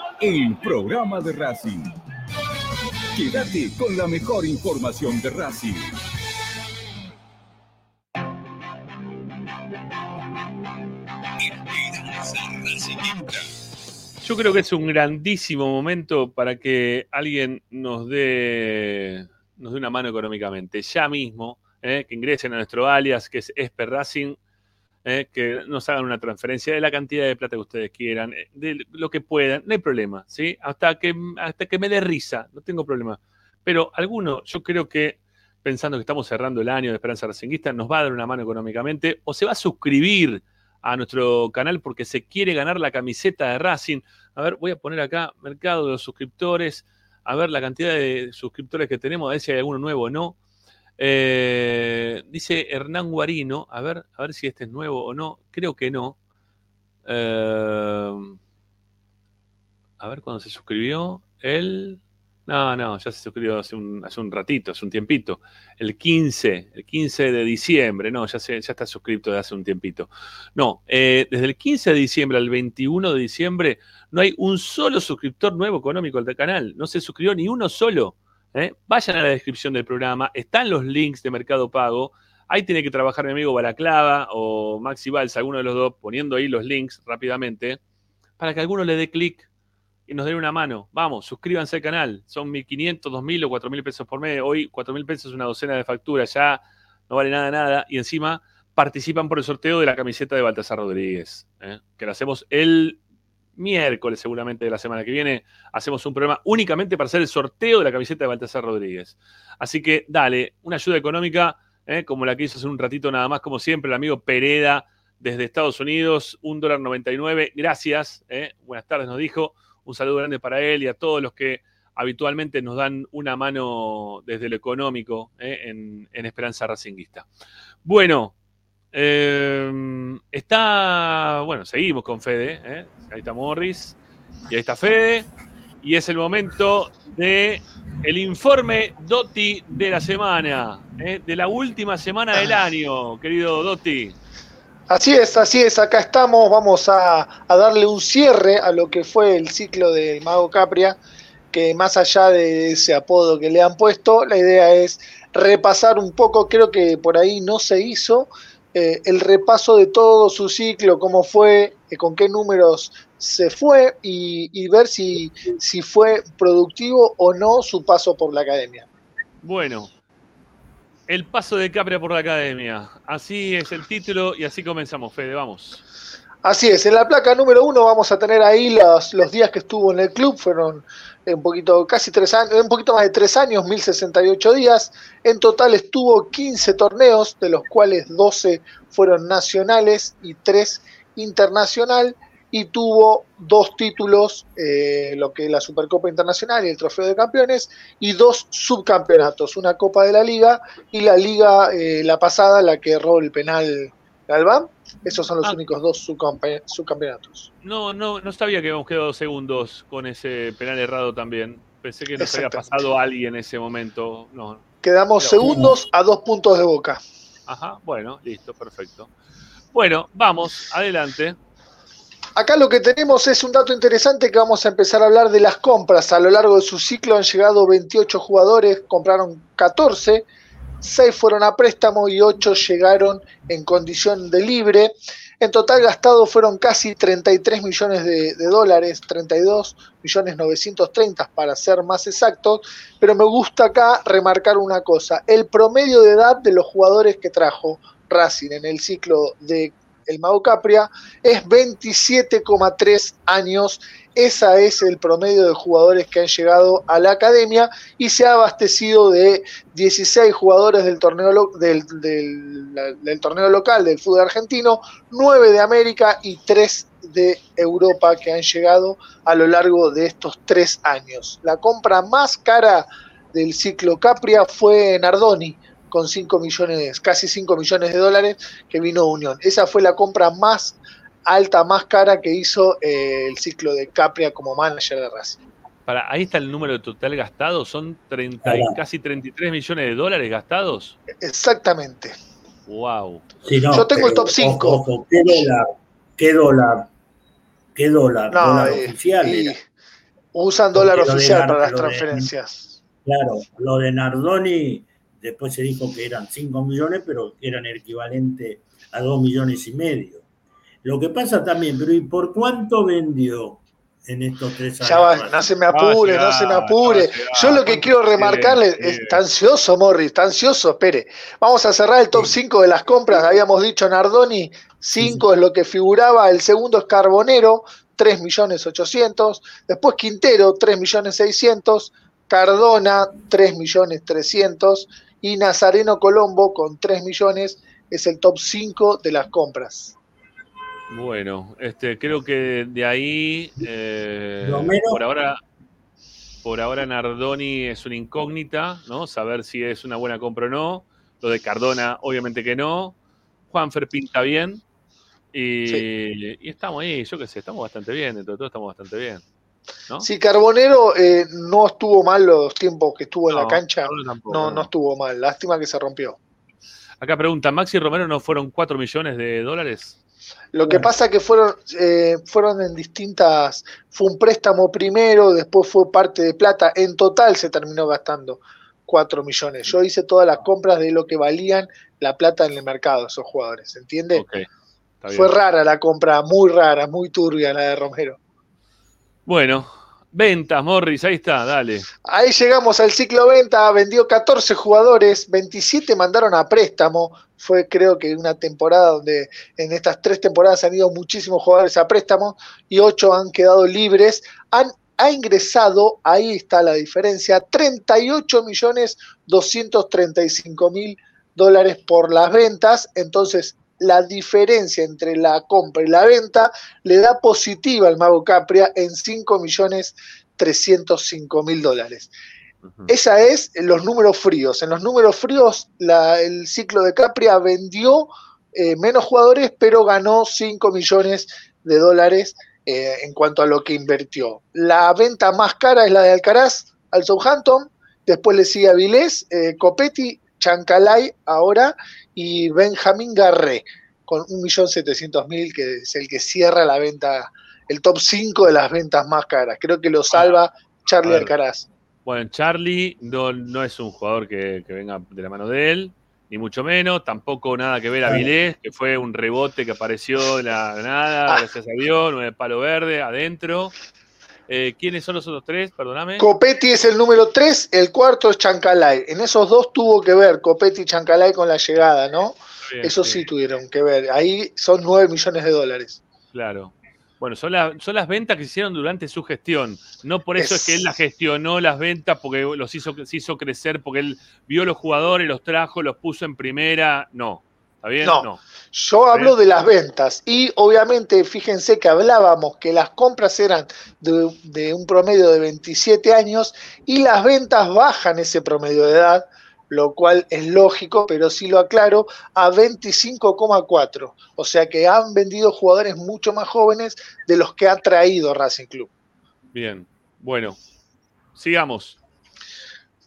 el programa de Racing. Quédate con la mejor información de Racing. Yo creo que es un grandísimo momento para que alguien nos dé, nos dé una mano económicamente. Ya mismo, eh, que ingresen a nuestro alias, que es Esper Racing, eh, que nos hagan una transferencia de la cantidad de plata que ustedes quieran, eh, de lo que puedan, no hay problema, ¿sí? Hasta que, hasta que me dé risa, no tengo problema. Pero alguno, yo creo que pensando que estamos cerrando el año de Esperanza Racinguista, nos va a dar una mano económicamente o se va a suscribir a nuestro canal porque se quiere ganar la camiseta de Racing. A ver, voy a poner acá mercado de los suscriptores, a ver la cantidad de suscriptores que tenemos, a ver si hay alguno nuevo o no. Eh, dice Hernán Guarino, a ver, a ver si este es nuevo o no. Creo que no. Eh, a ver cuándo se suscribió. Él. No, no, ya se suscribió hace un, hace un ratito, hace un tiempito. El 15, el 15 de diciembre, no, ya, se, ya está suscrito desde hace un tiempito. No, eh, desde el 15 de diciembre al 21 de diciembre no hay un solo suscriptor nuevo económico al canal. No se suscribió ni uno solo. ¿Eh? Vayan a la descripción del programa, están los links de Mercado Pago. Ahí tiene que trabajar mi amigo Balaclava o Maxi Valls, alguno de los dos, poniendo ahí los links rápidamente, para que alguno le dé clic y nos den una mano. Vamos, suscríbanse al canal. Son 1.500, 2.000 o 4.000 pesos por mes. Hoy 4.000 pesos es una docena de facturas, ya no vale nada, nada. Y encima participan por el sorteo de la camiseta de Baltasar Rodríguez, ¿eh? que la hacemos el miércoles seguramente de la semana que viene. Hacemos un programa únicamente para hacer el sorteo de la camiseta de Baltasar Rodríguez. Así que dale, una ayuda económica ¿eh? como la que hizo hace un ratito nada más, como siempre, el amigo Pereda desde Estados Unidos, un dólar 99. Gracias, ¿eh? buenas tardes, nos dijo. Un saludo grande para él y a todos los que habitualmente nos dan una mano desde lo económico ¿eh? en, en, Esperanza Racinguista. Bueno, eh, está, bueno, seguimos con Fede, ¿eh? ahí está Morris y ahí está Fede, y es el momento de el informe Dotti de la semana, ¿eh? de la última semana del año, querido Dotti. Así es, así es, acá estamos, vamos a, a, darle un cierre a lo que fue el ciclo del Mago Capria, que más allá de ese apodo que le han puesto, la idea es repasar un poco, creo que por ahí no se hizo, eh, el repaso de todo su ciclo, cómo fue, eh, con qué números se fue y, y ver si, si fue productivo o no su paso por la academia. Bueno, el paso de Capria por la academia. Así es el título y así comenzamos, Fede, vamos. Así es, en la placa número uno vamos a tener ahí los, los días que estuvo en el club, fueron un poquito, casi tres años, un poquito más de tres años, 1068 días. En total estuvo 15 torneos, de los cuales 12 fueron nacionales y 3 internacional, y tuvo dos títulos, eh, lo que es la Supercopa Internacional y el Trofeo de Campeones, y dos subcampeonatos, una Copa de la Liga y la Liga, eh, la pasada, la que erró el penal Galván. Esos son los ah. únicos dos subcampeonatos. No, no, no sabía que habíamos quedado segundos con ese penal errado también. Pensé que nos había pasado alguien en ese momento. No. Quedamos segundos a dos puntos de boca. Ajá, bueno, listo, perfecto. Bueno, vamos, adelante. Acá lo que tenemos es un dato interesante que vamos a empezar a hablar de las compras. A lo largo de su ciclo han llegado 28 jugadores, compraron 14 6 fueron a préstamo y 8 llegaron en condición de libre. En total gastado fueron casi 33 millones de, de, dólares, 32 millones 930 para ser más exactos, pero me gusta acá remarcar una cosa, el promedio de edad de los jugadores que trajo Racing en el ciclo de el Mago Capria es 27,3 años ese es el promedio de jugadores que han llegado a la academia y se ha abastecido de 16 jugadores del torneo, del, del, torneo local del fútbol argentino, 9 de América y 3 de Europa que han llegado a lo largo de estos tres años. La compra más cara del ciclo Capria fue Nardoni, con 5 millones, casi 5 millones de dólares que vino Unión. Esa fue la compra más alta más cara que hizo eh, el ciclo de Capria como manager de Racing. Para, ahí está el número total gastado, son 30, casi 33 millones de dólares gastados. Exactamente. Wow. Yo tengo el top 5. ¿Qué dólar? ¿Qué dólar? ¿Qué dólar? ¿Dólar eh, oficial? usan dólar oficial para las transferencias. claro, lo de Nardoni, después se dijo que eran 5 millones, pero eran equivalente a 2 millones y medio. Lo que pasa también, pero ¿y por cuánto vendió en estos tres años? Ya va, no se me apure, no se me apure. Yo lo que quiero remarcarle, está ansioso, Morris, está ansioso, espere. Vamos a cerrar el top 5 de las compras. Habíamos dicho Nardoni, 5 es lo que figuraba. El segundo es Carbonero, 3 millones 800. Después Quintero, 3 millones 600. Cardona, 3 millones 300. Y Nazareno Colombo, con 3 millones, es el top 5 de las compras. Bueno, este, creo que de ahí, eh, Romero. por ahora, por ahora Nardoni es una incógnita, ¿no? Saber si es una buena compra o no. Lo de Cardona, obviamente que no. Juanfer pinta bien. Y, y estamos ahí, yo qué sé, estamos bastante bien, dentro de todo estamos bastante bien. ¿No? Sí, Carbonero eh, no estuvo mal los tiempos que estuvo en la cancha. Tampoco, No, no. estuvo mal. Lástima que se rompió. Acá pregunta, ¿Maxi Romero no fueron 4 millones de dólares? Lo que pasa que fueron, eh, fueron en distintas, fue un préstamo primero, después fue parte de plata, en total se terminó gastando 4 millones. Yo hice todas las compras de lo que valían la plata en el mercado esos jugadores, ¿entiende? Ok, está bien. Fue rara la compra, muy rara, muy turbia la de Romero. Bueno, ventas, Morris, ahí está, dale. Ahí llegamos al ciclo venta, vendió 14 jugadores, 27 mandaron a préstamo. Fue creo que una temporada donde en estas tres temporadas han ido muchísimos jugadores a préstamo y 8 han quedado libres. Han, ha ingresado, ahí está la diferencia, 38 millones 235 mil dólares por las ventas. Entonces, la diferencia entre la compra y la venta le da positiva al Mago Capria en 5 millones 305 mil dólares. Esa es en los números fríos. En los números fríos, la- el ciclo de Capria vendió eh, menos jugadores, pero ganó 5 millones de dólares eh, en cuanto a lo que invirtió. La venta más cara es la de Alcaraz al Southampton, después le sigue Avilés, eh, Copetti, Chancalay ahora y Benjamín Garré con 1.700.000 que es el que cierra la venta, el top 5 de las ventas más caras. Creo que lo salva Charlie. Alcaraz. Bueno, Charlie no, no es un jugador que, que venga de la mano de él, ni mucho menos. Tampoco nada que ver a Vilés, que fue un rebote que apareció de la nada, gracias a Dios, nueve palo verde, adentro. Eh, ¿Quiénes son los otros tres? Perdóname. Copetti es el número 3, el cuarto es Chancalay. En esos dos tuvo que ver Copetti y Chancalay con la llegada, ¿no? Bien, Eso sí tuvieron que ver. Ahí son 9 millones de dólares. Claro. Bueno, son, la- son las ventas que se hicieron durante su gestión. No por eso es, Es- que él las gestionó las ventas porque los hizo, se hizo crecer, porque él vio los jugadores, los trajo, los puso en primera. No. ¿Está bien? No. Yo hablo de las ventas y obviamente fíjense que hablábamos que las compras eran de, de un promedio de 27 años y las ventas bajan ese promedio de edad, lo cual es lógico, pero sí lo aclaro, a 25,4. O sea que han vendido jugadores mucho más jóvenes de los que ha traído Racing Club. Bien. Bueno. Sigamos.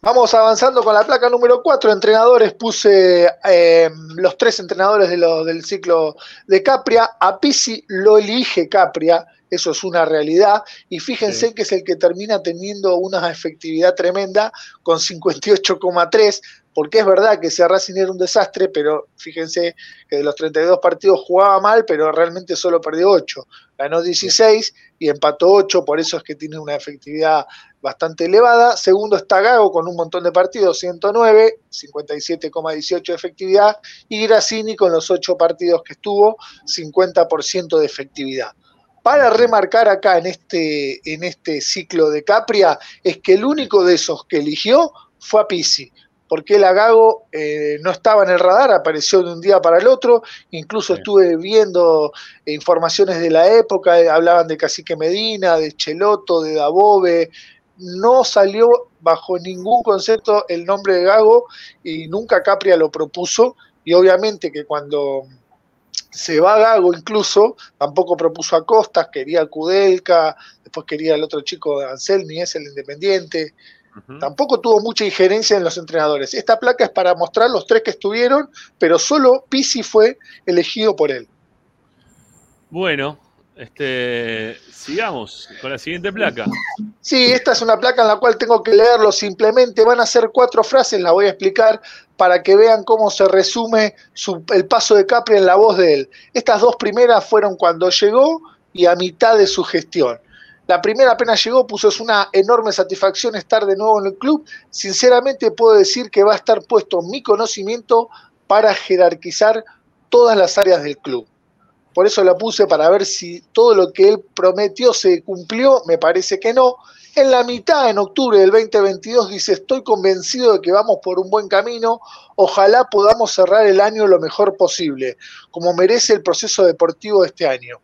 Vamos avanzando con la placa número 4. Entrenadores, puse eh, los tres entrenadores de lo- del ciclo de Capria. A Pisi lo elige Capria, eso es una realidad. Y fíjense que es el que termina teniendo una efectividad tremenda con 58,3. Porque es verdad que ese Racing era un desastre, pero fíjense que de los 32 partidos jugaba mal, pero realmente solo perdió 8. Ganó 16 y empató 8, por eso es que tiene una efectividad bastante elevada. Segundo está Gago con un montón de partidos, 109, 57,18 de efectividad. Y Grassini con los 8 partidos que estuvo, 50% de efectividad. Para remarcar acá en este, en este ciclo de Capria, es que el único de esos que eligió fue a Pisi. Porque el Agago eh, no estaba en el radar, apareció de un día para el otro. Incluso estuve viendo eh, informaciones de la época, eh, hablaban de Cacique Medina, de Cheloto, de Dabove, no salió bajo ningún concepto el nombre de Gago y nunca Capria lo propuso y obviamente que cuando se va Gago incluso, tampoco propuso a Costas, quería a Kudelka, después quería al otro chico Anselmi, es el independiente, tampoco tuvo mucha injerencia en los entrenadores. Esta placa es para mostrar los tres que estuvieron, pero solo Pisi fue elegido por él. Bueno, este, sigamos con la siguiente placa. Sí, esta es una placa en la cual tengo que leerlo simplemente. Van a ser cuatro frases, las voy a explicar para que vean cómo se resume su- el paso de Capri en la voz de él. Estas dos primeras fueron cuando llegó y a mitad de su gestión. La primera apenas llegó, puso es una enorme satisfacción estar de nuevo en el club. Sinceramente puedo decir que va a estar puesto mi conocimiento para jerarquizar todas las áreas del club. Por eso la puse para ver si todo lo que él prometió se cumplió, me parece que no. En la mitad, en octubre del 2022, dice, estoy convencido de que vamos por un buen camino, ojalá podamos cerrar el año lo mejor posible, como merece el proceso deportivo de este año.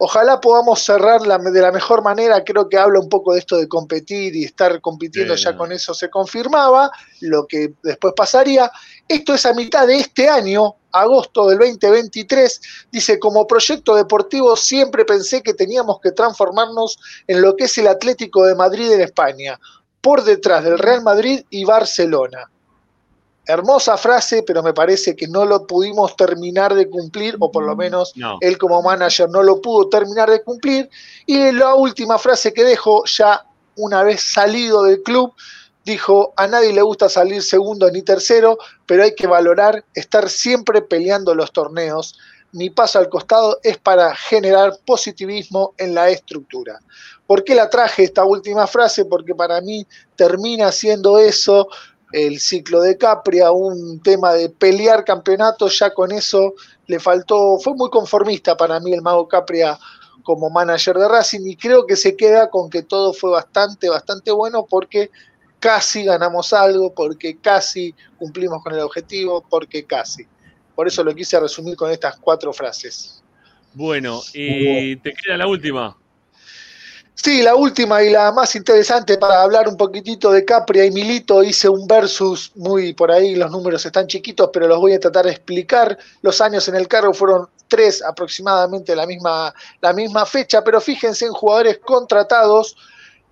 Ojalá podamos cerrar la- de la mejor manera, creo que habla un poco de esto de competir y estar compitiendo, ya con eso se confirmaba, lo que después pasaría. Esto es a mitad de este año, agosto del 2023, dice, como proyecto deportivo siempre pensé que teníamos que transformarnos en lo que es el Atlético de Madrid en España, por detrás del Real Madrid y Barcelona. Hermosa frase, pero me parece que no lo pudimos terminar de cumplir, o por lo menos No. él como manager no lo pudo terminar de cumplir. Y la última frase que dejo, ya una vez salido del club, dijo, a nadie le gusta salir segundo ni tercero, pero hay que valorar estar siempre peleando los torneos. Mi paso al costado es para generar positivismo en la estructura. ¿Por qué la traje esta última frase? Porque para mí termina siendo eso el ciclo de Capria, un tema de pelear campeonatos, ya con eso le faltó, fue muy conformista para mí el Mago Capria como manager de Racing y creo que se queda con que todo fue bastante, bastante bueno porque casi ganamos algo, porque casi cumplimos con el objetivo, porque casi. Por eso lo quise resumir con estas cuatro frases. Bueno, y te queda la última. Sí, la última y la más interesante para hablar un poquitito de Capria y Milito, hice un versus muy por ahí, los números están chiquitos, pero los voy a tratar de explicar. Los años en el cargo fueron tres aproximadamente la misma, la misma fecha, pero fíjense en jugadores contratados,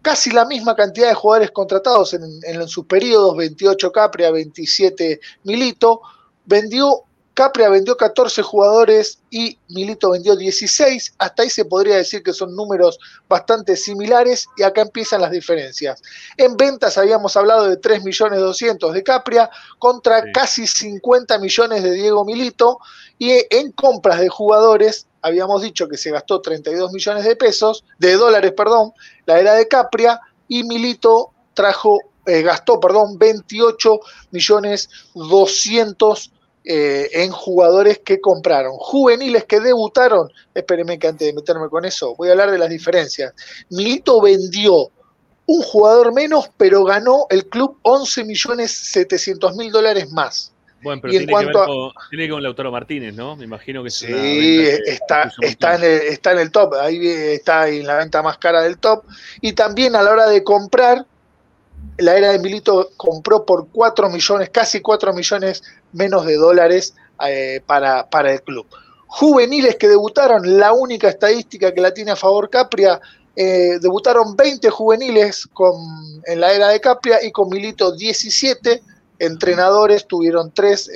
casi la misma cantidad de jugadores contratados en, en sus periodos, 28 Capria, 27 Milito, vendió Capria vendió 14 jugadores y Milito vendió 16. Hasta ahí se podría decir que son números bastante similares y acá empiezan las diferencias. En ventas habíamos hablado de 3 millones 200 de Capria contra casi 50 millones de Diego Milito y en compras de jugadores habíamos dicho que se gastó 32 millones de pesos, de dólares, perdón, la era de Capria y Milito trajo eh, gastó, perdón, 28 millones 200 eh, en jugadores que compraron. Juveniles que debutaron, espérenme que antes de meterme con eso, voy a hablar de las diferencias. Milito vendió un jugador menos, pero ganó el club 11 millones 700 mil dólares más. Bueno, pero Y en tiene, que cuanto ver a- con, tiene que ver con Lautaro Martínez, ¿no? Me imagino que es Sí, que está, está, en el, está en el top, ahí está en la venta más cara del top. Y también a la hora de comprar, la era de Milito compró por 4 millones, casi 4 millones menos de dólares eh, para, para el club. Juveniles que debutaron, la única estadística que la tiene a favor Capria, eh, debutaron 20 juveniles con, en la era de Capria y con Milito 17 entrenadores, tuvieron 3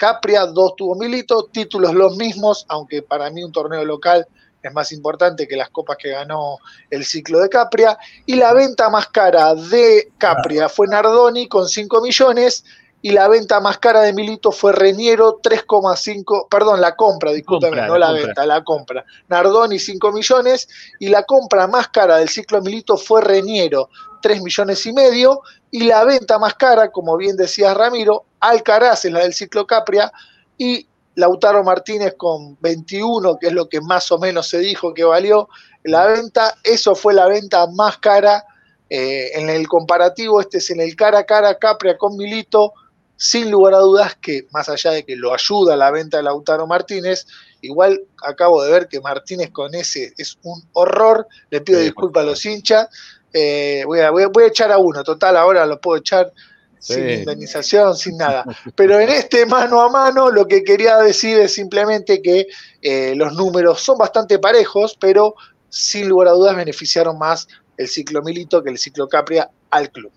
Capria, 2 tuvo Milito, títulos los mismos, aunque para mí un torneo local es más importante que las copas que ganó el ciclo de Capria. Y la venta más cara de Capria fue Nardoni con 5 millones. Y la venta más cara de Milito fue Reñero, 3,5, perdón, la compra, discúlpeme, Compra, no la la, compra. venta, la compra. Nardoni 5 millones y la compra más cara del ciclo de Milito fue Reñero, 3 millones y medio. Y la venta más cara, como bien decía Ramiro, Alcaraz es la del ciclo Capria y Lautaro Martínez con 21, que es lo que más o menos se dijo que valió la venta. Eso fue la venta más cara. eh, en el comparativo, este es en el cara a cara Capria con Milito, sin lugar a dudas que más allá de que lo ayuda la venta de Lautaro Martínez, igual acabo de ver que Martínez con ese es un horror. Le pido Sí, disculpas a los hinchas. Eh, voy, a, voy a- voy a echar a uno, total, ahora lo puedo echar Sí. sin indemnización, sin nada. Pero en este mano a mano lo que quería decir es simplemente que eh, los números son bastante parejos, pero sin lugar a dudas beneficiaron más el ciclo Milito que el ciclo Capria al club.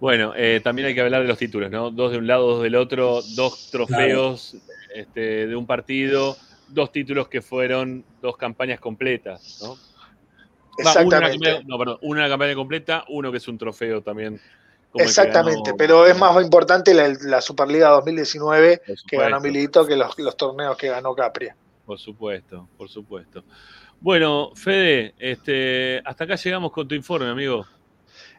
Bueno, eh, también hay que hablar de los títulos, ¿no? Dos de un lado, dos del otro, dos trofeos este, de un partido, dos títulos que fueron dos campañas completas, ¿no? Va, una Exactamente. campaña- no, perdón, una campaña completa, uno que es un trofeo también. Exactamente, ganó- pero es más importante la, la Superliga 2019 que ganó Milito que los, los torneos que ganó Capria. Por supuesto, por supuesto. Bueno, Fede, este, hasta acá llegamos con tu informe, amigo.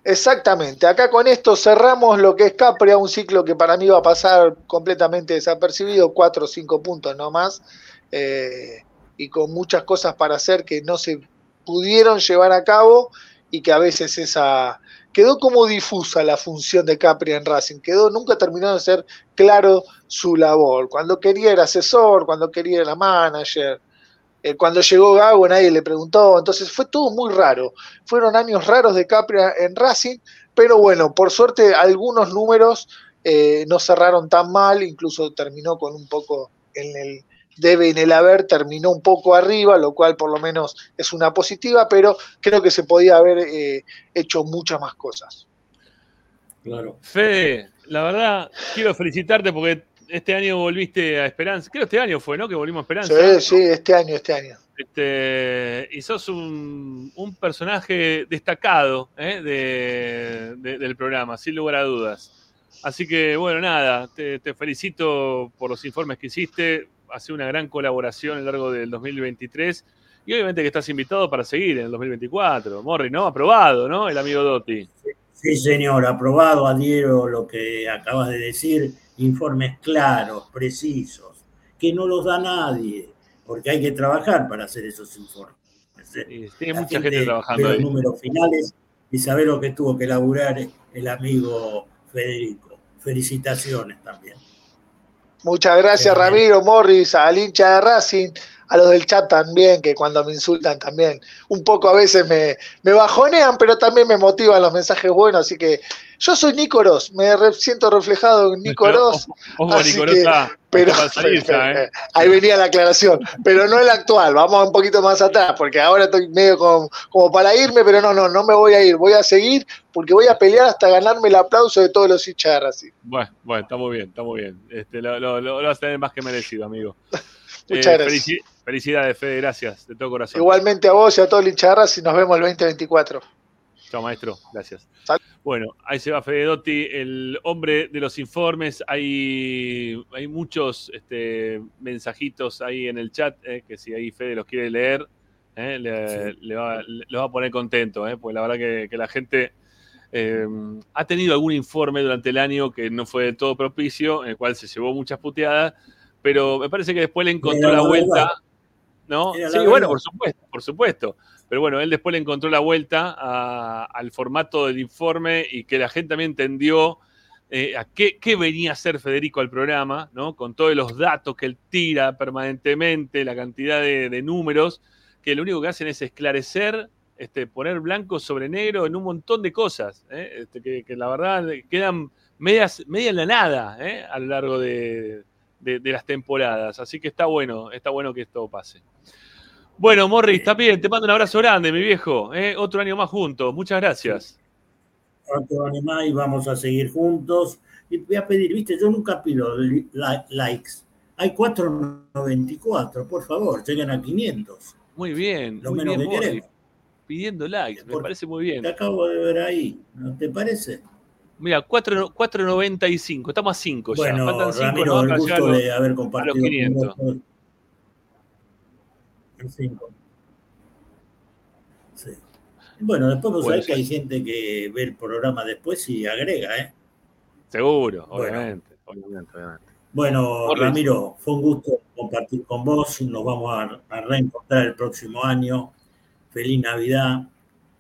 Exactamente, acá con esto cerramos lo que es Capria, un ciclo que para mí va a pasar completamente desapercibido, cuatro o cinco puntos no más, eh, y con muchas cosas para hacer que no se pudieron llevar a cabo y que a veces esa quedó como difusa la función de Capri en Racing, quedó, nunca terminó de ser claro su labor. Cuando quería era asesor, cuando quería era manager, eh, cuando llegó Gago nadie le preguntó, entonces fue todo muy raro. Fueron años raros de Capri en Racing, pero bueno, por suerte algunos números eh, no cerraron tan mal, incluso terminó con un poco en el debe en el haber terminó un poco arriba, lo cual por lo menos es una positiva, pero creo que se podía haber eh, hecho muchas más cosas. Claro. Fede, la verdad, quiero felicitarte porque este año volviste a Esperanza. Creo que este año fue, ¿no? Que volvimos a Esperanza. Sí, sí, este año, este año. Este, y sos un, personaje destacado ¿eh? del programa, sin lugar a dudas. Así que, bueno, nada, te, te felicito por los informes que hiciste hace una gran colaboración a lo largo del 2023 y obviamente que estás invitado para seguir en el 2024. Morri, ¿no? Aprobado, ¿no? El amigo Dotti. Sí, señor, aprobado, adhiero lo que acabas de decir, informes claros, precisos, que no los da nadie, porque hay que trabajar para hacer esos informes. ¿eh? tiene mucha gente, trabajando. Los números finales y saber lo que tuvo que elaborar el amigo Federico. Felicitaciones también. Muchas gracias, Ramiro, Morris, al hincha de Racing, a los del chat también, que cuando me insultan también, un poco a veces me, me bajonean, pero también me motivan los mensajes buenos, así que yo soy Nícoros, me siento reflejado en Nícoros. pero, ¿eh? ahí venía la aclaración, pero no el actual, vamos un poquito más atrás, porque ahora estoy medio como, como para irme, pero no, no, no me voy a ir, voy a seguir porque voy a pelear hasta ganarme el aplauso de todos los hinchas de Bueno, bueno, está muy bien, está muy bien. Este, lo, lo, vas a tener más que merecido, amigo. Muchas eh, gracias. felicidades, Fede, gracias, de todo corazón. Igualmente a vos y a todo el hincha de Racing, nos vemos el 2024. Chao, maestro. Gracias. Bueno, ahí se va Fede Dotti, el hombre de los informes. Hay, hay muchos este, mensajitos ahí en el chat, eh, que si ahí Fede los quiere leer, eh, le, va, a poner contento, eh, porque la verdad que, la gente ha tenido algún informe durante el año que no fue de todo propicio, en el cual se llevó muchas puteadas, pero me parece que después le encontró la vuelta. ¿No? Sí, bueno, por supuesto, por supuesto. Pero bueno, él después le encontró la vuelta al formato del informe y que la gente también entendió eh, a qué, venía a hacer Federico al programa, ¿no? Con todos los datos que él tira permanentemente, la cantidad de, números, que lo único que hacen es esclarecer, este, poner blanco sobre negro en un montón de cosas, ¿eh? este, que, la verdad quedan medias, media en la nada ¿eh? a lo largo de, de las temporadas. Así que está bueno, está bueno que esto pase. Bueno, Morris, está bien, te mando un abrazo grande, mi viejo. ¿eh? Otro año más juntos. Muchas gracias. Otro año más y vamos a seguir juntos. Y voy a pedir, viste, yo nunca pido likes. Hay 494, por favor, lleguen a 500. Muy bien. Lo menos que queremos. Pidiendo likes, me parece muy bien. Te acabo de ver ahí, ¿no te parece? Mira, 4.95, estamos a 5 ya. Bueno, Faltan 5 Ramiro, el gusto de haber compartido. A los 500. Bueno, después vos sabés que hay gente que ve el programa después y agrega, ¿eh? Seguro, obviamente, obviamente, Bueno, Ramiro, fue un gusto compartir con vos. Nos vamos a, reencontrar el próximo año. Feliz Navidad,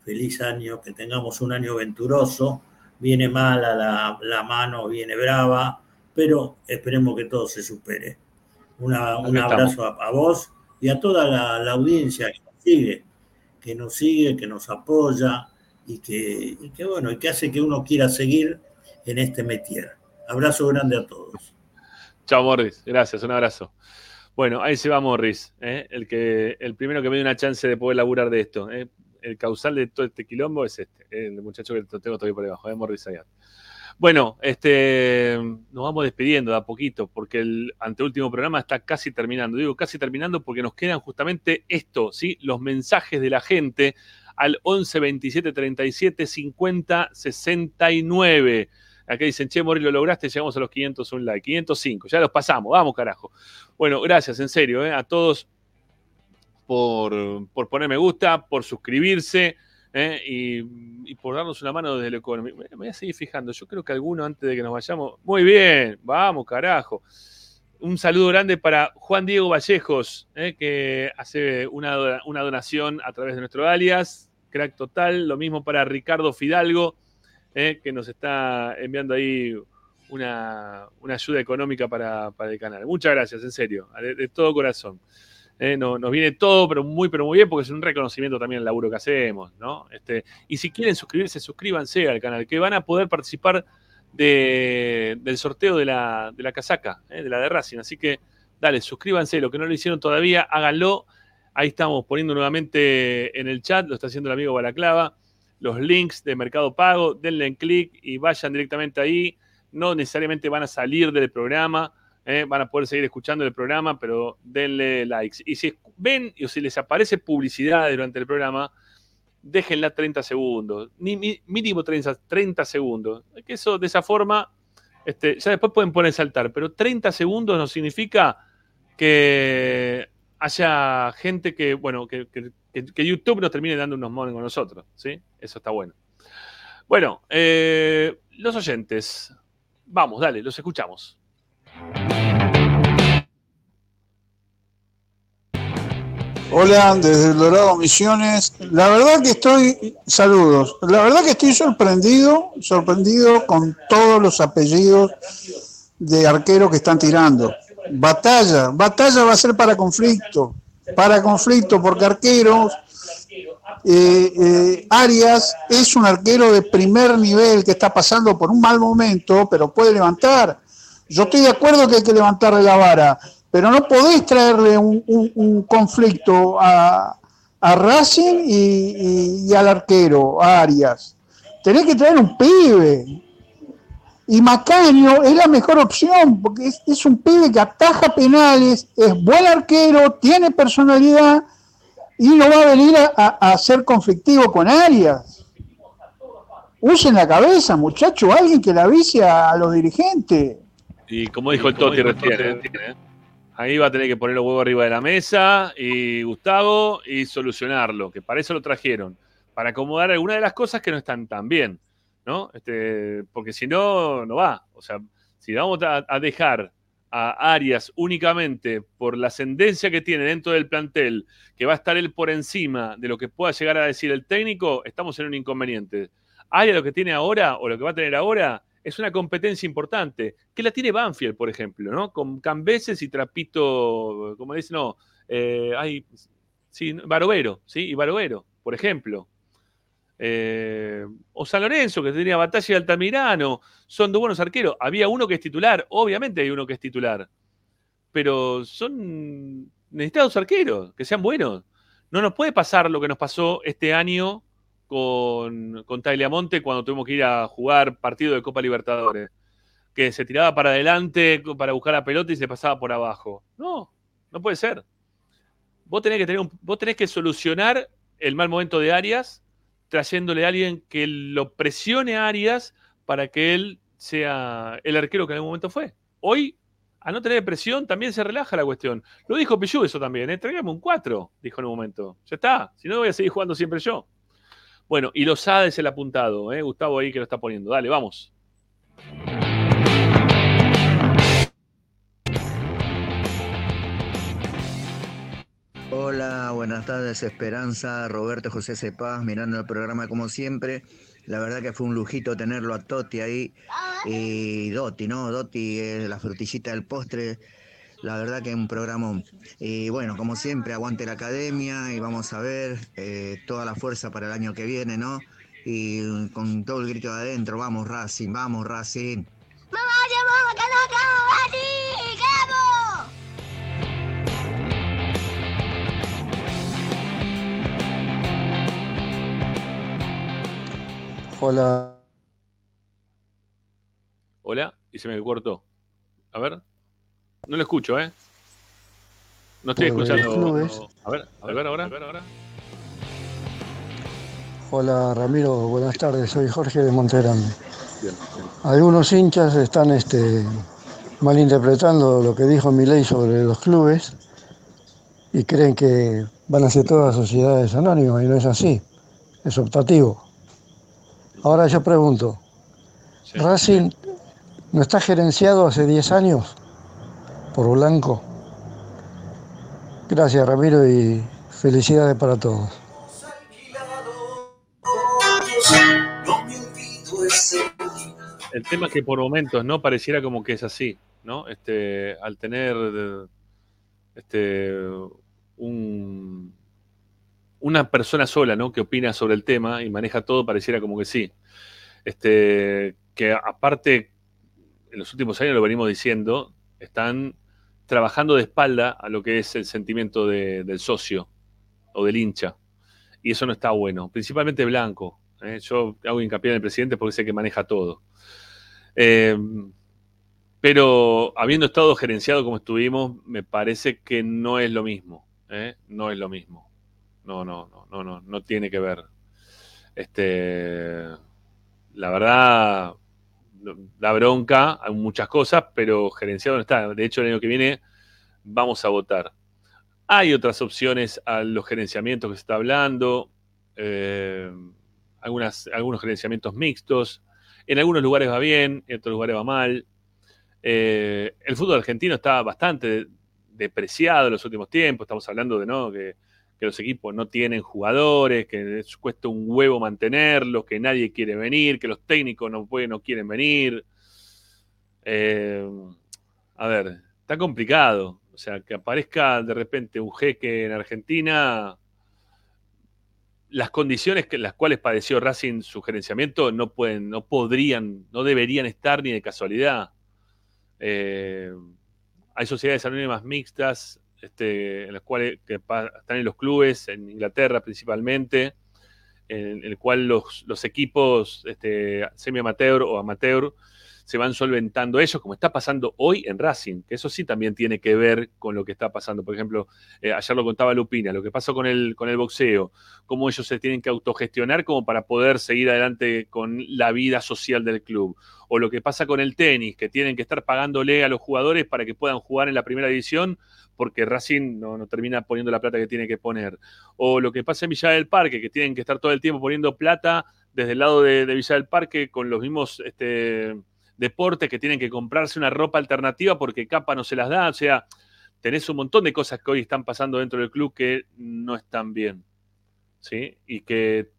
feliz año, que tengamos un año venturoso. Viene mala la, la mano, viene brava, pero esperemos que todo se supere. un abrazo a, a vos y a toda la, audiencia que nos sigue, que nos sigue, que nos apoya y que, bueno, y que hace que uno quiera seguir en este métier. Abrazo grande a todos. Chao, Morris. Gracias, un abrazo. Bueno, ahí se va Morris, ¿eh? el, que, el primero que me dio una chance de poder laburar de esto. ¿eh? El causal de todo este quilombo es este, el muchacho que tengo todavía por debajo, ¿eh? Morris Ayat. Bueno, este, nos vamos despidiendo de a poquito porque el anteúltimo programa está casi terminando. Digo casi terminando porque nos quedan justamente esto, ¿sí? Los mensajes de la gente al 11 27 37 50 69. Acá dicen, che, Mori, lo lograste, llegamos a los 500 un like. 505, ya los pasamos, vamos, carajo. Bueno, gracias, en serio, ¿eh? a todos por, por poner me gusta, por suscribirse. ¿eh? y, por darnos una mano desde el economía. Me voy a seguir fijando, yo creo que alguno antes de que nos vayamos. Muy bien, vamos, carajo. Un saludo grande para Juan Diego Vallejos, ¿eh? que hace una, una, donación a través de nuestro alias, crack total. Lo mismo para Ricardo Fidalgo, eh, que nos está enviando ahí una, una ayuda económica para, para, el canal. Muchas gracias, en serio, de todo corazón. Eh, no, nos viene todo, pero muy, pero muy bien, porque es un reconocimiento también al laburo que hacemos, ¿no? Este, y si quieren suscribirse, suscríbanse al canal, que van a poder participar de, del sorteo de la, de la casaca, ¿eh? de la de Racing. Así que, dale, suscríbanse, lo que no lo hicieron todavía, háganlo. Ahí estamos poniendo nuevamente en el chat, lo está haciendo el amigo Balaclava, los links de Mercado Pago, denle en clic y vayan directamente ahí. No necesariamente van a salir del programa, ¿eh? van a poder seguir escuchando el programa, pero denle likes. Y si ven o si les aparece publicidad durante el programa, déjenla 30 segundos, ni, mínimo 30, 30 segundos. Que eso de esa forma, este, ya después pueden poner saltar, pero 30 segundos no significa que haya gente que, bueno, que, que, que YouTube nos termine dando unos monos con nosotros, ¿sí? Eso está bueno. Bueno, eh, los oyentes, vamos, dale, los escuchamos. Hola, desde Dorado Misiones. La verdad que estoy, saludos, la verdad que estoy sorprendido, sorprendido con todos los apellidos de arqueros que están tirando. Batalla, batalla va a ser para conflicto, para conflicto, porque arqueros, eh, eh, Arias es un arquero de primer nivel que está pasando por un mal momento, pero puede levantar. Yo estoy de acuerdo que hay que levantarle la vara, pero no podés traerle un, conflicto a, a Racing y, al arquero, a Arias. Tenés que traer un pibe. Y Macaño es la mejor opción, porque es, un pibe que ataja penales, es buen arquero, tiene personalidad y no va a venir a, a, a ser conflictivo con Arias. Usen la cabeza, muchacho, alguien que le avise a los dirigentes. Y como dijo el Toti recién, ¿eh? ahí va a tener que poner los huevos arriba de la mesa y Gustavo y solucionarlo, que para eso lo trajeron, para acomodar algunas de las cosas que no están tan bien, ¿no? Este, porque si no, no va. O sea, si vamos a, a dejar a Arias únicamente por la ascendencia que tiene dentro del plantel, que va a estar él por encima de lo que pueda llegar a decir el técnico, estamos en un inconveniente. Arias lo que tiene ahora, o lo que va a tener ahora, es una competencia importante, que la tiene Banfield, por ejemplo, ¿no? Con Cambeses y Trapito, como dicen, no, eh, hay, sí, Barovero, ¿sí? Y Barovero, por ejemplo. Eh, o San Lorenzo, que tenía Batalla y Altamirano, son dos buenos arqueros. Había uno que es titular, obviamente hay uno que es titular, pero son necesitados arqueros, que sean buenos. No nos puede pasar lo que nos pasó este año con, con Tagliamonte cuando tuvimos que ir a jugar partido de Copa Libertadores. Que se tiraba para adelante para buscar la pelota y se pasaba por abajo. No, no puede ser. Vos tenés que, tener un, vos tenés que solucionar el mal momento de Arias trayéndole a alguien que lo presione a Arias para que él sea el arquero que en algún momento fue. Hoy, a no tener presión, también se relaja la cuestión. Lo dijo Pichu eso también, ¿eh? Traigame un 4, dijo en un momento. Ya está, si no voy a seguir jugando siempre yo. Bueno, y los es el apuntado, ¿eh? Gustavo ahí que lo está poniendo. Dale, vamos. Hola, buenas tardes, Esperanza, Roberto José Cepaz, mirando el programa como siempre. La verdad que fue un lujito tenerlo a Toti ahí y Doti, ¿no? Doti es la frutillita del postre. La verdad que es un programa. Y bueno, como siempre, aguante la academia y vamos a ver eh, toda la fuerza para el año que viene, ¿no? Y con todo el grito de adentro, vamos Racing, vamos Racing. ¡Vamos, vamos, vamos, Racing! ¡Vamos! Hola. Hola, y se me cortó. A ver. No lo escucho, ¿eh? No estoy escuchando. clubes. A ver, a ver ahora. A ver ahora. Hola Ramiro, buenas tardes, soy Jorge de Monterrey. Bien, Algunos hinchas están este, malinterpretando lo que dijo Milei sobre los clubes y creen que van a ser todas sociedades anónimas y no es así, es optativo. Ahora yo pregunto, ¿Racing no está gerenciado hace 10 años por Blanco. Gracias Ramiro y felicidades para todos. El tema es que por momentos no pareciera como que es así, ¿no? Este, al tener este, un, una persona sola, ¿no? Que opina sobre el tema y maneja todo, pareciera como que sí. Este, que aparte, en los últimos años lo venimos diciendo, están trabajando de espalda a lo que es el sentimiento de- del socio o del hincha. Y eso no está bueno, principalmente Blanco. ¿eh? Yo hago hincapié en el presidente porque sé que maneja todo. Eh, pero habiendo estado gerenciado como estuvimos, me parece que no es lo mismo. ¿eh? No es lo mismo. No, no, no, no, no, no tiene que ver. Este, la verdad, da bronca, muchas cosas, pero gerenciado no está. De hecho, el año que viene vamos a votar. Hay otras opciones a los gerenciamientos que se está hablando, eh, algunas, algunos gerenciamientos mixtos. En algunos lugares va bien, en otros lugares va mal. Eh, el fútbol argentino está bastante depreciado en los últimos tiempos. Estamos hablando de ¿no? que, que los equipos no tienen jugadores, que les cuesta un huevo mantenerlos, que nadie quiere venir, que los técnicos no, pueden, no quieren venir. Eh, a ver, está complicado. O sea, que aparezca de repente un jeque en Argentina, las condiciones que las cuales padeció Racing su gerenciamiento no pueden, no podrían, no deberían estar ni de casualidad. Eh, hay sociedades anónimas mixtas, este, en las cuales que están en los clubes, en Inglaterra principalmente, en el cual los, los equipos este, semi-amateur o amateur se van solventando ellos, como está pasando hoy en Racing, que eso sí también tiene que ver con lo que está pasando. Por ejemplo, eh, ayer lo contaba Lupina, lo que pasó con el, con el boxeo, cómo ellos se tienen que autogestionar como para poder seguir adelante con la vida social del club. O lo que pasa con el tenis, que tienen que estar pagándole a los jugadores para que puedan jugar en la primera división, porque Racing no, no termina poniendo la plata que tiene que poner. O lo que pasa en Villa del Parque, que tienen que estar todo el tiempo poniendo plata desde el lado de, de Villa del Parque con los mismos este, deportes que tienen que comprarse una ropa alternativa porque capa no se las da. O sea, tenés un montón de cosas que hoy están pasando dentro del club que no están bien. ¿Sí? Y que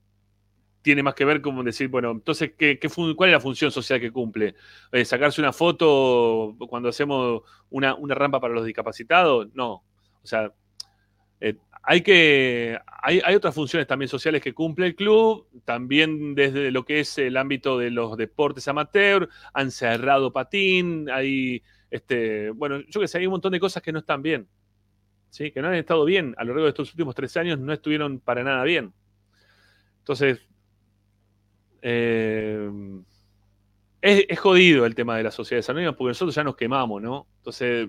tiene más que ver con decir, bueno, entonces, ¿qué, ¿cuál es la función social que cumple? Eh, ¿Sacarse una foto cuando hacemos una, una rampa para los discapacitados? No. O sea, hay que. Hay, hay otras funciones también sociales que cumple el club, también desde lo que es el ámbito de los deportes amateur, han cerrado patín, hay este, bueno, yo que sé, hay un montón de cosas que no están bien. ¿sí? Que no han estado bien. A lo largo de estos últimos tres años no estuvieron para nada bien. Entonces, eh, es, jodido el tema de las sociedades anónimas porque nosotros ya nos quemamos, ¿no? Entonces,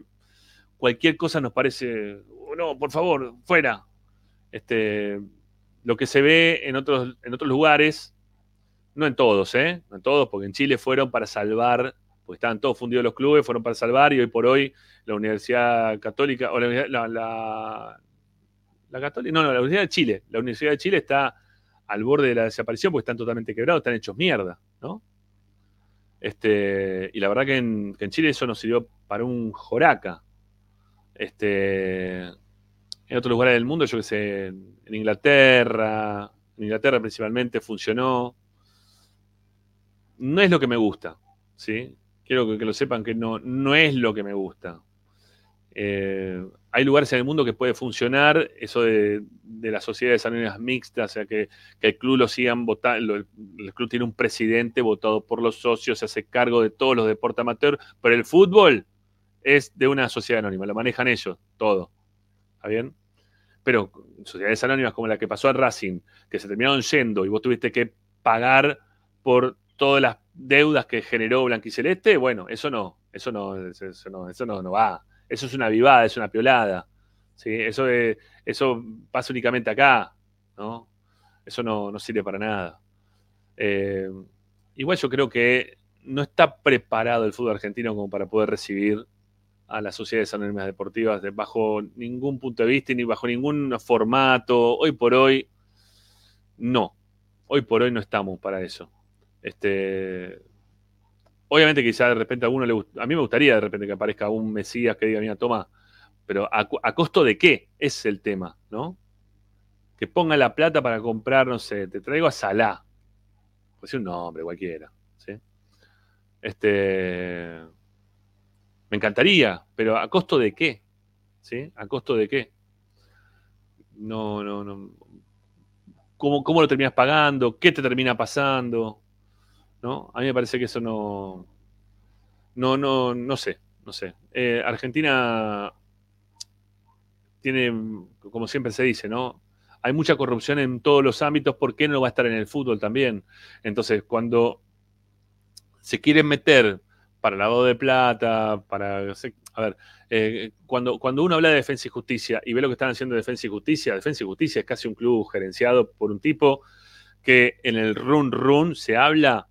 cualquier cosa nos parece, "Oh, no, por favor, fuera. Este, lo que se ve en otros, en otros lugares, no en todos, ¿eh? No en todos, porque en Chile fueron para salvar, porque estaban todos fundidos los clubes, fueron para salvar y hoy por hoy la Universidad Católica, la, la, Católica, no, no, la Universidad de Chile, la Universidad de Chile está al borde de la desaparición porque están totalmente quebrados, están hechos mierda, ¿no? Este, y la verdad que en, que en Chile eso nos sirvió para un joraca. Este, en otros lugares del mundo, yo que sé, en Inglaterra, en Inglaterra principalmente funcionó. No es lo que me gusta, ¿sí? Quiero que, lo sepan que no, no es lo que me gusta. Eh, hay lugares en el mundo que puede funcionar eso de, de las sociedades anónimas mixtas, o sea, que, que el club lo sigan votando, el club tiene un presidente votado por los socios, se hace cargo de todos los deportes amateur, pero el fútbol es de una sociedad anónima, lo manejan ellos, todo. ¿Está bien? Pero sociedades anónimas como la que pasó a Racing, que se terminaron yendo y vos tuviste que pagar por todas las deudas que generó Blanquiceleste, bueno, eso no, eso no, eso no, va. Eso es una vivada, es una piolada. ¿sí? Eso, eso pasa únicamente acá, ¿no? Eso no, no sirve para nada. Eh, igual yo creo que no está preparado el fútbol argentino como para poder recibir a las sociedades anónimas deportivas de- bajo ningún punto de vista ni bajo ningún formato. Hoy por hoy, no. Hoy por hoy no estamos para eso. Este, obviamente quizá de repente a alguno le a mí me gustaría de repente que aparezca un Mesías que diga, mira, toma, pero ¿a, costo de qué? Es el tema, ¿no? Que ponga la plata para comprar, no sé, te traigo a Salah. Pues un nombre cualquiera, ¿sí? Este, me encantaría, pero ¿a costo de qué? ¿Sí? ¿A costo de qué? No, no, no. ¿Cómo, cómo lo terminas pagando? ¿Qué te termina pasando? ¿No? A mí me parece que eso no. No, no, no sé, no sé. Eh, Argentina tiene, como siempre se dice, ¿no? Hay mucha corrupción en todos los ámbitos, ¿por qué no va a estar en el fútbol también? Entonces, cuando se quieren meter para lavado de plata, para... A ver, eh, cuando, cuando uno habla de defensa y justicia y ve lo que están haciendo defensa y justicia, defensa y justicia es casi un club gerenciado por un tipo que en el run run se habla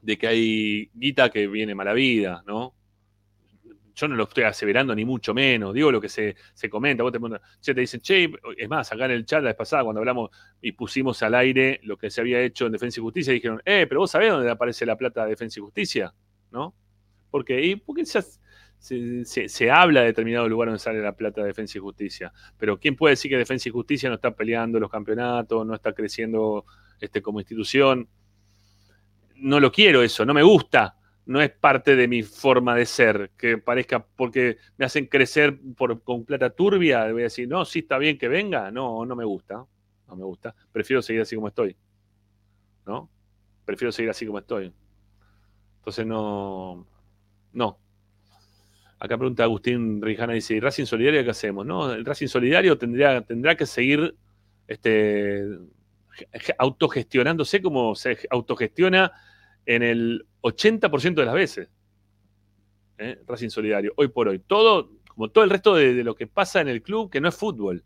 de que hay guita que viene mala vida, ¿no? Yo no lo estoy aseverando ni mucho menos, digo lo que se, se comenta, vos te, te dicen, che, es más, acá en el chat la vez pasada cuando hablamos y pusimos al aire lo que se había hecho en Defensa y Justicia, dijeron, eh, pero vos sabés dónde aparece la plata de Defensa y Justicia, ¿no? Porque, ¿y por qué se, se, se, habla de determinado lugar donde sale la plata de Defensa y Justicia? Pero ¿quién puede decir que Defensa y Justicia no está peleando los campeonatos, no está creciendo este, como institución? No lo quiero eso, no me gusta no es parte de mi forma de ser, que parezca porque me hacen crecer por, con plata turbia, voy a decir, no, sí está bien que venga, no, no me gusta, no me gusta, prefiero seguir así como estoy, ¿no? Prefiero seguir así como estoy. Entonces no, no. Acá pregunta Agustín Rijana, dice, ¿y Racing Solidario qué hacemos? No, el Racing Solidario tendría, tendrá que seguir este, autogestionándose como se autogestiona en el 80% de las veces. ¿eh? Racing Solidario, hoy por hoy. Todo, como todo el resto de, lo que pasa en el club, que no es fútbol,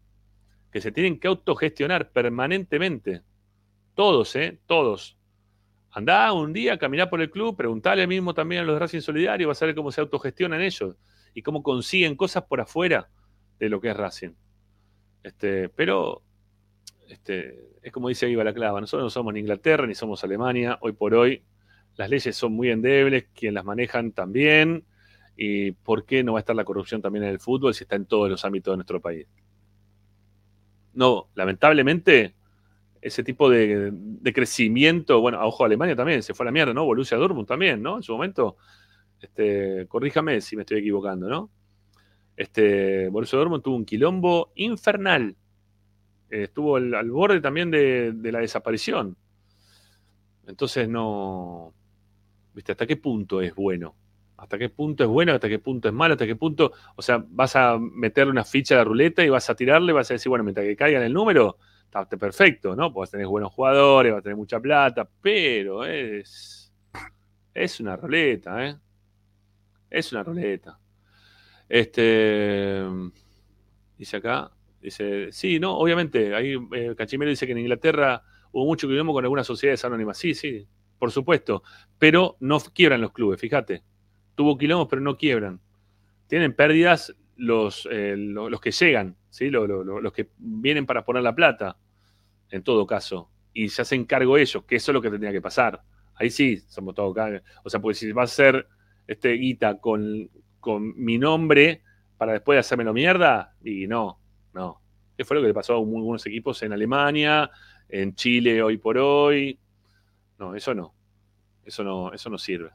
que se tienen que autogestionar permanentemente. Todos, ¿eh? Todos. Andá un día, caminá por el club, preguntale mismo también a los de Racing Solidario, vas a ver cómo se autogestionan ellos y cómo consiguen cosas por afuera de lo que es Racing. Este, pero este, es como dice Iba la Clava, nosotros no somos ni Inglaterra ni somos Alemania, hoy por hoy las leyes son muy endebles, quien las manejan también, y por qué no va a estar la corrupción también en el fútbol si está en todos los ámbitos de nuestro país. No, lamentablemente, ese tipo de, crecimiento, bueno, a ojo Alemania también, se fue a la mierda, ¿no? Borussia Dortmund también, ¿no? En su momento, este, corríjame si me estoy equivocando, ¿no? Este, Borussia Dortmund tuvo un quilombo infernal. estuvo al, borde también de la desaparición. Entonces no, ¿Viste? ¿Hasta qué punto es bueno? ¿Hasta qué punto es bueno? ¿Hasta qué punto es malo? ¿Hasta qué punto? O sea, vas a meterle una ficha la ruleta y vas a tirarle, vas a decir, bueno, mientras que caiga en el número, está perfecto, ¿no? Porque tener buenos jugadores, vas a tener mucha plata, pero es. Es una ruleta, ¿eh? Es una ruleta. Este. Dice acá. Dice, sí, no, obviamente. Ahí eh, Cachimero dice que en Inglaterra hubo mucho quilombo con algunas sociedades anónimas. Sí, sí, por supuesto, pero no quiebran los clubes, fíjate. Tuvo quilombos, pero no quiebran. Tienen pérdidas los, eh, los, que llegan, ¿sí? Los, los, que vienen para poner la plata, en todo caso. Y se hacen cargo ellos, que eso es lo que tendría que pasar. Ahí sí, somos todos O sea, pues si va a ser este guita con, con mi nombre para después hacérmelo mierda, y no, no. ¿Qué fue lo que le pasó a algunos equipos en Alemania, en Chile hoy por hoy? No, eso no. Eso no, eso no sirve.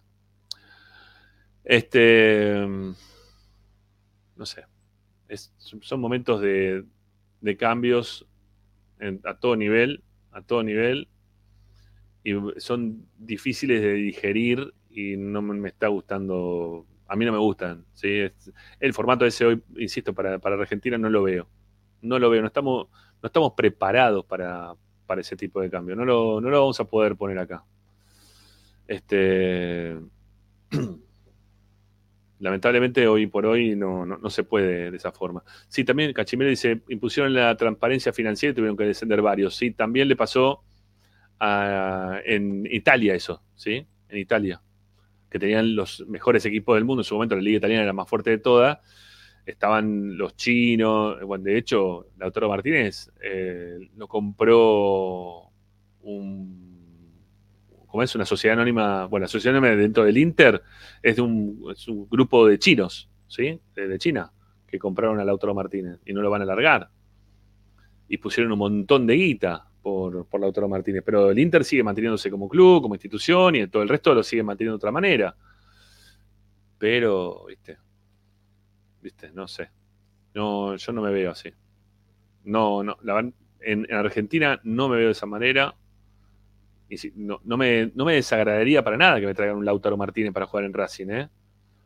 Este. No sé. son momentos de, de cambios a todo nivel. A todo nivel. Y son difíciles de digerir y no me, está gustando. A mí no me gustan. ¿sí? El formato ese hoy, insisto, para, para Argentina no lo veo. No lo veo. No estamos, no estamos preparados para, para ese tipo de cambio. No lo, no lo vamos a poder poner acá. Este, lamentablemente hoy por hoy no, no, se puede de esa forma. Sí, también Cachimero dice, impusieron la transparencia financiera y tuvieron que descender varios. Sí, también le pasó en Italia eso, ¿sí? En Italia, que tenían los mejores equipos del mundo. En su momento la liga italiana era la más fuerte de todas estaban los chinos, bueno, de hecho, Lautaro Martínez eh, lo compró un, como es una sociedad anónima, bueno, la sociedad anónima dentro del Inter es de un, grupo de chinos, ¿sí? De, China, que compraron a Lautaro Martínez y no lo van a largar. Y pusieron un montón de guita por, por Lautaro Martínez. Pero el Inter sigue manteniéndose como club, como institución, y todo el resto lo sigue manteniendo de otra manera. Pero, viste, viste, no sé. No, yo no me veo así. No, no, la, en, en Argentina no me veo de esa manera. Y no, no me, no me desagradaría para nada que me traigan un Lautaro Martínez para jugar en Racing, ¿eh?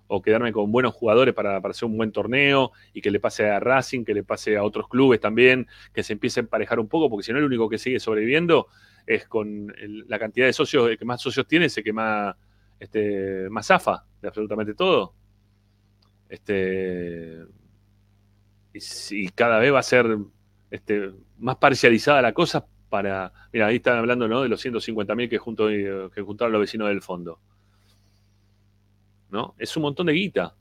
O quedarme con buenos jugadores para, para hacer un buen torneo y que le pase a Racing, que le pase a otros clubes también, que se empiece a emparejar un poco, porque si no, el único que sigue sobreviviendo es con la cantidad de socios, el que más socios tiene es el que más, este, más zafa de absolutamente todo. Este, y, si- cada vez va a ser este, más parcializada la cosa para. Mira, ahí están hablando ¿no? de los 150.000 que, eh, que juntaron los vecinos del fondo. ¿No? Es un montón de guita.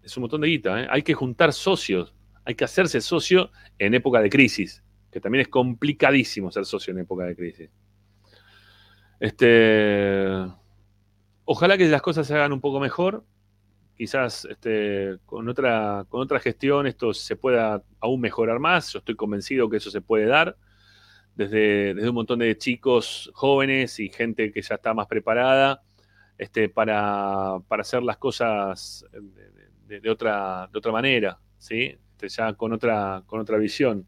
Es un montón de guita. ¿eh? Hay que juntar socios. Hay que hacerse socio en época de crisis. Que también es complicadísimo ser socio en época de crisis. Este. Ojalá que las cosas se hagan un poco mejor. Quizás este, con, otra, con otra gestión esto se pueda aún mejorar más. Yo estoy convencido que eso se puede dar desde, un montón de chicos jóvenes y gente que ya está más preparada este, para, para hacer las cosas de, otra, de otra manera, ¿sí? Este, ya con otra, con otra visión.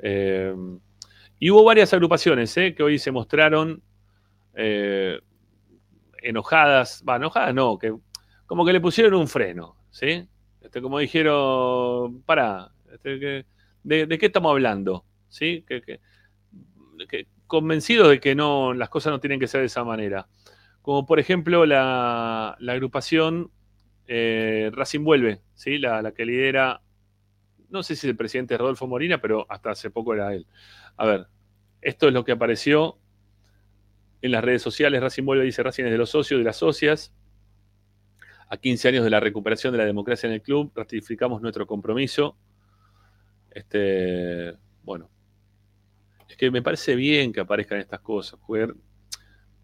Eh, y hubo varias agrupaciones ¿eh? que hoy se mostraron eh, enojadas, va, enojadas no, que como que le pusieron un freno, ¿sí? Este, como dijeron, para, de, de qué estamos hablando? ¿Sí? Que, que- convencidos de que no, las cosas no tienen que ser de esa manera. Como por ejemplo la, la agrupación eh, Racing Vuelve, ¿sí? la, que lidera, no sé si el presidente es Rodolfo Morina, pero hasta hace poco era él. A ver, esto es lo que apareció en las redes sociales. Racing Vuelve dice Racing es de los socios, de las socias. A 15 años de la recuperación de la democracia en el club, ratificamos nuestro compromiso. Este, bueno, es que me parece bien que aparezcan estas cosas. Porque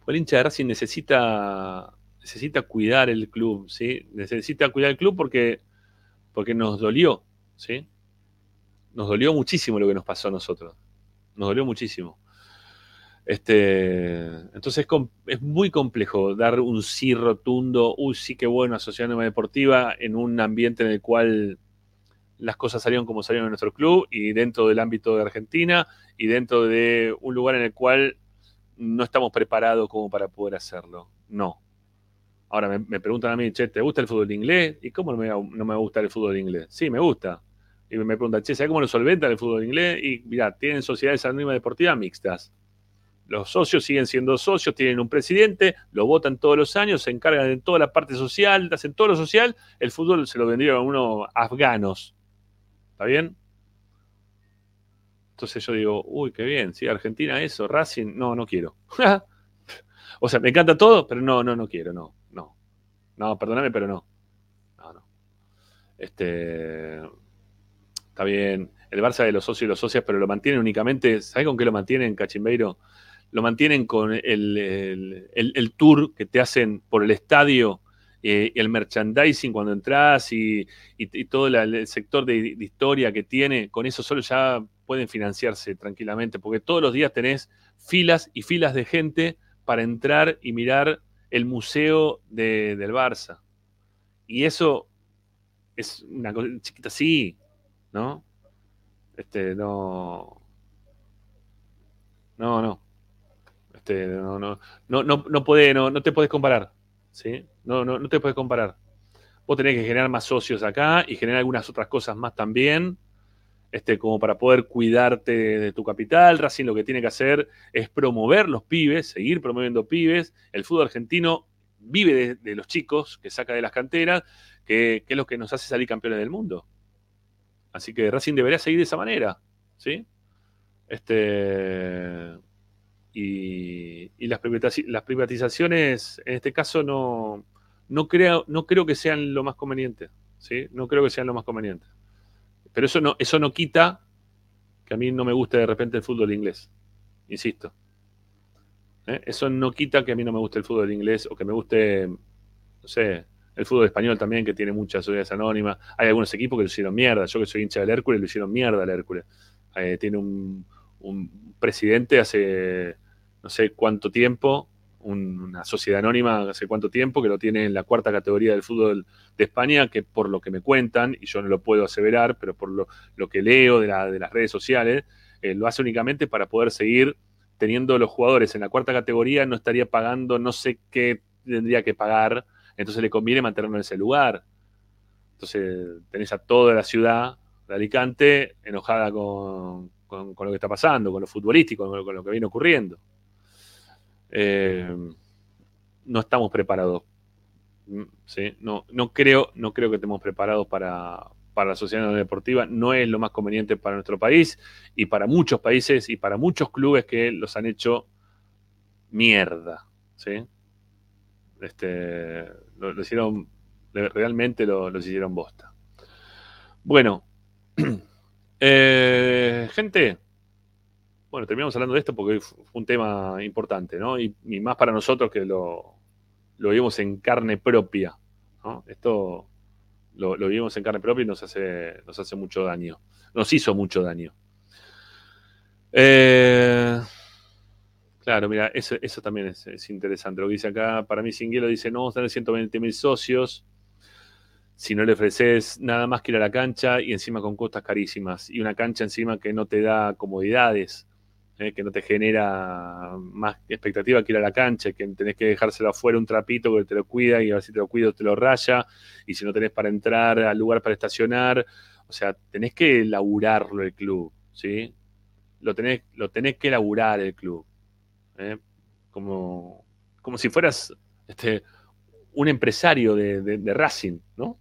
el hincha de Racing necesita, necesita cuidar el club, ¿sí? Necesita cuidar el club porque, porque nos dolió, ¿sí? Nos dolió muchísimo lo que nos pasó a nosotros. Nos dolió muchísimo. Este, entonces es, muy complejo dar un sí rotundo, uy, sí que bueno, Asociación Anónima Deportiva, en un ambiente en el cual las cosas salieron como salieron en nuestro club y dentro del ámbito de Argentina y dentro de un lugar en el cual no estamos preparados como para poder hacerlo. No. Ahora me, preguntan a mí, che, ¿te gusta el fútbol inglés? ¿Y cómo no me, no me va a gustar el fútbol inglés? Sí, me gusta. Y me preguntan, che, ¿sabes cómo lo solventan el fútbol inglés? Y mira, tienen sociedades anónimas deportivas mixtas. Los socios siguen siendo socios, tienen un presidente, lo votan todos los años, se encargan de toda la parte social, hacen todo lo social. El fútbol se lo vendieron a unos afganos. ¿Está bien? Entonces yo digo, uy, qué bien, sí, Argentina eso, Racing, no, no quiero. o sea, me encanta todo, pero no, no, no quiero, no, no. No, perdóname, pero no. No, no. Este, está bien, el Barça de los socios y los socias, pero lo mantienen únicamente, ¿sabes con qué lo mantienen, Cachimbeiro? Lo mantienen con el, el- el- el tour que te hacen por el estadio, eh, el merchandising cuando entras y, todo el sector de, historia que tiene, con eso solo ya pueden financiarse tranquilamente, porque todos los días tenés filas y filas de gente para entrar y mirar el museo de- del Barça. Y eso es una cosa chiquita así, ¿no? Este, no. No, no. Este, no, no, no, no, no, puede, no, no te puedes comparar. ¿Sí? No, no, no te puedes comparar. Vos tenés que generar más socios acá y generar algunas otras cosas más también, este, como para poder cuidarte de tu capital. Racing lo que tiene que hacer es promover los pibes, seguir promoviendo pibes. El fútbol argentino vive de, los chicos que saca de las canteras, que, que es lo que nos hace salir campeones del mundo. Así que Racing debería seguir de esa manera, ¿sí? Este, y, y las, privatiz- las privatizaciones, en este caso, no, no, creo, no creo que sean lo más conveniente, ¿sí? No creo que sean lo más conveniente. Pero eso no, eso no quita que a mí no me guste de repente el fútbol inglés, insisto. ¿Eh? Eso no quita que a mí no me guste el fútbol inglés o que me guste, no sé, el fútbol español también, que tiene muchas sociedades anónimas. Hay algunos equipos que lo hicieron mierda. Yo que soy hincha del Hércules, lo hicieron mierda al Hércules. Eh, tiene un, un presidente hace no sé cuánto tiempo, un- una sociedad anónima hace cuánto tiempo que lo tiene en la cuarta categoría del fútbol de España, que por lo que me cuentan, y yo no lo puedo aseverar, pero por lo, que leo de, la- de las redes sociales, eh, lo hace únicamente para poder seguir teniendo los jugadores en la cuarta categoría, no estaría pagando, no sé qué tendría que pagar, entonces le conviene mantenerlo en ese lugar. Entonces tenés a toda la ciudad de Alicante enojada con, lo que está pasando, con lo futbolístico, con lo que viene ocurriendo. Eh, no estamos preparados. Mm. No, no, creo, no creo que estemos preparados para, para la sociedad deportiva. No es lo más conveniente para nuestro país y para muchos países y para muchos clubes que los han hecho mierda. ¿sí? Este, lo hicieron, realmente lo, los hicieron bosta. Bueno, eh, gente, bueno, terminamos hablando de esto porque fue un tema importante, ¿no? Y, más para nosotros que lo, vivimos en carne propia. Esto lo, vivimos en carne propia y nos hace, nos hace mucho daño. Nos hizo mucho daño. Eh, claro, mira, eso, también es, es interesante. Lo que dice acá, para mí Singuelo dice, no, vamos a tener 120 mil socios si no le ofreces nada más que ir a la cancha y encima con costas carísimas y una cancha encima que no te da comodidades, eh, que no te genera más expectativa que ir a la cancha, que tenés que dejárselo afuera un trapito que te lo cuida y a ver si te lo cuida o te lo raya, y si no tenés para entrar al lugar para estacionar, o sea, tenés que laburarlo el club, ¿sí? Lo tenés, lo tenés que laburar el club, ¿eh? como, como si fueras este, un empresario de, de- de Racing, ¿no?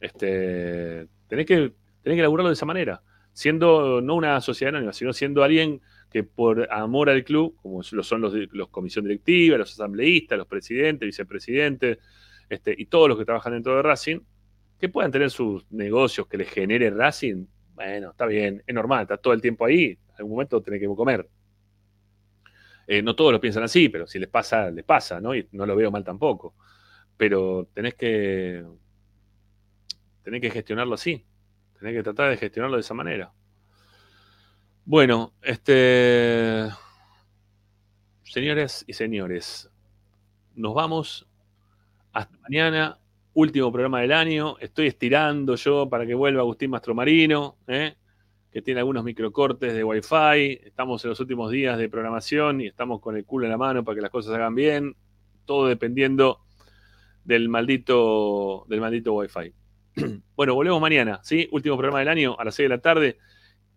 Este, tenés, que, tenés que laburarlo de esa manera, siendo no una sociedad anónima, sino siendo alguien que por amor al club, como lo son los, los comisión directiva, los asambleístas, los presidentes, vicepresidentes, este, y todos los que trabajan dentro de Racing, que puedan tener sus negocios que les genere Racing, bueno, está bien, es normal, está todo el tiempo ahí, en algún momento tenés que comer. Eh, no todos lo piensan así, pero si les pasa, les pasa, ¿no? Y no lo veo mal tampoco. Pero tenés que, tenés que gestionarlo así. Tenés que tratar de gestionarlo de esa manera. Bueno, este. Señores y señores, nos vamos hasta mañana. Último programa del año. Estoy estirando yo para que vuelva Agustín Mastromarino, ¿eh? que tiene algunos microcortes de Wi-Fi. Estamos en los últimos días de programación y estamos con el culo en la mano para que las cosas hagan bien. Todo dependiendo del maldito, del maldito Wi-Fi. bueno, volvemos mañana, ¿sí? Último programa del año a las 6 de la tarde.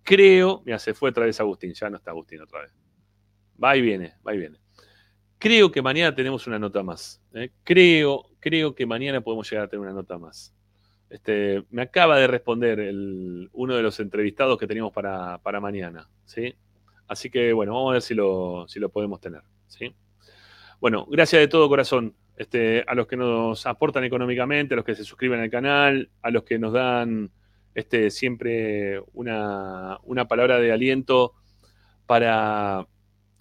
Creo, mira, se fue otra vez Agustín, ya no está Agustín otra vez. Va y viene, va y viene. Creo que mañana tenemos una nota más. ¿eh? Creo, creo que mañana podemos llegar a tener una nota más. Este, me acaba de responder uno de los entrevistados que teníamos para, para mañana, ¿sí? Así que, bueno, vamos a ver si lo, si lo podemos tener, ¿sí? Bueno, gracias de todo corazón este, a los que nos aportan económicamente, a los que se suscriben al canal, a los que nos dan este, siempre una, una palabra de aliento para,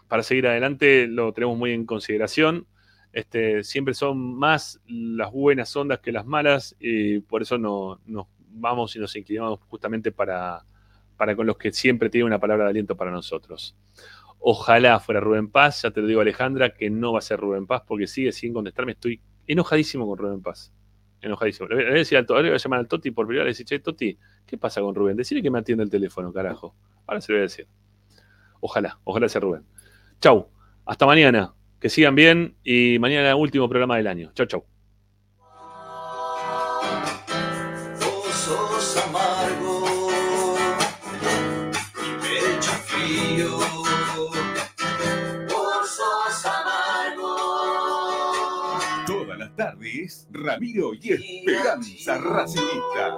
para seguir adelante, lo tenemos muy en consideración. Este, siempre son más las buenas ondas que las malas y por eso no- nos vamos y nos inclinamos justamente para, para con los que siempre tienen una palabra de aliento para nosotros. Ojalá fuera Rubén Paz, ya te lo digo Alejandra, que no va a ser Rubén Paz porque sigue sin contestarme. Estoy enojadísimo con Rubén Paz. Enojadísimo. Le voy a decir al le voy a llamar al Toti por privado y le decir, che, Toti, ¿qué pasa con Rubén? Decirle que me atienda el teléfono, carajo. Ahora se lo voy a decir. Ojalá, ojalá sea Rubén. Chau, hasta mañana. Que sigan bien y mañana último programa del año. Chau, chau. Ramiro y Esperanza Racingista.